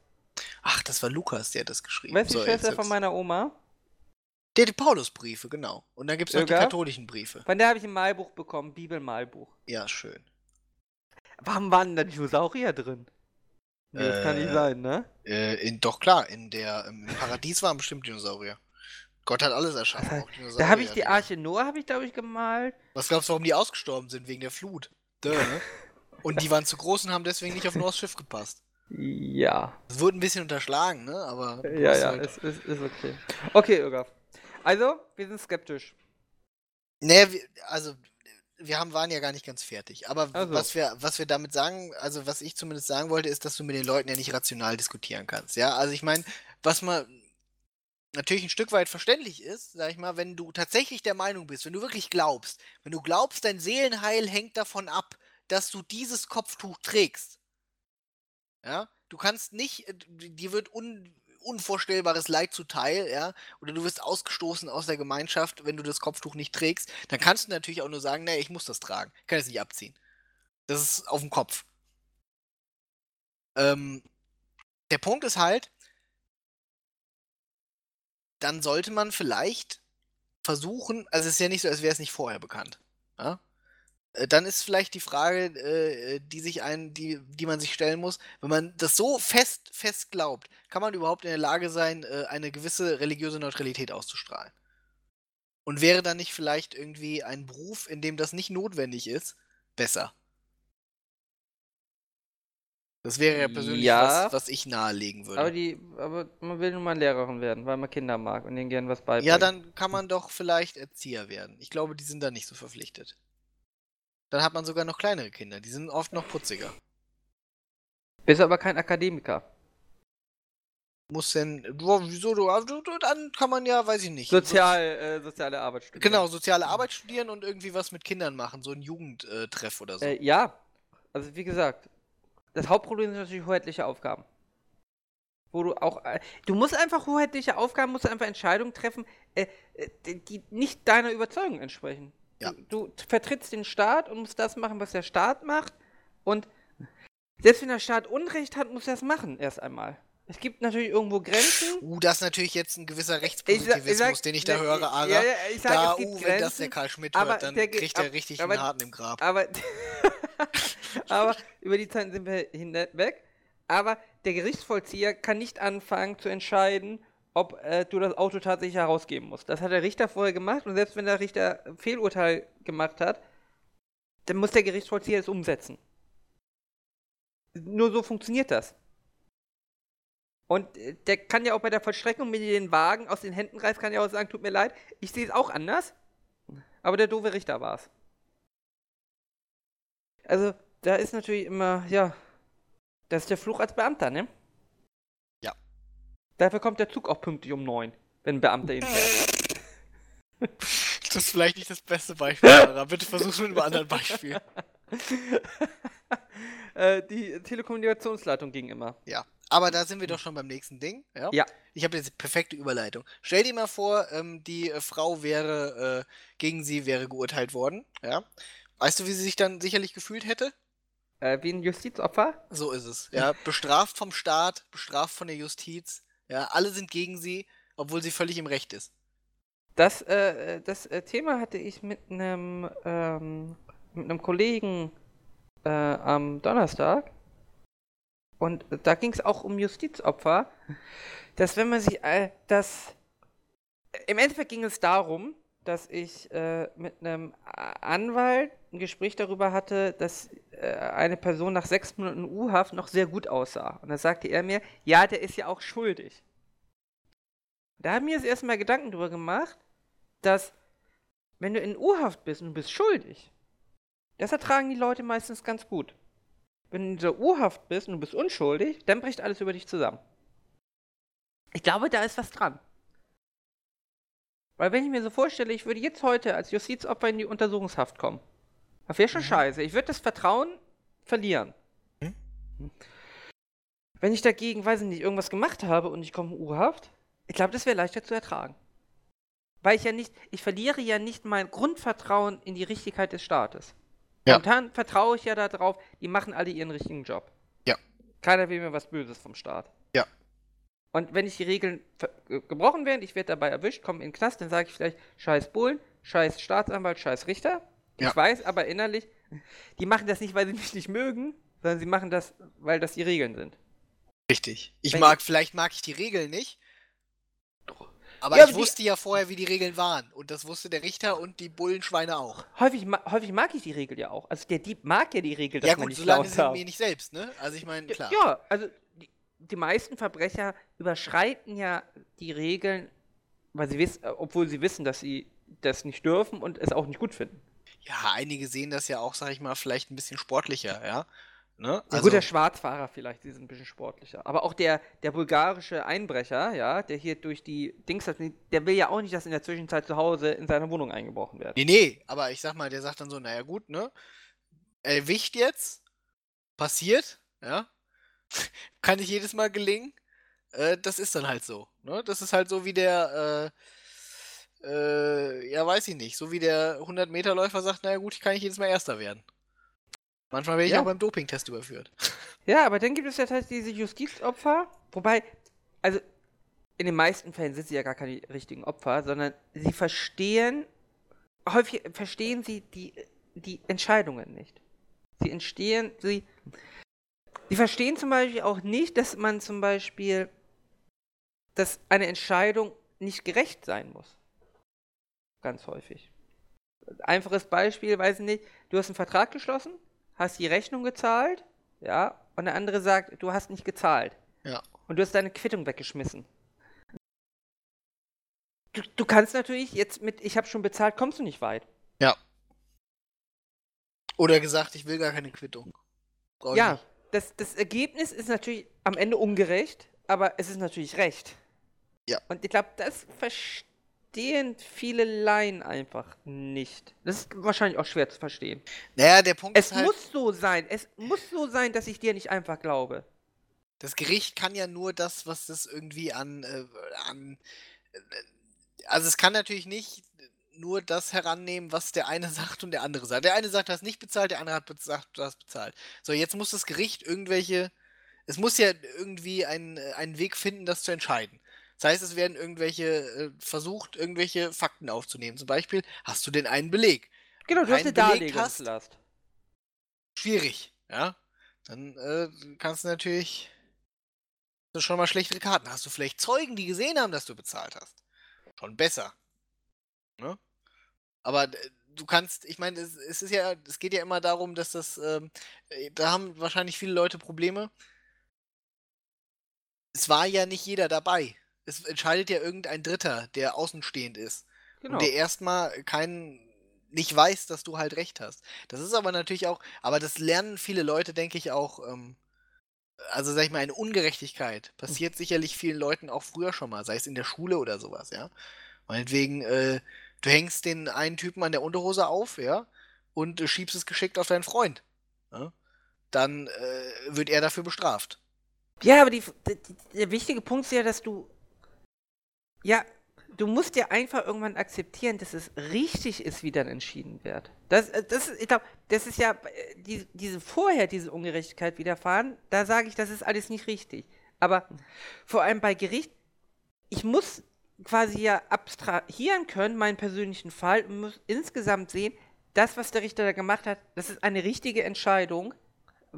Ach, das war Lukas, der hat das geschrieben. Wer ist die So, Schwester jetzt- von meiner Oma? Der die Paulusbriefe, genau. Und dann gibt es noch die katholischen Briefe. Von der habe ich ein Malbuch bekommen, Bibelmalbuch. Ja, schön. Warum waren da Dinosaurier drin? Nee, das kann nicht Äh, sein, ne? Äh, in, doch klar, in der, im Paradies waren bestimmt Dinosaurier. Gott hat alles erschaffen. Das auch Da Dinosaurier, habe ich die. Arche Noah, habe ich glaube ich gemalt. Was glaubst du, warum die ausgestorben sind? Wegen der Flut. Duh, ne? Und die waren zu groß und haben deswegen nicht auf Noahs Schiff gepasst. Ja. Das wurde ein bisschen unterschlagen, ne? Aber. Ja, ja, halt- ist, ist, ist okay. Okay, Irga. Also, wir sind skeptisch. Nee, also wir haben, waren ja gar nicht ganz fertig. Aber Also. was, wir, was wir damit sagen, also was ich zumindest sagen wollte, ist, dass du mit den Leuten ja nicht rational diskutieren kannst. Ja, also ich meine, was man natürlich ein Stück weit verständlich ist, sag ich mal, wenn du tatsächlich der Meinung bist, wenn du wirklich glaubst, wenn du glaubst, dein Seelenheil hängt davon ab, dass du dieses Kopftuch trägst. Ja, du kannst nicht, äh, dir wird un, unvorstellbares Leid zuteil, ja, oder du wirst ausgestoßen aus der Gemeinschaft, wenn du das Kopftuch nicht trägst, dann kannst du natürlich auch nur sagen, nee, ich muss das tragen, ich kann es nicht abziehen. Das ist auf dem Kopf. Ähm, der Punkt ist halt, dann sollte man vielleicht versuchen, also es ist ja nicht so, als wäre es nicht vorher bekannt. Ja? Äh, Dann ist vielleicht die Frage, äh, die sich ein, die, die man sich stellen muss, wenn man das so fest, fest glaubt, kann man überhaupt in der Lage sein, äh, eine gewisse religiöse Neutralität auszustrahlen? Und wäre dann nicht vielleicht irgendwie ein Beruf, in dem das nicht notwendig ist, besser? Das wäre ja persönlich Ja. was, was ich nahelegen würde. Aber die, aber man will nun mal Lehrerin werden, weil man Kinder mag und denen gern was beibringen. ja, dann kann man doch vielleicht Erzieher werden. Ich glaube, die sind da nicht so verpflichtet. Dann hat man sogar noch kleinere Kinder. Die sind oft noch putziger. Bist aber kein Akademiker. Muss denn. Boah, wieso du, du? Dann kann man ja, weiß ich nicht. Sozial, äh, soziale Arbeit studieren. Genau, soziale Arbeit studieren und irgendwie was mit Kindern machen. So ein Jugendtreff oder so. Äh, ja, also wie gesagt, das Hauptproblem sind natürlich hoheitliche Aufgaben. Wo du auch, äh, du musst einfach hoheitliche Aufgaben, musst einfach Entscheidungen treffen, äh, äh, die nicht deiner Überzeugung entsprechen. Ja. Du, du vertrittst den Staat und musst das machen, was der Staat macht. Und selbst wenn der Staat Unrecht hat, muss er das machen, erst einmal. Es gibt natürlich irgendwo Grenzen. Uh, das ist natürlich jetzt ein gewisser Ich sag- Rechtspositivismus, ich sag- den ich da ja, höre, ja, Ara. ja, ich sag, da, es gibt uh, wenn das Grenzen, der Karl Schmidt hört, dann der kriegt er richtig aber- einen Harten im Grab. Aber, aber über die Zeiten sind wir hinweg. Aber der Gerichtsvollzieher kann nicht anfangen zu entscheiden, ob äh, du das Auto tatsächlich herausgeben musst. Das hat der Richter vorher gemacht und selbst wenn der Richter Fehlurteil gemacht hat, dann muss der Gerichtsvollzieher es umsetzen. Nur so funktioniert das. Und äh, der kann ja auch bei der Vollstreckung, wenn ihr den Wagen aus den Händen reißt, kann ja auch sagen, tut mir leid, ich sehe es auch anders. Aber der doofe Richter war es. Also, da ist natürlich immer, ja, das ist der Fluch als Beamter, ne? Dafür kommt der Zug auch pünktlich um neun, wenn ein Beamter ihn fährt. Das ist vielleicht nicht das beste Beispiel, Ara. Bitte versuch's mit einem anderen Beispiel. äh, die Telekommunikationsleitung ging immer. Ja. Aber da sind wir doch schon beim nächsten Ding. Ja. Ja. Ich habe jetzt die perfekte Überleitung. Stell dir mal vor, ähm, die äh, Frau wäre, äh, gegen sie wäre geurteilt worden. Ja. Weißt du, wie sie sich dann sicherlich gefühlt hätte? Äh, wie ein Justizopfer? So ist es. Ja. Bestraft vom Staat, bestraft von der Justiz. Ja. Alle sind gegen sie, obwohl sie völlig im Recht ist. Das, äh, das äh, Thema hatte ich mit einem ähm, mit einem Kollegen äh, am Donnerstag. Und da ging es auch um Justizopfer, dass wenn man sich äh, das im Endeffekt ging es darum, dass ich äh, mit einem Anwalt ein Gespräch darüber hatte, dass äh, eine Person nach sechs Monaten U-Haft noch sehr gut aussah. Und da sagte er mir, ja, der ist ja auch schuldig. Da haben wir jetzt erstmal Gedanken drüber gemacht, dass wenn du in U-Haft bist und du bist schuldig, das ertragen die Leute meistens ganz gut. Wenn du in dieser U-Haft bist und du bist unschuldig, dann bricht alles über dich zusammen. Ich glaube, da ist was dran. Weil wenn ich mir so vorstelle, ich würde jetzt heute als Justizopfer in die Untersuchungshaft kommen, das wäre schon Mhm. scheiße. Ich würde das Vertrauen verlieren. Mhm. Wenn ich dagegen, weiß ich nicht, irgendwas gemacht habe und ich komme in U-Haft, ich glaube, das wäre leichter zu ertragen. Weil ich ja nicht, ich verliere ja nicht mein Grundvertrauen in die Richtigkeit des Staates. Ja. Momentan vertraue ich ja darauf, die machen alle ihren richtigen Job. Ja. Keiner will mir was Böses vom Staat. Ja. Und wenn ich die Regeln ge- gebrochen werden, ich werde dabei erwischt, komme in den Knast, dann sage ich vielleicht, scheiß Bullen, scheiß Staatsanwalt, scheiß Richter. Ja. Ich weiß aber innerlich, die machen das nicht, weil sie mich nicht mögen, sondern sie machen das, weil das die Regeln sind. Richtig. Ich Wenn- mag, vielleicht mag ich die Regeln nicht. Aber Ja, ich aber die- wusste ja vorher, wie die Regeln waren. Und das wusste der Richter und die Bullenschweine auch. Häufig, ma häufig mag ich die Regel ja auch. Also der Dieb mag ja die Regel, dass ja man gut, nicht solange sie darf. mir nicht selbst, ne? Also ich meine, klar. Ja, also die, die meisten Verbrecher überschreiten ja die Regeln, weil sie wissen, obwohl sie wissen, dass sie das nicht dürfen und es auch nicht gut finden. Ja, einige sehen das ja auch, sag ich mal, vielleicht ein bisschen sportlicher, ja. Ne? Ja, gut, der Schwarzfahrer vielleicht, die sind ein bisschen sportlicher. Aber auch der, der bulgarische Einbrecher, ja, der hier durch die Dings, hat, der will ja auch nicht, dass in der Zwischenzeit zu Hause in seine Wohnung eingebrochen wird. nee, nee, aber ich sag mal, der sagt dann so, naja gut, ne? Erwischt jetzt, passiert, ja. Kann nicht jedes Mal gelingen. Äh, das ist dann halt so, ne? Das ist halt so wie der, äh, äh, ja, weiß ich nicht, so wie der 100-Meter-Läufer sagt, naja gut, ich kann nicht jedes Mal Erster werden. Manchmal werde ich Ja. auch beim Dopingtest überführt. Ja, aber dann gibt es ja tatsächlich diese Justizopfer, wobei, also in den meisten Fällen sind sie ja gar keine richtigen Opfer, sondern sie verstehen, häufig verstehen sie die, die Entscheidungen nicht. Sie entstehen, sie, sie verstehen zum Beispiel auch nicht, dass man zum Beispiel, dass eine Entscheidung nicht gerecht sein muss. Ganz häufig. Einfaches Beispiel, weiß ich nicht, du hast einen Vertrag geschlossen, hast die Rechnung gezahlt, ja, und der andere sagt, du hast nicht gezahlt. Ja. Und du hast deine Quittung weggeschmissen. Du, du kannst natürlich jetzt mit, ich habe schon bezahlt, kommst du nicht weit. Ja. Oder gesagt, ich will gar keine Quittung. Brauch Ja, das, das Ergebnis ist natürlich am Ende ungerecht, aber es ist natürlich recht. Ja. Und ich glaube, das verstehen viele Laien einfach nicht. Das ist wahrscheinlich auch schwer zu verstehen. Naja, der Punkt Es ist halt, muss so sein. Es muss so sein, dass ich dir nicht einfach glaube. das Gericht kann ja nur das, was das irgendwie an, äh, an äh, also es kann natürlich nicht nur das herannehmen, was der eine sagt und der andere sagt. Der eine sagt, du hast nicht bezahlt, der andere hat gesagt, du hast bezahlt. So, jetzt muss das Gericht irgendwelche, es muss ja irgendwie einen, äh, einen Weg finden, das zu entscheiden. Das heißt, es werden irgendwelche äh, versucht, irgendwelche Fakten aufzunehmen. Zum Beispiel, hast du denn einen Beleg? Genau, du hast Keinen eine hast. Darlegungslast. Schwierig, ja? Dann äh, kannst du natürlich schon mal schlechtere Karten. Hast du vielleicht Zeugen, die gesehen haben, dass du bezahlt hast? Schon besser. Ne? Aber äh, du kannst, ich meine, es, es ist ja, es geht ja immer darum, dass das, ähm, äh, da haben wahrscheinlich viele Leute Probleme. Es war ja nicht jeder dabei. Es entscheidet ja irgendein Dritter, der außenstehend ist. Genau. Und der erstmal keinen nicht weiß, dass du halt recht hast. Das ist aber natürlich auch, aber das lernen viele Leute, denke ich, auch, ähm, also sag ich mal, eine Ungerechtigkeit passiert sicherlich vielen Leuten auch früher schon mal, sei es in der Schule oder sowas, ja. Meinetwegen, äh, du hängst den einen Typen an der Unterhose auf, ja, und äh, schiebst es geschickt auf deinen Freund. Ja? Dann äh, wird er dafür bestraft. Ja, aber die, die, der wichtige Punkt ist ja, dass du. Ja, du musst ja einfach irgendwann akzeptieren, dass es richtig ist, wie dann entschieden wird. Das, äh, das ich glaube, das ist ja äh, die, diese vorher, diese Ungerechtigkeit widerfahren, da sage ich, das ist alles nicht richtig. Aber vor allem bei Gericht, ich muss quasi ja abstrahieren können, meinen persönlichen Fall, und muss insgesamt sehen, das, was der Richter da gemacht hat, das ist eine richtige Entscheidung,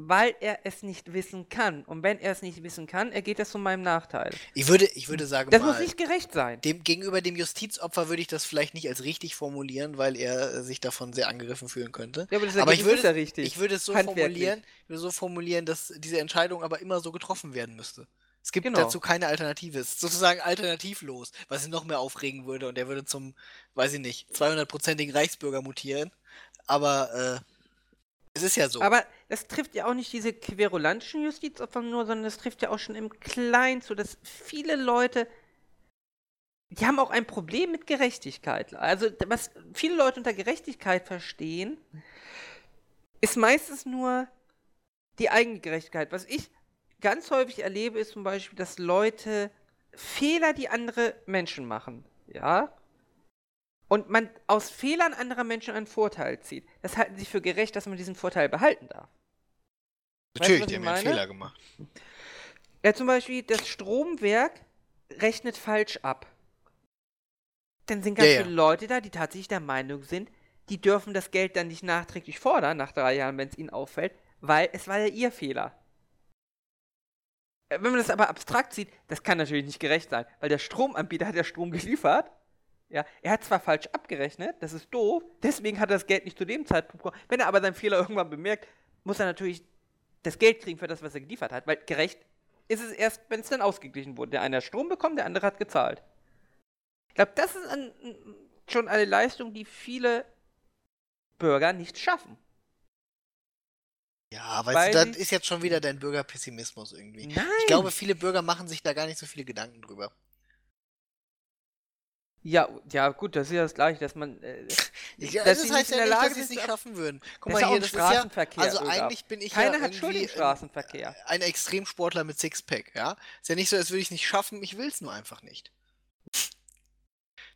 weil er es nicht wissen kann. Und wenn er es nicht wissen kann, ergeht das zu meinem Nachteil. Ich würde, ich würde sagen, Das mal, muss nicht gerecht sein. dem, gegenüber dem Justizopfer würde ich das vielleicht nicht als richtig formulieren, weil er äh, sich davon sehr angegriffen fühlen könnte. Ja, aber das aber ich würde, ist ja richtig. ich würde es so formulieren, ich würde so formulieren, dass diese Entscheidung aber immer so getroffen werden müsste. Es gibt Genau. dazu keine Alternative. Es ist sozusagen alternativlos, was ihn noch mehr aufregen würde und er würde zum, weiß ich nicht, 200-prozentigen Reichsbürger mutieren. Aber äh, es ist ja so. Aber das trifft ja auch nicht diese querulantischen Justizopfer nur, sondern das trifft ja auch schon im Kleinen zu, dass viele Leute, die haben auch ein Problem mit Gerechtigkeit. Also was viele Leute unter Gerechtigkeit verstehen, ist meistens nur die eigene Gerechtigkeit. Was ich ganz häufig erlebe, ist zum Beispiel, dass Leute Fehler, die andere Menschen machen, ja, und man aus Fehlern anderer Menschen einen Vorteil zieht. Das halten sie für gerecht, dass man diesen Vorteil behalten darf. Natürlich, was die ich haben ja einen? Fehler gemacht. Ja, zum Beispiel, das Stromwerk rechnet falsch ab. Dann sind ganz Ja, ja. viele Leute da, die tatsächlich der Meinung sind, die dürfen das Geld dann nicht nachträglich fordern, nach drei Jahren, wenn es ihnen auffällt, weil es war ja ihr Fehler. Äh, Wenn man das aber abstrakt sieht, das kann natürlich nicht gerecht sein, weil der Stromanbieter hat ja Strom geliefert. Ja, er hat zwar falsch abgerechnet, das ist doof, deswegen hat er das Geld nicht zu dem Zeitpunkt bekommen. Wenn er aber seinen Fehler irgendwann bemerkt, muss er natürlich das Geld kriegen für das, was er geliefert hat, weil gerecht ist es erst, wenn es dann ausgeglichen wurde. Der eine hat Strom bekommen, der andere hat gezahlt. Ich glaube, das ist ein, schon eine Leistung, die viele Bürger nicht schaffen. Ja, aber Weil das ist jetzt schon wieder dein Bürgerpessimismus irgendwie. Nein! Ich glaube, viele Bürger machen sich da gar nicht so viele Gedanken drüber. Ja, ja, gut, das ist ja das Gleiche, dass man. Äh, Ich, dass das heißt nicht in ja der nicht, Lage dass sie es nicht schaffen würden. Guck mal hier, das ist ja, Straßenverkehr also eigentlich bin ich keiner ja hat Schuld im Straßenverkehr. ein Extremsportler mit Sixpack, ja? Ist ja nicht so, als würde ich es nicht schaffen, ich will es nur einfach nicht.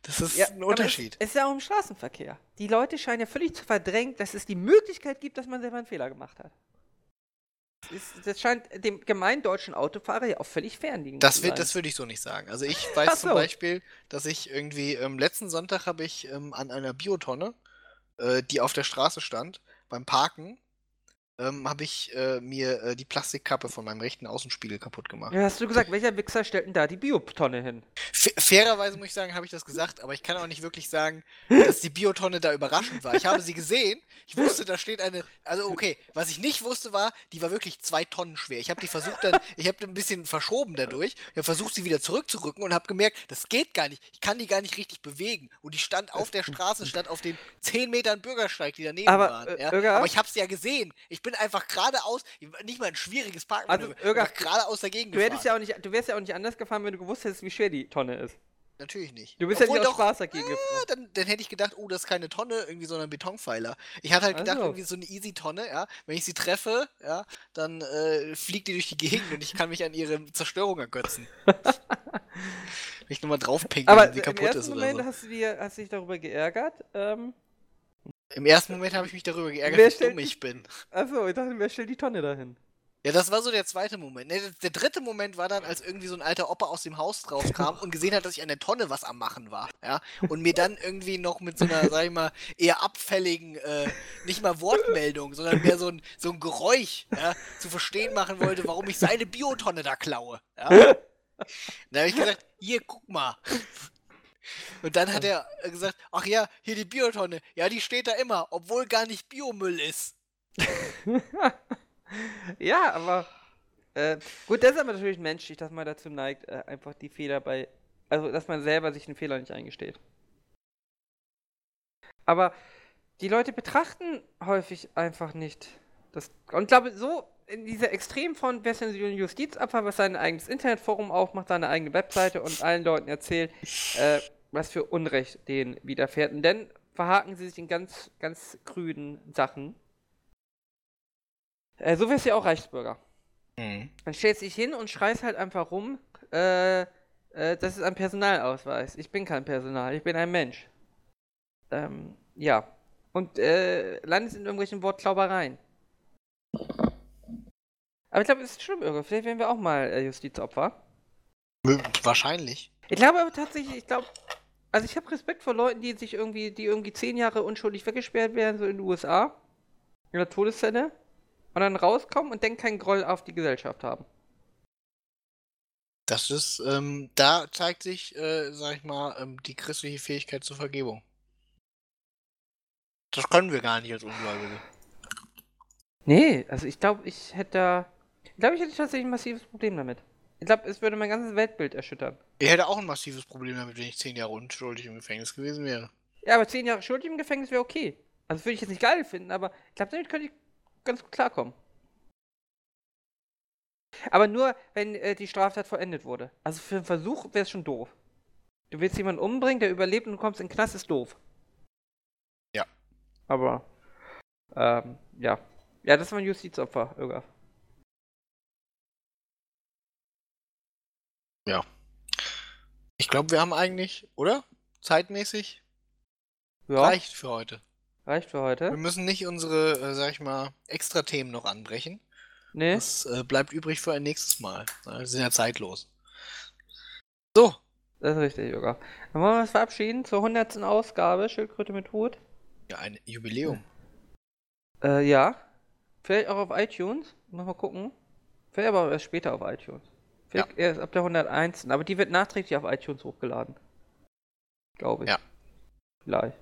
Das ist Ja, ein Unterschied. Es, es ist ja auch im Straßenverkehr. Die Leute scheinen ja völlig zu verdrängen, dass es die Möglichkeit gibt, dass man selber einen Fehler gemacht hat. Das, ist, das scheint dem gemeinen deutschen Autofahrer ja auch völlig fernliegen Das, zu sein. das würde ich so nicht sagen. Also ich weiß Ach zum so. Beispiel, dass ich irgendwie, ähm, letzten Sonntag habe ich ähm, an einer Biotonne, äh, die auf der Straße stand, beim Parken, ähm, habe ich äh, mir äh, die Plastikkappe von meinem rechten Außenspiegel kaputt gemacht. Ja, hast du gesagt, welcher Wichser stellt denn da die Biotonne hin? Fa fairerweise muss ich sagen, habe ich das gesagt, aber ich kann auch nicht wirklich sagen, dass die Biotonne da überraschend war. Ich habe sie gesehen, ich wusste, da steht eine. Also okay, was ich nicht wusste war, die war wirklich zwei Tonnen schwer. Ich habe die versucht dann, ich habe ein bisschen verschoben dadurch, ich habe versucht, sie wieder zurückzurücken und habe gemerkt, das geht gar nicht. Ich kann die gar nicht richtig bewegen. Und die stand auf der Straße, stand auf den 10 Metern Bürgersteig, die daneben Aber, waren. äh, Ja? Aber ich habe sie ja gesehen. Ich bin einfach geradeaus, nicht mal ein schwieriges Parken, Also, geradeaus dagegen Du, gefahren. ja auch nicht, du wärst ja auch nicht anders gefahren, wenn du gewusst hättest, wie schwer die Tonne ist. Natürlich nicht. Du bist Obwohl ja nicht doch, Spaß dagegen gefahren. dann, dann hätte ich gedacht, oh, das ist keine Tonne, irgendwie so ein Betonpfeiler. Ich hatte halt gedacht, Also. irgendwie so eine Easy-Tonne, ja. Wenn ich sie treffe, ja, dann äh, fliegt die durch die Gegend und ich kann mich an ihre Zerstörung ergötzen. Wenn ich nur mal draufpinkeln, wenn sie im kaputt ersten ist oder Moment so. hast du dir, hast dich darüber geärgert. Ähm, Im ersten Moment habe ich mich darüber geärgert, Wer wie dumm ich bin. achso, ich dachte, wer stellt die Tonne dahin? Ja, das war so der zweite Moment. Ne, der- dritte Moment war dann, als irgendwie so ein alter Opa aus dem Haus rauskam und gesehen hat, dass ich an der Tonne was am machen war. Ja, und mir dann irgendwie noch mit so einer, sag ich mal, eher abfälligen, äh, nicht mal Wortmeldung, sondern mehr so ein, so ein Geräusch, ja, zu verstehen machen wollte, warum ich seine Biotonne da klaue. Ja. Da habe ich gesagt, hier, guck mal. Und dann hat er äh, gesagt, ach ja, hier die Biotonne. Ja, die steht da immer, obwohl gar nicht Biomüll ist. ja, aber äh, gut, das ist aber natürlich menschlich, dass man dazu neigt, äh, einfach die Fehler bei, also dass man selber sich den Fehler nicht eingesteht. Aber die Leute betrachten häufig einfach nicht das und glaube so in dieser denn so ein Justizabfall, was sein eigenes Internetforum aufmacht, seine eigene Webseite und allen Leuten erzählt, äh, was für Unrecht denen widerfährt. Und dann verhaken sie sich in ganz, ganz krüden Sachen. Äh, so wärst du ja auch Reichsbürger. Mhm. Dann stellst du dich hin und schreist halt einfach rum, äh, äh, das ist ein Personalausweis. Ich bin kein Personal, ich bin ein Mensch. Ähm, ja. Und äh, landest in irgendwelchen Wortklaubereien. Aber ich glaube, es ist schlimm, Irre. Vielleicht werden wir auch mal äh, Justizopfer. Wahrscheinlich. Ich glaube aber tatsächlich, ich glaube, also ich habe Respekt vor Leuten, die sich irgendwie, die irgendwie zehn Jahre unschuldig weggesperrt werden, so in den USA, in der Todeszelle, und dann rauskommen und dann keinen Groll auf die Gesellschaft haben. Das ist, ähm, da zeigt sich, äh, sag ich mal, ähm, die christliche Fähigkeit zur Vergebung. Das können wir gar nicht als Ungläubige. Nee, also ich glaube, ich hätte da. Ich glaube, ich hätte tatsächlich ein massives Problem damit. Ich glaube, es würde mein ganzes Weltbild erschüttern. Ich hätte auch ein massives Problem damit, wenn ich zehn Jahre unschuldig im Gefängnis gewesen wäre. Ja, aber zehn Jahre schuldig im Gefängnis wäre okay. Also würde ich jetzt nicht geil finden, aber ich glaube, damit könnte ich ganz gut klarkommen. Aber nur, wenn äh, die Straftat vollendet wurde. Also für einen Versuch wäre es schon doof. Du willst jemanden umbringen, der überlebt und du kommst in den Knast, ist doof. Ja. Aber, ähm, ja. Ja, das war ein Justizopfer, Irga. Ich glaube, wir haben eigentlich, oder? Zeitmäßig Ja, reicht für heute. reicht für Wir heute. müssen nicht unsere, äh, sag ich mal, extra Themen noch anbrechen. Nee. Das äh, bleibt übrig für ein nächstes Mal. Wir sind ja zeitlos. So, Das ist richtig, Yoga. Dann wollen wir uns verabschieden zur 100. Ausgabe Schildkröte mit Hut. ja, ein Jubiläum. Äh, ja. Vielleicht auch auf iTunes. Mal mal gucken. Vielleicht aber erst später auf iTunes. Vielleicht erst ab der 101. Aber die wird nachträglich auf iTunes hochgeladen. Glaube ich. Ja. Vielleicht.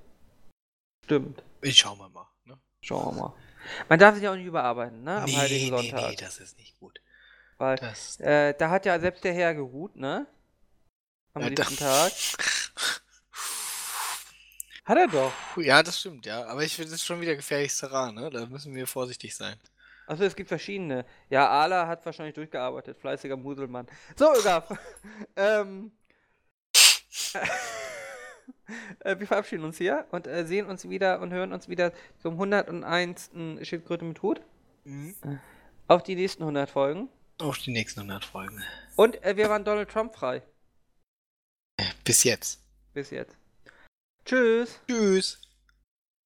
Stimmt. Ich schau mal mal. Ne? Schauen wir mal. Man darf sich auch nicht überarbeiten, ne? Am nee, Heiligen nee, Sonntag. nee, das ist nicht gut. Weil, Das, äh, da hat ja selbst der Herr geruht, ne? Am äh, da- letzten Tag. Hat er doch. Ja, das stimmt, ja. Aber ich finde, das ist schon wieder gefährliches Terrain, ne? Da müssen wir vorsichtig sein. Achso, es gibt verschiedene. Ja, Ala hat wahrscheinlich durchgearbeitet. Fleißiger Muselmann. So, Ögaf. ähm. äh, wir verabschieden uns hier und äh, sehen uns wieder und hören uns wieder zum 101. Schildkröte mit Hut. Auf die nächsten 100 Folgen. Auf die nächsten 100 Folgen. Und äh, wir waren Donald Trump frei. Bis jetzt. Bis jetzt. Tschüss. Tschüss.